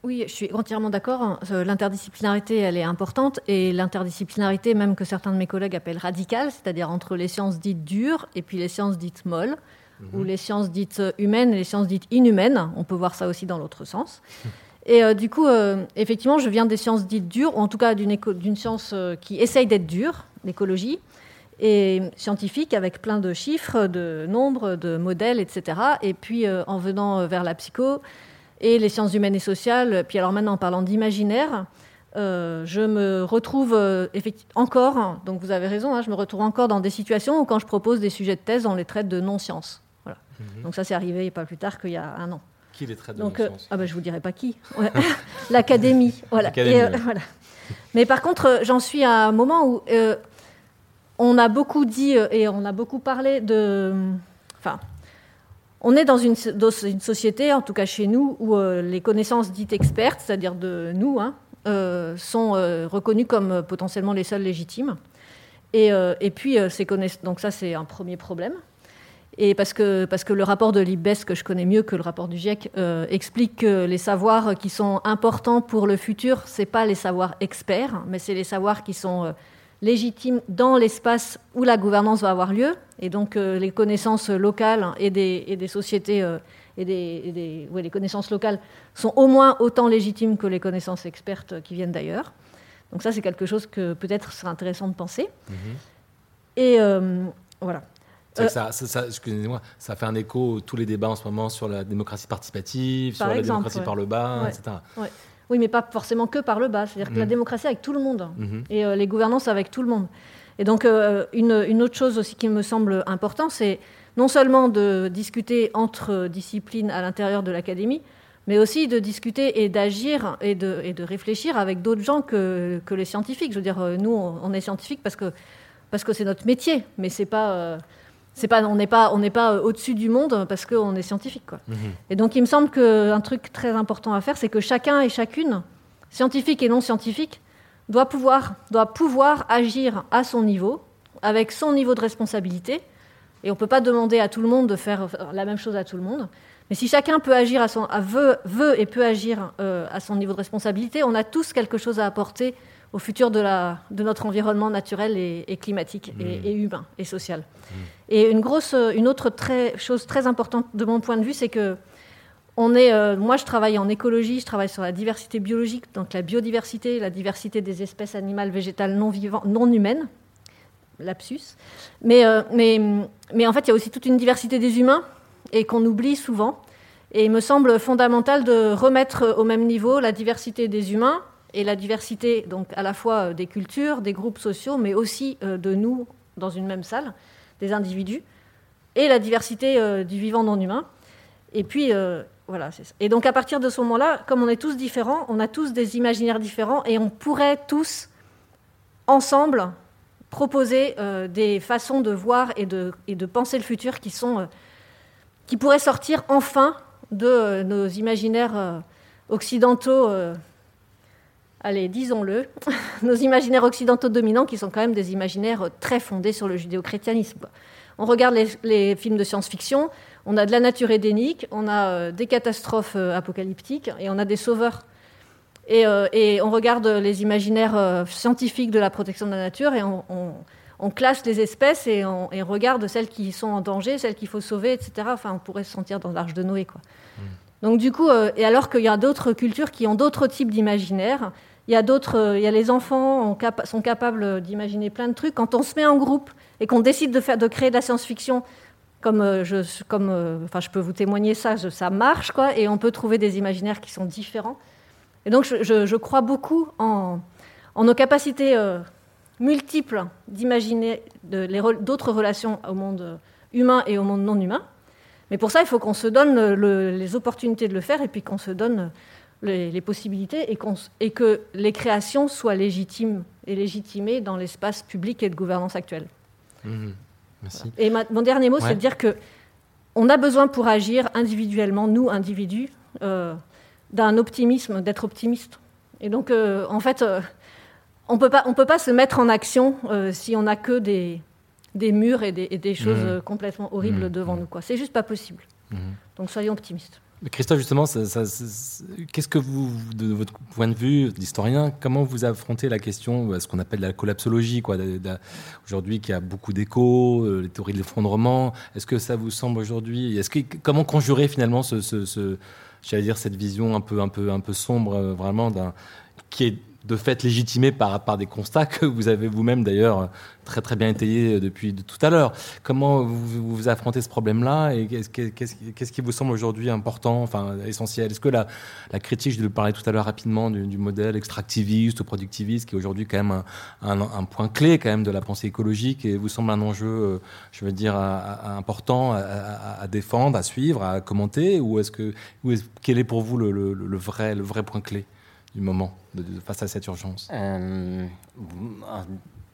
Oui, je suis entièrement d'accord. Euh, l'interdisciplinarité, elle est importante. Et l'interdisciplinarité, même que certains de mes collègues appellent radicale, c'est-à-dire entre les sciences dites dures et puis les sciences dites molles, mhm. ou les sciences dites humaines et les sciences dites inhumaines. On peut voir ça aussi dans l'autre sens. <laughs> Et euh, du coup, euh, effectivement, je viens des sciences dites dures, ou en tout cas d'une science qui essaye d'être dure, l'écologie, et scientifique, avec plein de chiffres, de nombres, de modèles, etc. Et puis, en venant vers la psycho, et les sciences humaines et sociales. Puis alors maintenant, en parlant d'imaginaire, euh, je me retrouve euh, encore, donc vous avez raison, hein, je me retrouve encore dans des situations où quand je propose des sujets de thèse, on les traite de non-science. Voilà. Mhm. Donc ça, c'est arrivé pas plus tard qu'il y a un an. Qui les traite de donc, non-science euh, ah ben, Je vous dirai pas qui. <laughs> L'académie. voilà. voilà. Mais par contre, j'en suis à un moment où on a beaucoup dit et on a beaucoup parlé de... Enfin, on est dans une, société, en tout cas chez nous, où euh, les connaissances dites expertes, c'est-à-dire de nous, hein, euh, sont euh, reconnues comme potentiellement les seules légitimes. Et, puis, donc ça, c'est un premier problème. Et parce que, le rapport de l'IBES, que je connais mieux que le rapport du GIEC, explique que les savoirs qui sont importants pour le futur, ce pas les savoirs experts, mais c'est les savoirs qui sont légitime dans l'espace où la gouvernance va avoir lieu. Et donc euh, les connaissances locales et des, et des sociétés euh, et, des, les connaissances locales sont au moins autant légitimes que les connaissances expertes qui viennent d'ailleurs. Donc ça, c'est quelque chose que peut-être serait intéressant de penser. Mhm. Et euh, voilà. Ça, excusez-moi, ça fait un écho tous les débats en ce moment sur la démocratie participative, sur la démocratie par le bas, etc. Oui, mais pas forcément que par le bas. C'est-à-dire que la mm. démocratie avec tout le monde mm-hmm. et euh, les gouvernances avec tout le monde. Et donc, euh, une, autre chose aussi qui me semble important, c'est non seulement de discuter entre disciplines à l'intérieur de l'académie, mais aussi de discuter et d'agir et de, et de, réfléchir avec d'autres gens que, que, les scientifiques. Je veux dire, euh, nous, on est scientifiques parce que parce que c'est notre métier, mais c'est pas c'est pas, on n'est pas, on n'est pas au-dessus du monde parce qu'on est scientifique. Quoi. Et donc, il me semble qu'un truc très important à faire, c'est que chacun et chacune, scientifique et non scientifique, doit pouvoir, doit pouvoir agir à son niveau, avec son niveau de responsabilité. Et on ne peut pas demander à tout le monde de faire la même chose à tout le monde. Mais si chacun peut agir à son, veut, veut, et peut agir euh, à son niveau de responsabilité, on a tous quelque chose à apporter au futur de, la, de notre environnement naturel et, climatique et, mmh. humain et social. Mmh. Et une, grosse, une autre très, chose très importante de mon point de vue, c'est que on est, euh, moi, je travaille en écologie, je travaille sur la diversité biologique, donc la biodiversité, la diversité des espèces animales, végétales non, vivantes, non humaines, lapsus. Mais, euh, mais, mais en fait, il y a aussi toute une diversité des humains et qu'on oublie souvent. Et il me semble fondamental de remettre au même niveau la diversité des humains et la diversité, donc à la fois des cultures, des groupes sociaux, mais aussi euh, de nous dans une même salle, des individus, et la diversité du vivant non humain. Et puis, voilà, Et donc à partir de ce moment-là, comme on est tous différents, on a tous des imaginaires différents et on pourrait tous, ensemble, proposer euh, des façons de voir et de, et de penser le futur qui, sont, euh, qui pourraient sortir enfin de euh, nos imaginaires occidentaux, allez, disons-le, <laughs> nos imaginaires occidentaux dominants qui sont quand même des imaginaires très fondés sur le judéo-chrétianisme. On regarde les films de science-fiction, on a de la nature édénique, on a euh, des catastrophes euh, apocalyptiques et on a des sauveurs. Et, euh, on regarde les imaginaires scientifiques de la protection de la nature et on, classe les espèces et on regarde celles qui sont en danger, celles qu'il faut sauver, etc. Enfin, on pourrait se sentir dans l'arche de Noé, quoi. Mm. Donc du coup, et alors qu'il y a d'autres cultures qui ont d'autres types d'imaginaires, il y a d'autres, il y a les enfants sont capables d'imaginer plein de trucs. Quand on se met en groupe et qu'on décide de, faire, de créer de la science-fiction comme, euh, euh, je peux vous témoigner ça, ça marche, quoi, et on peut trouver des imaginaires qui sont différents. Et donc, je, crois beaucoup en, nos capacités euh, multiples d'imaginer d'autres relations au monde humain et au monde non humain. Mais pour ça, il faut qu'on se donne les opportunités de le faire et puis qu'on se donne les, possibilités et, et, que les créations soient légitimes et légitimées dans l'espace public et de gouvernance actuelle. Mmh. Et mon dernier mot, c'est de dire que on a besoin pour agir individuellement, nous individus, euh, d'un optimisme, d'être optimiste. Et donc, euh, en fait, euh, on on peut pas se mettre en action si on n'a que des, des murs et des, des choses mmh. complètement horribles mmh. devant nous. Quoi. C'est juste pas possible. Mmh. Donc, soyons optimistes. Christophe, justement, qu'est-ce que vous, de votre point de vue d'historien, comment vous affrontez la question, ce qu'on appelle la collapsologie, aujourd'hui qui a beaucoup d'échos, euh, les théories de l'effondrement. Est-ce que ça vous semble aujourd'hui, comment conjurer finalement ce, cette vision un peu, un peu, un peu sombre, euh, vraiment qui est de fait légitimé par, par des constats que vous avez vous-même d'ailleurs très très bien étayés depuis tout à l'heure. Comment vous, vous, affrontez ce problème-là et qu'est-ce, qui vous semble aujourd'hui important, enfin essentiel? Est-ce que la, la, critique, je le parlais tout à l'heure rapidement, du, modèle extractiviste ou productiviste, qui est aujourd'hui quand même un, un, point clé quand même de la pensée écologique, et vous semble un enjeu, euh, je veux dire, important à, défendre, à suivre, à commenter, ou est-ce que quel est pour vous le, le vrai, le vrai point clé? Du moment face à cette urgence euh,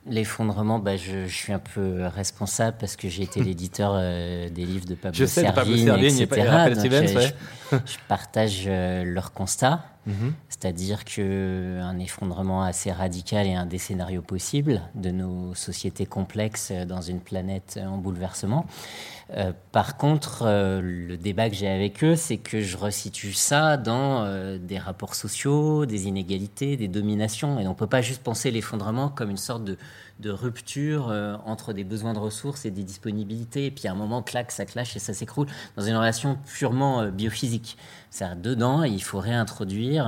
L'effondrement, bah, je, suis un peu responsable parce que j'ai été <laughs> l'éditeur euh, des livres de Pablo je sais, Servigne, Pablo etc. Euh, je, partage leur constat, mhm. c'est-à-dire qu'un effondrement assez radical est un des scénarios possibles de nos sociétés complexes dans une planète en bouleversement. Euh, par contre, euh, le débat que j'ai avec eux, c'est que je resitue ça dans euh, des rapports sociaux, des inégalités, des dominations. Et on ne peut pas juste penser l'effondrement comme une sorte de, rupture entre des besoins de ressources et des disponibilités. Et puis à un moment, clac, ça clash et ça s'écroule dans une relation purement biophysique. C'est-à-dire, dedans, il faut réintroduire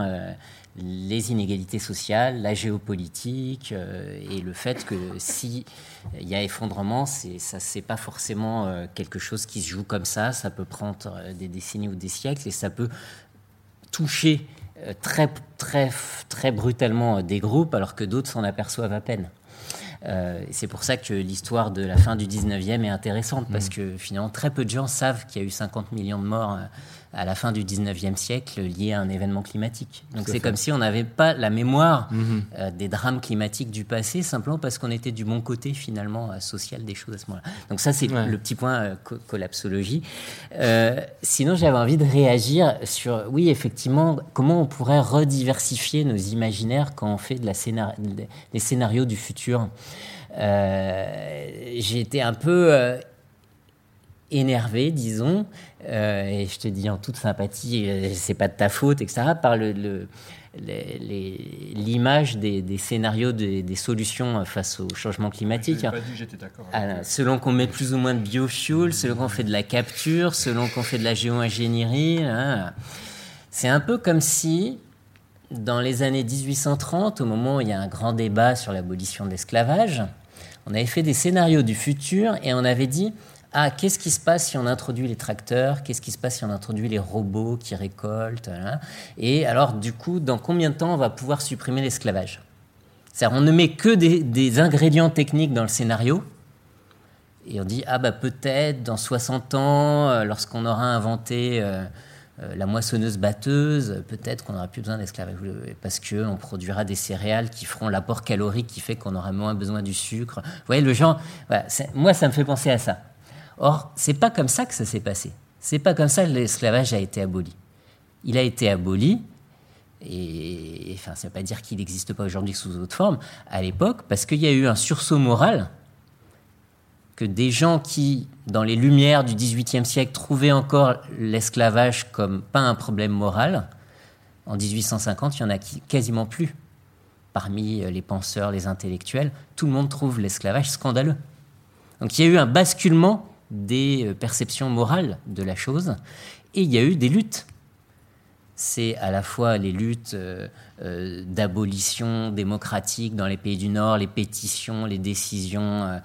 les inégalités sociales, la géopolitique euh, et le fait que si il y a effondrement, c'est ça c'est pas forcément euh, quelque chose qui se joue comme ça. Ça peut prendre euh, des décennies ou des siècles et ça peut toucher très très très brutalement des groupes alors que d'autres s'en aperçoivent à peine. c'est pour ça que l'histoire de la fin du 19e est intéressante, parce mm. que finalement, très peu de gens savent qu'il y a eu 50 millions de morts à la fin du 19e siècle lié à un événement climatique. Donc c'est comme si on n'avait pas la mémoire mhm. euh, des drames climatiques du passé, simplement parce qu'on était du bon côté finalement euh, social des choses à ce moment-là. Donc ça c'est le petit point euh, collapsologie. sinon j'avais envie de réagir sur, oui effectivement, comment on pourrait rediversifier nos imaginaires quand on fait de la des scénarios du futur. J'ai été un peu énervé, disons, euh, et je te dis en toute sympathie, euh, c'est pas de ta faute, etc., par le, l'image des, scénarios, des, solutions face au changement climatique. Pas dit, d'accord. Ah, selon qu'on met plus ou moins de biofuel, selon qu'on fait de la capture, selon qu'on fait de la géo-ingénierie. Hein. C'est un peu comme si, dans les années 1830, au moment où il y a un grand débat sur l'abolition de l'esclavage, on avait fait des scénarios du futur et on avait dit ah, qu'est-ce qui se passe si on introduit les tracteurs? Qu'est-ce qui se passe si on introduit les robots qui récoltent Et alors, du coup, dans combien de temps on va pouvoir supprimer l'esclavage? C'est-à-dire, on ne met que des, ingrédients techniques dans le scénario, et on dit, ah bah peut-être dans 60 ans, euh, lorsqu'on aura inventé euh, euh, la moissonneuse batteuse, peut-être qu'on n'aura plus besoin d'esclavage parce qu'on produira des céréales qui feront l'apport calorique qui fait qu'on aura moins besoin du sucre. Vous voyez, le genre, moi ça me fait penser à ça. Or, c'est pas comme ça que ça s'est passé. C'est pas comme ça que l'esclavage a été aboli. Il a été aboli, et enfin, ça ne veut pas dire qu'il n'existe pas aujourd'hui sous autre forme, à l'époque, parce qu'il y a eu un sursaut moral que des gens qui, dans les lumières du XVIIIe siècle, trouvaient encore l'esclavage comme pas un problème moral, en 1850, il n'y en a quasiment plus. Parmi les penseurs, les intellectuels, tout le monde trouve l'esclavage scandaleux. Donc il y a eu un basculement des euh, perceptions morales de la chose, et il y a eu des luttes. C'est à la fois les luttes euh, euh, d'abolition démocratique dans les pays du Nord, les pétitions, les décisions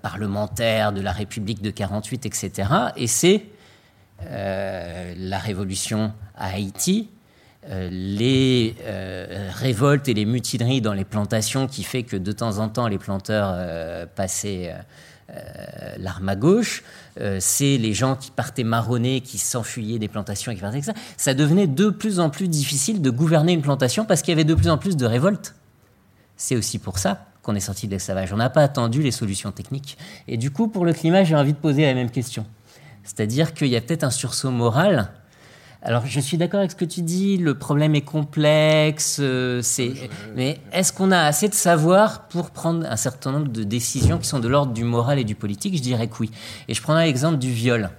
parlementaires de la République de 48, etc. Et c'est la révolution à Haïti, les révoltes et les mutineries dans les plantations qui fait que de temps en temps les planteurs passaient euh, l'arme à gauche, euh, c'est les gens qui partaient marronner, qui s'enfuyaient des plantations et qui faisaient ça. Ça devenait de plus en plus difficile de gouverner une plantation parce qu'il y avait de plus en plus de révoltes. C'est aussi pour ça qu'on est sorti de l'esclavage. On n'a pas attendu les solutions techniques. Et du coup, pour le climat, j'ai envie de poser la même question. C'est-à-dire qu'il y a peut-être un sursaut moral alors, je suis d'accord avec ce que tu dis, le problème est complexe, euh, mais est-ce qu'on a assez de savoir pour prendre un certain nombre de décisions qui sont de l'ordre du moral et du politique? Je dirais que oui. Et je prendrai l'exemple du viol.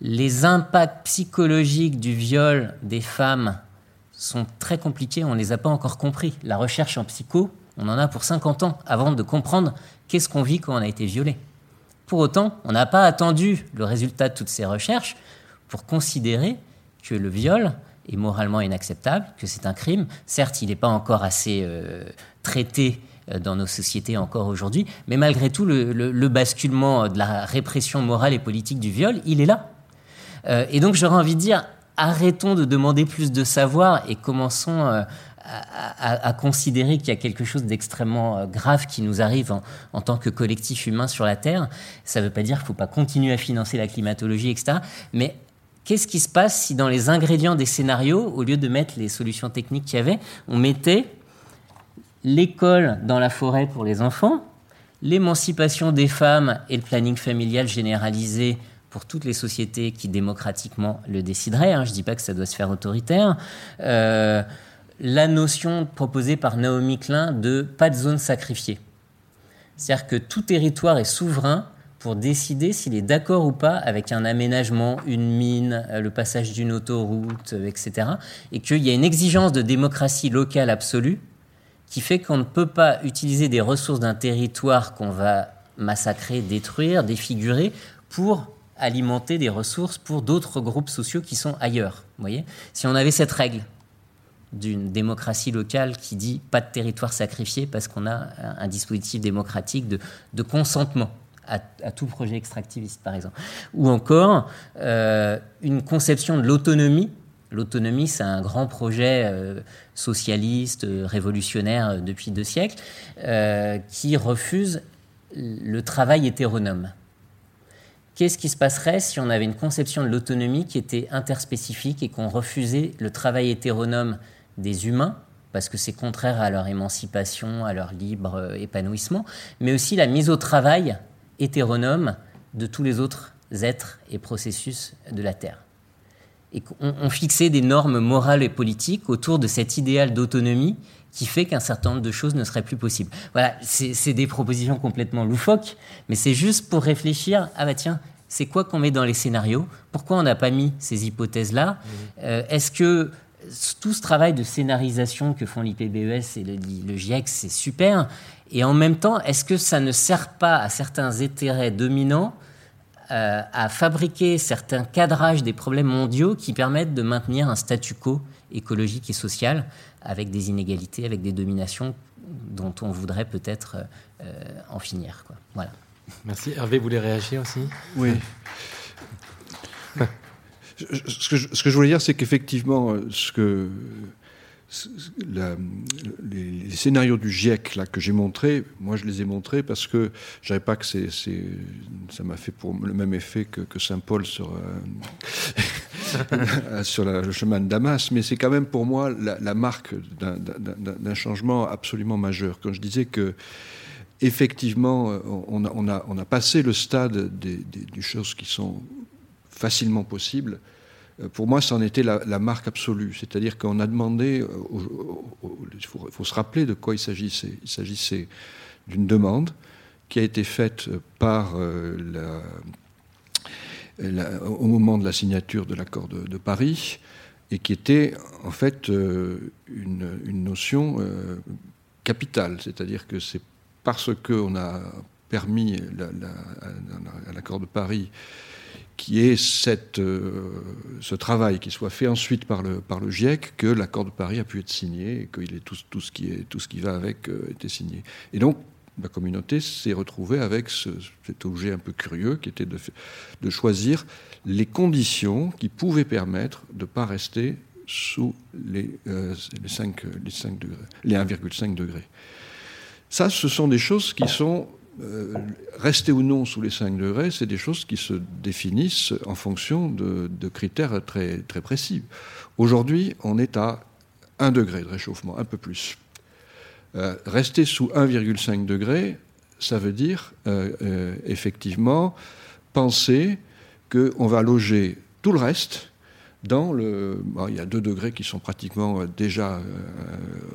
Les impacts psychologiques du viol des femmes sont très compliqués, on ne les a pas encore compris. La recherche en psycho, on en a pour 50 ans avant de comprendre qu'est-ce qu'on vit quand on a été violé. Pour autant, on n'a pas attendu le résultat de toutes ces recherches pour considérer que le viol est moralement inacceptable, que c'est un crime. Certes, il n'est pas encore assez euh, traité euh, dans nos sociétés encore aujourd'hui, mais malgré tout, le, basculement de la répression morale et politique du viol, il est là. Euh, et donc j'aurais envie de dire, arrêtons de demander plus de savoir et commençons à, considérer qu'il y a quelque chose d'extrêmement grave qui nous arrive en, en, tant que collectif humain sur la Terre. Ça ne veut pas dire qu'il ne faut pas continuer à financer la climatologie, etc. Mais Qu'est-ce qui se passe si dans les ingrédients des scénarios, au lieu de mettre les solutions techniques qu'il y avait, on mettait l'école dans la forêt pour les enfants, l'émancipation des femmes et le planning familial généralisé pour toutes les sociétés qui démocratiquement le décideraient. Hein, je ne dis pas que ça doit se faire autoritaire. Euh, la notion proposée par Naomi Klein de pas de zone sacrifiée. C'est-à-dire que tout territoire est souverain pour décider s'il est d'accord ou pas avec un aménagement, une mine, euh, le passage d'une autoroute, euh, etc. Et qu'il y a une exigence de démocratie locale absolue qui fait qu'on ne peut pas utiliser des ressources d'un territoire qu'on va massacrer, détruire, défigurer pour alimenter des ressources pour d'autres groupes sociaux qui sont ailleurs. voyez? Si on avait cette règle d'une démocratie locale qui dit pas de territoire sacrifié parce qu'on a un dispositif démocratique de consentement à, tout projet extractiviste, par exemple. Ou encore euh, une conception de l'autonomie L'autonomie, c'est un grand projet euh, socialiste, euh, révolutionnaire depuis deux siècles, qui refuse le travail hétéronome. Qu'est-ce qui se passerait si on avait une conception de l'autonomie qui était interspécifique et qu'on refusait le travail hétéronome des humains, parce que c'est contraire à leur émancipation, à leur libre épanouissement, mais aussi la mise au travail hétéronome de tous les autres êtres et processus de la Terre et qu'on fixait des normes morales et politiques autour de cet idéal d'autonomie qui fait qu'un certain nombre de choses ne seraient plus possibles. Voilà, c'est des propositions complètement loufoques, mais c'est juste pour réfléchir, ah bah tiens, c'est quoi qu'on met dans les scénarios? Pourquoi on n'a pas mis ces hypothèses-là? Mmh. euh, Est-ce que tout ce travail de scénarisation que font l'IPBES et le, le GIEC, c'est super. Et en même temps, est-ce que ça ne sert pas à certains intérêts dominants euh, à fabriquer certains cadrages des problèmes mondiaux qui permettent de maintenir un statu quo écologique et social avec des inégalités, avec des dominations dont on voudrait peut-être euh, en finir. Quoi. Voilà. Merci. Hervé voulait réagir aussi? Oui. <laughs> ce, que je, voulais dire, c'est qu'effectivement, euh, les, scénarios du GIEC là, que j'ai montrés, moi je les ai montrés parce que je savais pas que ça m'a fait le même effet que, Saint-Paul sur, euh, <laughs> le chemin de Damas, mais c'est quand même pour moi la, marque d'un, changement absolument majeur. Quand je disais que effectivement on a, on a, passé le stade des choses qui sont facilement possibles euh, pour moi, c'en était la, marque absolue. C'est-à-dire qu'on a demandé, euh, il faut, se rappeler de quoi il s'agissait. Il s'agissait d'une demande qui a été faite par euh, au moment de la signature de l'accord de, Paris et qui était en fait une, notion capitale. C'est-à-dire que c'est parce qu'on a permis à l'accord de Paris qui est cette, euh, ce travail qui soit fait ensuite par le, par le GIEC, que l'accord de Paris a pu être signé et que est tout, tout, ce qui est, tout ce qui va avec euh, était signé. Et donc, la communauté s'est retrouvée avec cet objet un peu curieux qui était de, de choisir les conditions qui pouvaient permettre de ne pas rester sous les, euh, les, 5, les, 5 degrés, les 1,5 degrés. Ça, ce sont des choses qui sont euh, rester ou non sous les 5 degrés, c'est des choses qui se définissent en fonction de, critères très, très précis. Aujourd'hui, on est à 1 degré de réchauffement, un peu plus. Euh, rester sous 1,5 degré, ça veut dire euh, effectivement penser qu'on va loger tout le reste dans le. il y a 2 degrés qui sont pratiquement déjà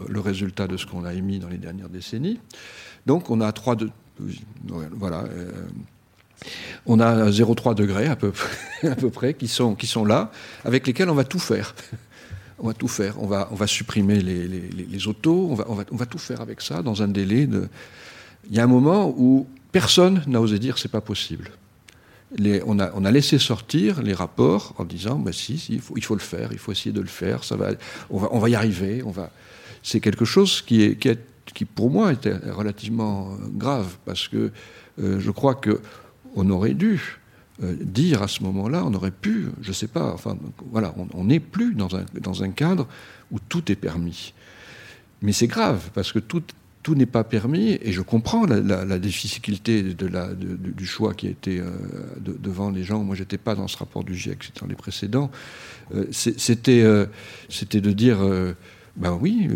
le résultat de ce qu'on a émis dans les dernières décennies. Donc on a 3, voilà. Euh, on a 0,3 degrés <laughs> à peu, près qui sont, qui sont là, avec lesquels on va tout faire. On va tout faire. On va, on va supprimer les, les, autos, on va, on, va, on va, tout faire avec ça dans un délai de. Il y a un moment où personne n'a osé dire c'est pas possible. On, a, on, a, laissé sortir les rapports en disant bah, si, il, faut, il, faut, le faire, il faut essayer de le faire, ça va, on, va, on va y arriver. On va... C'est quelque chose qui est, est qui pour moi était relativement grave, parce que euh, je crois qu'on aurait dû euh, dire à ce moment-là, on aurait pu, je ne sais pas, enfin voilà, on n'est plus dans un, dans un cadre où tout est permis. Mais c'est grave, parce que tout, tout n'est pas permis, et je comprends la, difficulté du choix qui a été euh, devant les gens. Moi, j'étais pas dans ce rapport du GIEC, c'était dans les précédents. c'était de dire ben oui,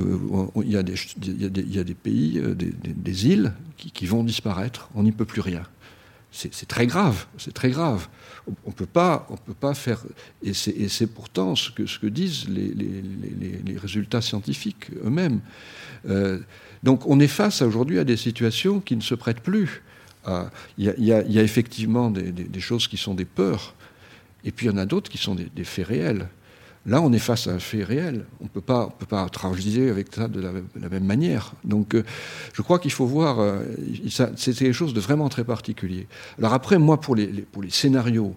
il y, a des, il, y a des, pays, euh, des, îles qui, vont disparaître. On n'y peut plus rien. C'est très grave. C'est très grave. On peut pas, on peut pas faire. Et c'est pourtant ce que, disent les, résultats scientifiques eux-mêmes. Euh, donc on est face aujourd'hui à des situations qui ne se prêtent plus. Il y, a effectivement des, choses qui sont des peurs, et puis il y en a d'autres qui sont des faits réels. Là, on est face à un fait réel. On ne peut pas transiger avec ça de la, même manière. Donc, euh, je crois qu'il faut voir. Euh, c'est quelque chose de vraiment très particulier. Alors après, moi, pour les, scénarios,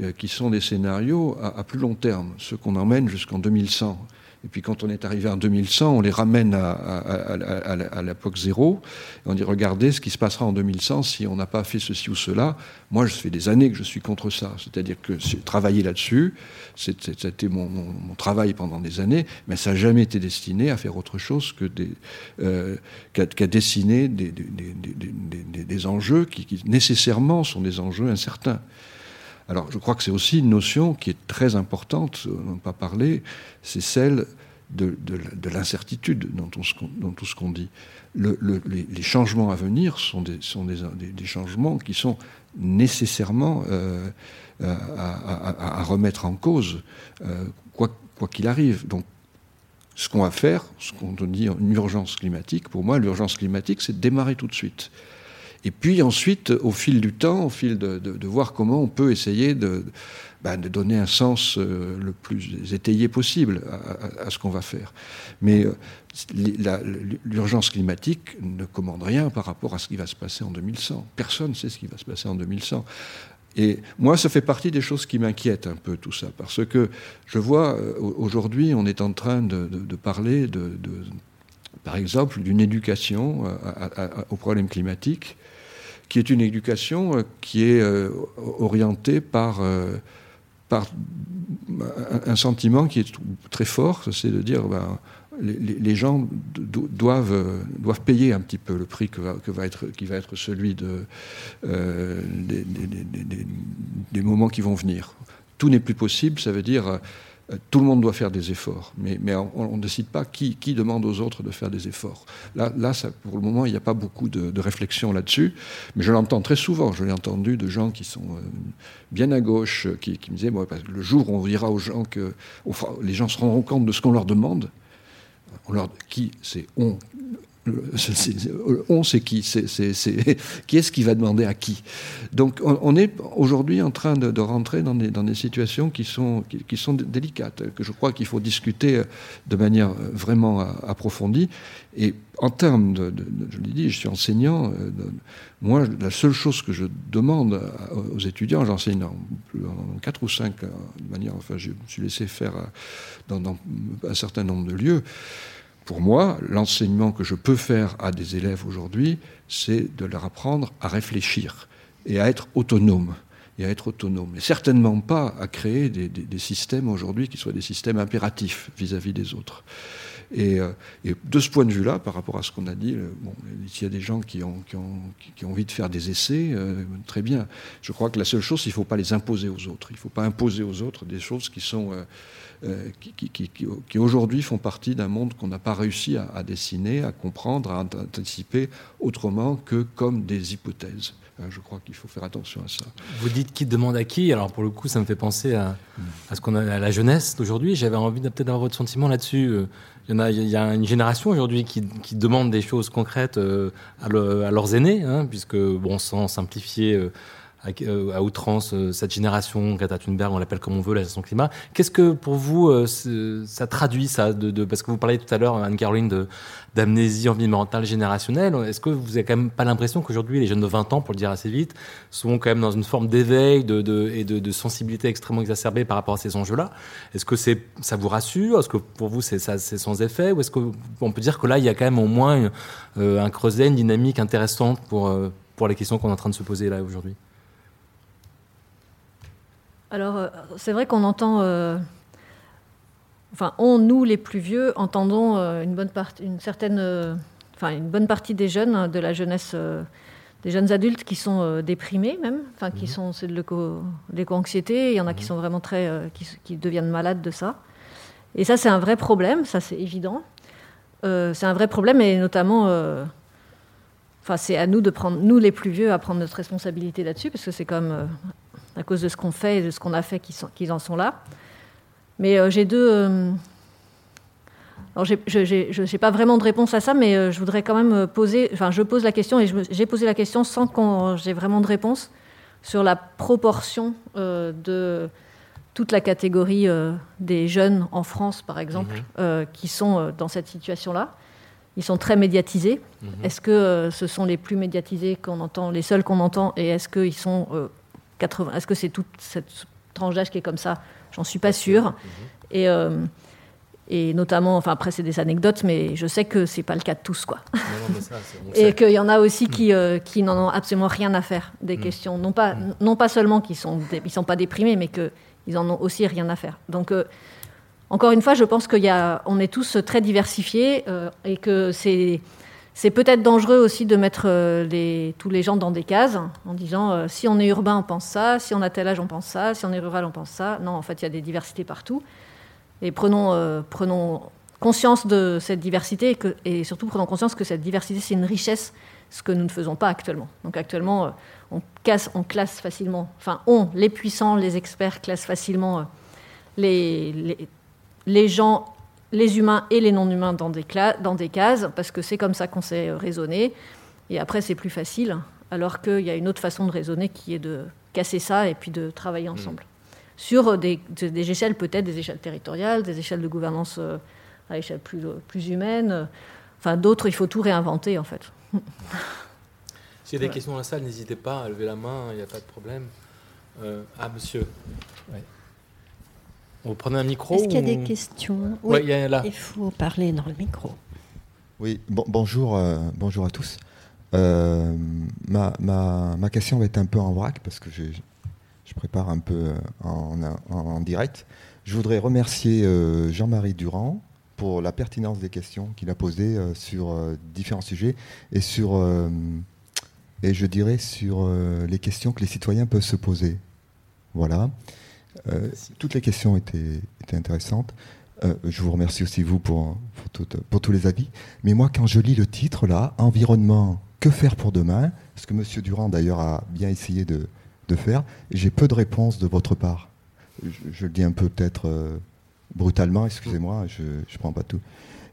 euh, qui sont des scénarios à, plus long terme, ceux qu'on emmène jusqu'en 2100, Et puis quand on est arrivé en 2100, on les ramène à, l'époque zéro. On dit regardez ce qui se passera en 2100 si on n'a pas fait ceci ou cela. Moi, je fais des années que je suis contre ça. C'est-à-dire que j'ai travaillé là-dessus. C'était mon, mon, travail pendant des années, mais ça n'a jamais été destiné à faire autre chose que euh, qu'à, dessiner des, enjeux qui nécessairement sont des enjeux incertains. Alors je crois que c'est aussi une notion qui est très importante, on n'en a pas parlé, c'est celle de, l'incertitude dans tout ce qu'on dit. les, changements à venir sont des, changements qui sont nécessairement euh, à, remettre en cause, euh, quoi qu'il arrive. Donc ce qu'on va faire, ce qu'on dit une urgence climatique, pour moi l'urgence climatique c'est de démarrer tout de suite. Et puis ensuite, au fil du temps, au fil de, voir comment on peut essayer de, ben, de donner un sens euh, le plus étayé possible à, ce qu'on va faire. Mais euh, l'urgence climatique ne commande rien par rapport à ce qui va se passer en 2100. Personne ne sait ce qui va se passer en 2100. Et moi, ça fait partie des choses qui m'inquiètent un peu tout ça, parce que je vois euh, aujourd'hui, on est en train de, parler de, par exemple, d'une éducation aux problèmes climatiques qui est une éducation euh, qui est euh, orientée par, euh, par un sentiment qui est très fort, c'est de dire ben, les, gens doivent, doivent payer un petit peu le prix que va, être, qui va être celui de, des, moments qui vont venir. Tout n'est plus possible, ça veut dire tout le monde doit faire des efforts, mais, on ne décide pas qui, demande aux autres de faire des efforts. Là, là pour le moment, il n'y a pas beaucoup de, réflexion là-dessus, mais je l'entends très souvent. Je l'ai entendu de gens qui sont euh, bien à gauche, qui, me disaient le jour où on dira aux gens que les gens se rendront compte de ce qu'on leur demande, on leur, qui c'est on on sait qui, c'est, <laughs> qui est-ce qui va demander à qui. Donc on, est aujourd'hui en train de, rentrer dans des, dans des, situations qui sont, qui, sont délicates, que je crois qu'il faut discuter de manière vraiment approfondie. Et en termes de, je l'ai dit, je suis enseignant, euh, moi la seule chose que je demande aux étudiants, j'enseigne dans, quatre ou cinq, euh, de manière, enfin je me suis laissé faire euh, dans, dans un certain nombre de lieux, pour moi, l'enseignement que je peux faire à des élèves aujourd'hui, c'est de leur apprendre à réfléchir et à être autonome. Et à être autonome. Et certainement pas à créer des, systèmes aujourd'hui qui soient des systèmes impératifs vis-à-vis des autres. Euh, et, de ce point de vue-là, par rapport à ce qu'on a dit, euh, bon, s'il y a des gens qui ont, qui ont, qui ont envie de faire des essais, euh, très bien. Je crois que la seule chose, il ne faut pas les imposer aux autres. Il ne faut pas imposer aux autres des choses qui sont qui, qui, aujourd'hui font partie d'un monde qu'on n'a pas réussi à, dessiner, à comprendre, à anticiper autrement que comme des hypothèses. Euh, je crois qu'il faut faire attention à ça. Vous dites qui demande à qui Alors pour le coup, ça me fait penser à, ce qu'on a à la jeunesse d'aujourd'hui. J'avais envie peut-être avoir votre sentiment là-dessus. Euh, il y, a, une génération aujourd'hui qui, qui, demande des choses concrètes à, leurs aînés, hein, puisque, bon, sans simplifier euh, à, outrance euh, cette génération, Greta Thunberg, on l'appelle comme on veut, la gestion climat. Qu'est-ce que pour vous euh, ça traduit ça de, Parce que vous parliez tout à l'heure, Anne-Caroline, d'amnésie environnementale générationnelle. Est-ce que vous n'avez quand même pas l'impression qu'aujourd'hui, les jeunes de 20 ans, pour le dire assez vite, sont quand même dans une forme d'éveil de, et de, sensibilité extrêmement exacerbée par rapport à ces enjeux-là? Est-ce que c'est, ça vous rassure? Est-ce que pour vous, c'est, sans effet? Ou est-ce qu'on peut dire que là, il y a quand même au moins un creuset, une dynamique intéressante pour, pour les questions qu'on est en train de se poser là aujourd'hui? Alors, euh, c'est vrai qu'on entend. Euh, enfin, on, nous, les plus vieux, entendons euh, une, bonne partie, une certaine. enfin, une bonne partie des jeunes, de la jeunesse, des jeunes adultes qui sont déprimés même, enfin, qui mhm. sont. C'est de l'éco-anxiété. Il y en a qui mhm. sont vraiment très. Qui, deviennent malades de ça. Et ça, c'est un vrai problème, ça, c'est évident. c'est un vrai problème, et notamment. Enfin, c'est à nous de prendre, nous les plus vieux, à prendre notre responsabilité là-dessus, parce que c'est comme à cause de ce qu'on fait et de ce qu'on a fait qu'ils en sont là. Mais euh, j'ai deux. Euh, alors, je n'ai pas vraiment de réponse à ça, mais euh, je voudrais quand même poser. Enfin, je pose la question et j'ai posé la question sans que j'ai vraiment de réponse sur la proportion de toute la catégorie des jeunes en France, par exemple, mhm. qui sont dans cette situation-là. Ils sont très médiatisés. Mhm. Est-ce que ce sont les plus médiatisés qu'on entend, les seuls qu'on entend, et est-ce qu'ils sont est-ce que c'est toute cette tranche d'âge qui est comme ça J'en suis pas sûre. Et, euh, Et notamment, enfin après c'est des anecdotes, mais je sais que c'est pas le cas de tous, quoi. <laughs> et qu'il y en a aussi qui, euh, qui n'en ont absolument rien à faire des mm. questions, non pas, mm. non pas seulement qu'ils sont, ils sont pas déprimés, mais qu'ils en ont aussi rien à faire. Donc euh, encore une fois, je pense qu'on est tous très diversifiés et que c'est c'est peut-être dangereux aussi de mettre les, tous les gens dans des cases en disant si on est urbain, on pense ça, si on a tel âge, on pense ça, si on est rural, on pense ça. Non, en fait, il y a des diversités partout. Et prenons, euh, conscience de cette diversité et, surtout prenons conscience que cette diversité, c'est une richesse, ce que nous ne faisons pas actuellement. Donc actuellement, euh, on, classe facilement, enfin, on, les puissants, les experts, classent facilement euh, les, gens, les humains et les non-humains dans des, dans des cases, parce que c'est comme ça qu'on sait raisonner. Et après, c'est plus facile, alors qu'il y a une autre façon de raisonner qui est de casser ça et puis de travailler mmh. ensemble sur des, échelles peut-être, des échelles territoriales, des échelles de gouvernance euh, à échelle plus, plus humaine. Enfin, d'autres, il faut tout réinventer en fait. <laughs> S'il y a des questions dans la salle, n'hésitez pas à lever la main, il n'y a pas de problème. Euh, ah, monsieur. Vous prenez un micro Est-ce qu'il y a des questions? Oui, il, y a là. il faut parler dans le micro. Oui, bonjour, euh, bonjour à tous. ma, ma, ma, question va être un peu en vrac parce que j'ai je prépare un peu euh, en, direct. Je voudrais remercier euh, Jean-Marie Durand pour la pertinence des questions qu'il a posées euh, sur différents sujets et sur et je dirais sur les questions que les citoyens peuvent se poser. Voilà. Toutes les questions étaient, intéressantes. je vous remercie aussi vous pour, tous les avis. Mais moi, quand je lis le titre là, environnement, que faire pour demain, ce que M. Durand d'ailleurs a bien essayé de, faire. J'ai peu de réponses de votre part. Je, le dis un peu peut-être euh, brutalement, excusez-moi, je ne prends pas tout.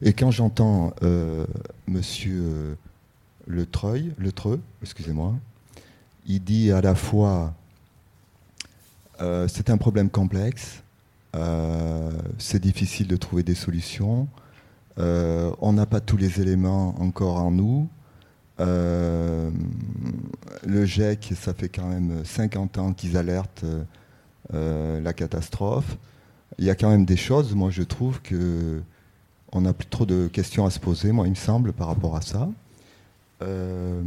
Et quand j'entends euh, monsieur euh, Le Treuil, Le excusez-moi, il dit à la fois c'est un problème complexe, c'est difficile de trouver des solutions, on n'a pas tous les éléments encore en nous, euh, le GEC, ça fait quand même 50 ans qu'ils alertent euh, la catastrophe. Il y a quand même des choses, moi je trouve que on n'a plus trop de questions à se poser, moi il me semble, par rapport à ça. Euh,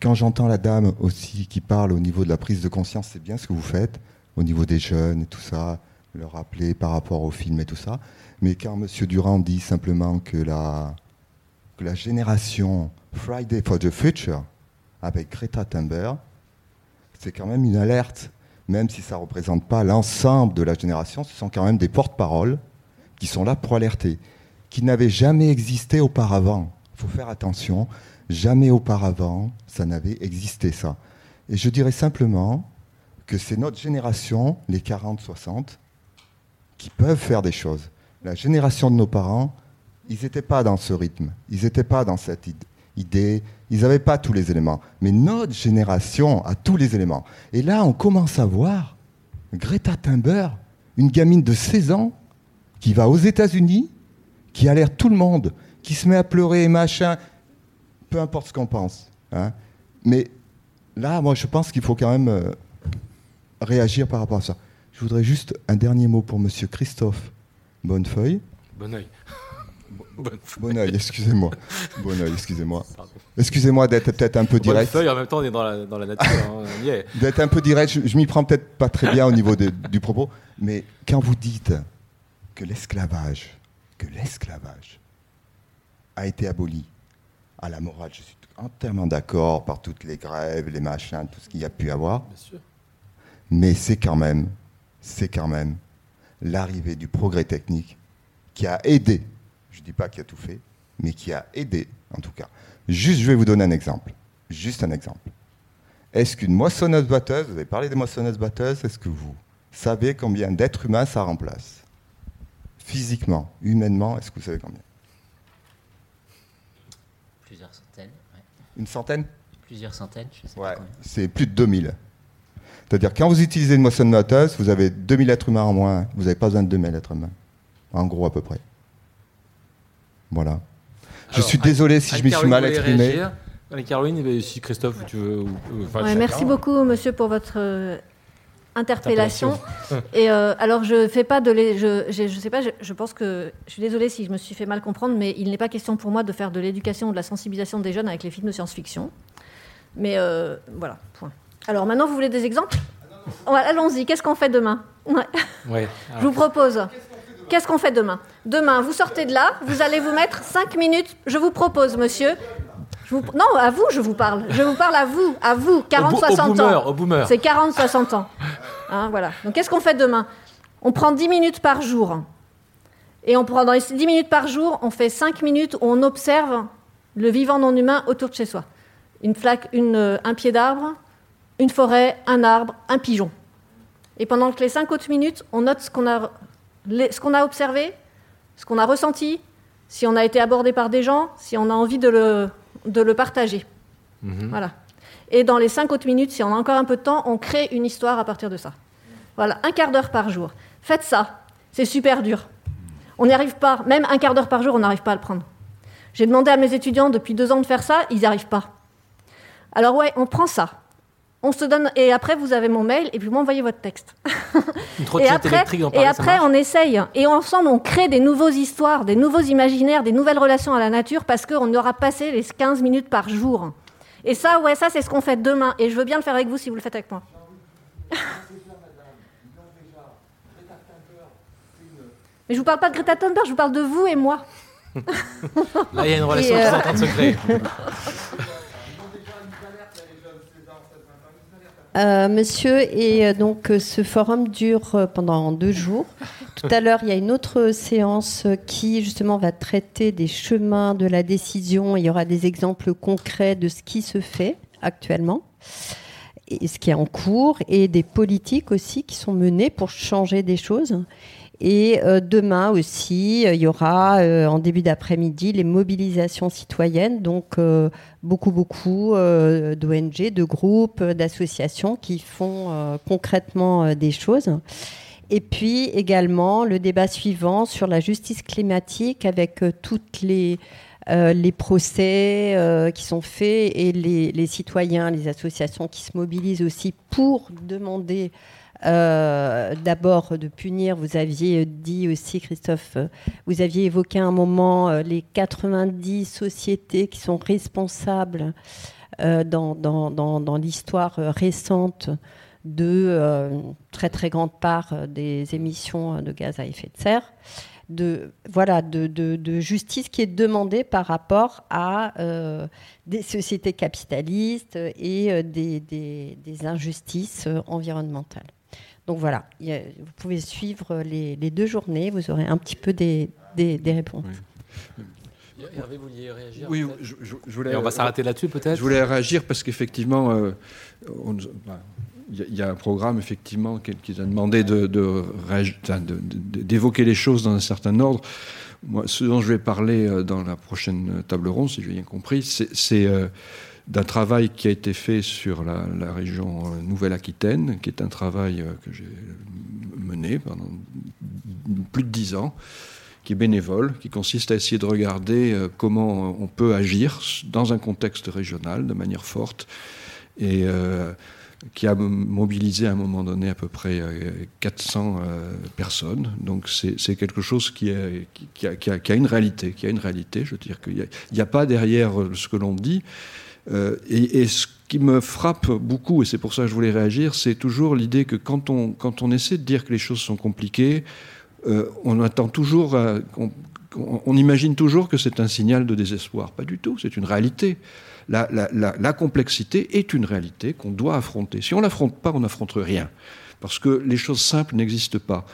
quand j'entends la dame aussi qui parle au niveau de la prise de conscience, c'est bien ce que vous faites, au niveau des jeunes et tout ça, leur rappeler par rapport au film et tout ça. Mais quand M. Durand dit simplement que la, que la génération Friday for the Future avec Greta Thunberg, c'est quand même une alerte, même si ça ne représente pas l'ensemble de la génération, ce sont quand même des porte-paroles qui sont là pour alerter, qui n'avaient jamais existé auparavant. Il faut faire attention, jamais auparavant ça n'avait existé ça. Et je dirais simplement que c'est notre génération, les 40-60, qui peuvent faire des choses. La génération de nos parents, ils n'étaient pas dans ce rythme, ils n'étaient pas dans cette idée. Ils n'avaient pas tous les éléments. Mais notre génération a tous les éléments. Et là, on commence à voir Greta Thunberg, une gamine de 16 ans, qui va aux États-Unis, qui alerte tout le monde, qui se met à pleurer et machin, peu importe ce qu'on pense. Hein. Mais là, moi, je pense qu'il faut quand même euh, réagir par rapport à ça. Je voudrais juste un dernier mot pour Monsieur Christophe Bonnefeuille. Bonneuil. Bon oeil, excusez-moi. Bon oeil, excusez-moi. Excusez-moi d'être peut-être un peu direct. Feuille, en même temps, on est dans la, dans la nature. Hein, d'être un peu direct, je, je m'y prends peut-être pas très bien au niveau du propos, mais quand vous dites que l'esclavage, que l'esclavage a été aboli à la morale, je suis entièrement d'accord par toutes les grèves, les machins, tout ce qu'il y a pu avoir. Bien sûr. Mais c'est quand même, c'est quand même l'arrivée du progrès technique qui a aidé je ne dis pas qu'il a tout fait, mais qui a aidé, en tout cas. Juste, je vais vous donner un exemple. Juste un exemple. Est-ce qu'une moissonneuse-batteuse, vous avez parlé des moissonneuses-batteuses, est-ce que vous savez combien d'êtres humains ça remplace? Physiquement, humainement, est-ce que vous savez combien? Plusieurs centaines. Une centaine? Plusieurs centaines, je sais ouais, C'est plus de 2000. C'est-à-dire, quand vous utilisez une moissonneuse-batteuse, vous avez 2000 êtres humains en moins. Vous n'avez pas besoin de 2000 êtres humains. En gros, à peu près. Voilà. je suis désolé si je me suis mal exprimé. Caroline, si Christophe, tu veux. merci beaucoup, monsieur, pour votre euh, interpellation. Et euh, alors, je fais pas de. Je, je, je, sais pas, je, je, pense que. Je suis désolée si je me suis fait mal comprendre, mais il n'est pas question pour moi de faire de l'éducation ou de la sensibilisation des jeunes avec les films de science-fiction. Mais euh, voilà, point. Alors maintenant, vous voulez des exemples ouais, Allons-y, qu'est-ce qu'on fait demain ouais. Ouais, <laughs> Je vous propose. Qu'est-ce qu'on fait demain Demain, vous sortez de là, vous allez vous mettre 5 minutes. Je vous propose, monsieur, vous... Non, à vous, je vous parle. Je vous parle à vous, à vous, 40-60 ans. Au boomer. C'est 40-60 ans. Hein, voilà. Donc, qu'est-ce qu'on fait demain On prend 10 minutes par jour. Et on prend dans les 10 minutes par jour, on fait 5 minutes où on observe le vivant non humain autour de chez soi. Une flaque, une, euh, un pied d'arbre, une forêt, un arbre, un pigeon. Et pendant que les 5 autres minutes, on note ce qu'on a, ce qu'on a observé, ce qu'on a ressenti, si on a été abordé par des gens, si on a envie de le, de le partager. Mhm. Voilà. Et dans les cinq autres minutes, si on a encore un peu de temps, on crée une histoire à partir de ça. Voilà, un quart d'heure par jour. Faites ça. C'est super dur. On n'y arrive pas. Même un quart d'heure par jour, on n'arrive pas à le prendre. J'ai demandé à mes étudiants depuis deux ans de faire ça, ils n'y arrivent pas. Alors ouais, on prend ça. On se donne et après vous avez mon mail et puis vous m'envoyez votre texte. <laughs> Une et après, et après on essaye et ensemble on crée des nouveaux histoires, des nouveaux imaginaires, des nouvelles relations à la nature parce qu'on aura passé les 15 minutes par jour. Et ça, ouais, ça c'est ce qu'on fait demain et je veux bien le faire avec vous si vous le faites avec moi. <laughs> Mais je vous parle pas de Greta Thunberg, je vous parle de vous et moi. Là, il y a une relation qui est en train de se créer. <laughs> Euh, monsieur, et euh, donc euh, ce forum dure pendant deux jours. Tout à <laughs> l'heure, il y a une autre séance qui justement va traiter des chemins de la décision. Il y aura des exemples concrets de ce qui se fait actuellement et ce qui est en cours et des politiques aussi qui sont menées pour changer des choses. Et euh, demain aussi, euh, il y aura euh, en début d'après-midi les mobilisations citoyennes, donc beaucoup, beaucoup d'ONG, de groupes, d'associations qui font concrètement des choses. Et puis également le débat suivant sur la justice climatique avec toutes les les procès qui sont faits et les, les, citoyens, les associations qui se mobilisent aussi pour demander euh, d'abord de punir. Vous aviez dit aussi, Christophe, euh, vous aviez évoqué un moment euh, les 90 sociétés qui sont responsables dans, l'histoire récente de très très grande part des émissions de gaz à effet de serre. De, voilà, de, justice qui est demandée par rapport à des sociétés capitalistes et des injustices environnementales. Donc voilà, vous pouvez suivre les, deux journées, vous aurez un petit peu des, réponses. Hervé, vous vouliez réagir Oui, je, voulais, Et on va s'arrêter là-dessus peut-être Je voulais réagir parce qu'effectivement, euh, il y, a un programme effectivement qui, a demandé d'évoquer de, les choses dans un certain ordre. Moi, ce dont je vais parler euh, dans la prochaine table ronde, si j'ai bien compris, c'est euh, d'un travail qui a été fait sur la, région euh, Nouvelle-Aquitaine, qui est un travail euh, que j'ai mené pendant plus de dix ans, qui est bénévole, qui consiste à essayer de regarder euh, comment on peut agir dans un contexte régional de manière forte et qui a mobilisé à un moment donné à peu près 400 personnes. Donc c'est quelque chose qui, a, une réalité, qui a une réalité. Je veux dire qu'il n'y a, pas derrière ce que l'on dit euh, et, ce qui me frappe beaucoup, et c'est pour ça que je voulais réagir, c'est toujours l'idée que quand on, quand on essaie de dire que les choses sont compliquées, euh, on attend toujours, on, imagine toujours que c'est un signal de désespoir. Pas du tout, c'est une réalité. La, complexité est une réalité qu'on doit affronter. Si on l'affronte pas, on n'affronte rien parce que les choses simples n'existent pas.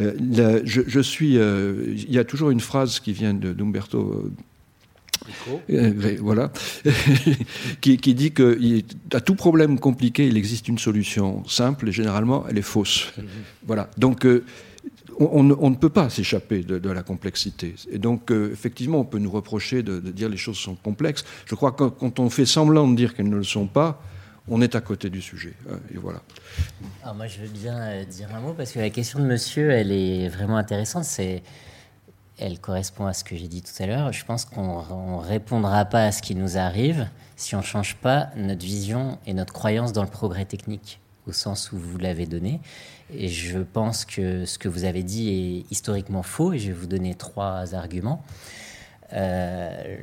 Euh, il y a toujours une phrase qui vient d'Umberto euh, voilà, <laughs> qui, dit que à tout problème compliqué, il existe une solution simple et généralement elle est fausse. Mhm. Voilà. Donc euh, on, ne peut pas s'échapper de, la complexité. Et donc, euh, effectivement, on peut nous reprocher de, dire les choses sont complexes. Je crois que quand on fait semblant de dire qu'elles ne le sont pas, on est à côté du sujet. Et voilà. Alors moi, je veux bien dire un mot parce que la question de monsieur, elle est vraiment intéressante. C'est elle correspond à ce que j'ai dit tout à l'heure. Je pense qu'on ne répondra pas à ce qui nous arrive si on ne change pas notre vision et notre croyance dans le progrès technique. au sens où vous l'avez donné. Et je pense que ce que vous avez dit est historiquement faux, et je vais vous donner trois arguments. Euh,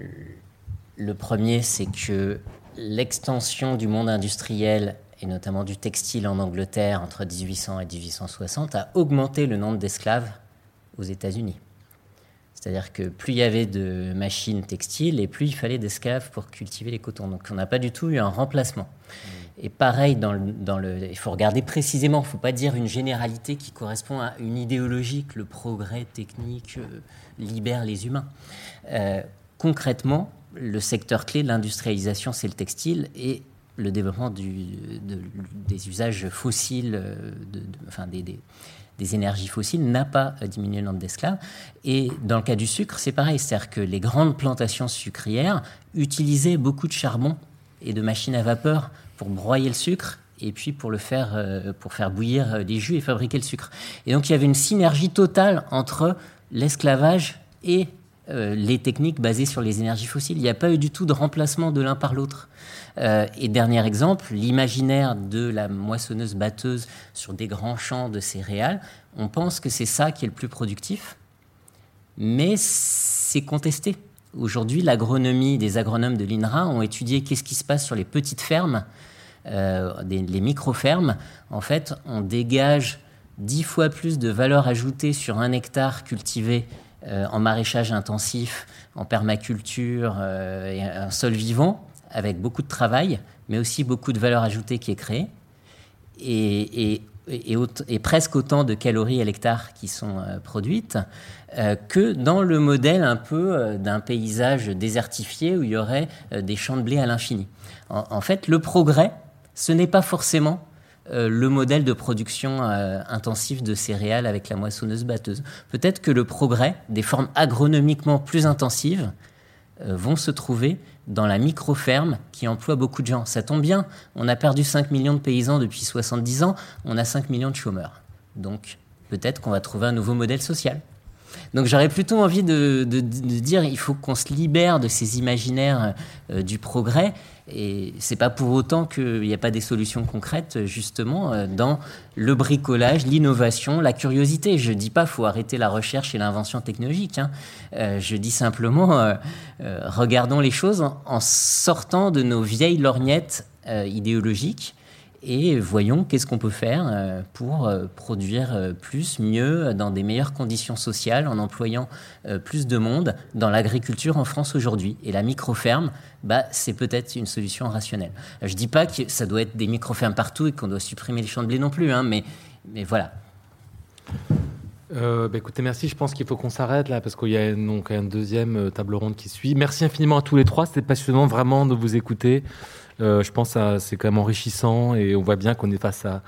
le premier, c'est que l'extension du monde industriel, et notamment du textile en Angleterre entre 1800 et 1860, a augmenté le nombre d'esclaves aux États-Unis. C'est-à-dire que plus il y avait de machines textiles et plus il fallait d'esclaves pour cultiver les cotons. Donc on n'a pas du tout eu un remplacement. Mmh. Et pareil, dans le, dans le, il faut regarder précisément, il ne faut pas dire une généralité qui correspond à une idéologie que le progrès technique euh, libère les humains. Euh, concrètement, le secteur clé de l'industrialisation, c'est le textile et le développement du, des usages fossiles, euh, de, enfin des, des des énergies fossiles n'a pas diminué le nombre d'esclaves. Et dans le cas du sucre, c'est pareil. C'est-à-dire que les grandes plantations sucrières utilisaient beaucoup de charbon et de machines à vapeur pour broyer le sucre et puis pour le faire, euh, pour faire bouillir les jus et fabriquer le sucre. Et donc il y avait une synergie totale entre l'esclavage et euh, les techniques basées sur les énergies fossiles. Il n'y a pas eu du tout de remplacement de l'un par l'autre. Euh, et dernier exemple, l'imaginaire de la moissonneuse-batteuse sur des grands champs de céréales. On pense que c'est ça qui est le plus productif, mais c'est contesté. Aujourd'hui, l'agronomie, des agronomes de l'INRA ont étudié qu'est-ce qui se passe sur les petites fermes, euh, les micro-fermes. En fait, on dégage dix fois plus de valeur ajoutée sur un hectare cultivé euh, en maraîchage intensif, en permaculture et un sol vivant avec beaucoup de travail, mais aussi beaucoup de valeur ajoutée qui est créée, et, presque autant de calories à l'hectare qui sont euh, produites, euh, que dans le modèle un peu euh, d'un paysage désertifié où il y aurait des champs de blé à l'infini. En, fait, le progrès, ce n'est pas forcément le modèle de production intensive de céréales avec la moissonneuse batteuse. Peut-être que le progrès des formes agronomiquement plus intensives vont se trouver dans la micro-ferme qui emploie beaucoup de gens. Ça tombe bien, on a perdu 5 millions de paysans depuis 70 ans, on a 5 millions de chômeurs. Donc peut-être qu'on va trouver un nouveau modèle social. Donc j'aurais plutôt envie de, dire il faut qu'on se libère de ces imaginaires euh, du progrès et c'est pas pour autant qu'il n'y a pas des solutions concrètes, justement, euh, dans le bricolage, l'innovation, la curiosité. Je dis pas faut arrêter la recherche et l'invention technologique. Hein. Euh, je dis simplement regardons les choses en, sortant de nos vieilles lorgnettes idéologiques et voyons qu'est-ce qu'on peut faire euh, pour euh, produire euh, plus, mieux, dans des meilleures conditions sociales, en employant plus de monde dans l'agriculture en France aujourd'hui. Et la micro-ferme, bah, c'est peut-être une solution rationnelle. Je ne dis pas que ça doit être des micro-fermes partout et qu'on doit supprimer les champs de blé non plus, hein, mais, mais voilà. bah écoutez, merci. Je pense qu'il faut qu'on s'arrête là parce qu'il y a donc un deuxième table ronde qui suit. Merci infiniment à tous les trois. C'était passionnant vraiment de vous écouter. Euh, je pense que c'est quand même enrichissant et on voit bien qu'on est face à,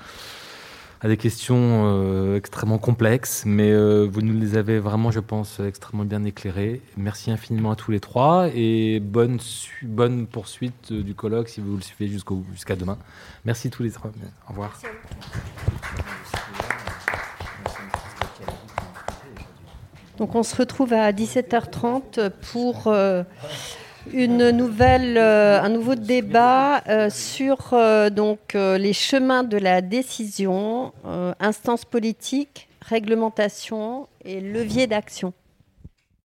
des questions euh, extrêmement complexes, mais euh, vous nous les avez vraiment, je pense, extrêmement bien éclairées. Merci infiniment à tous les trois et bonne, bonne poursuite du colloque si vous le suivez jusqu'à demain. Merci tous les trois. Au revoir. Donc on se retrouve à 17h30 pour une nouvelle, euh, un nouveau débat euh, sur euh, donc, les chemins de la décision, instance politique, réglementation et levier d'action.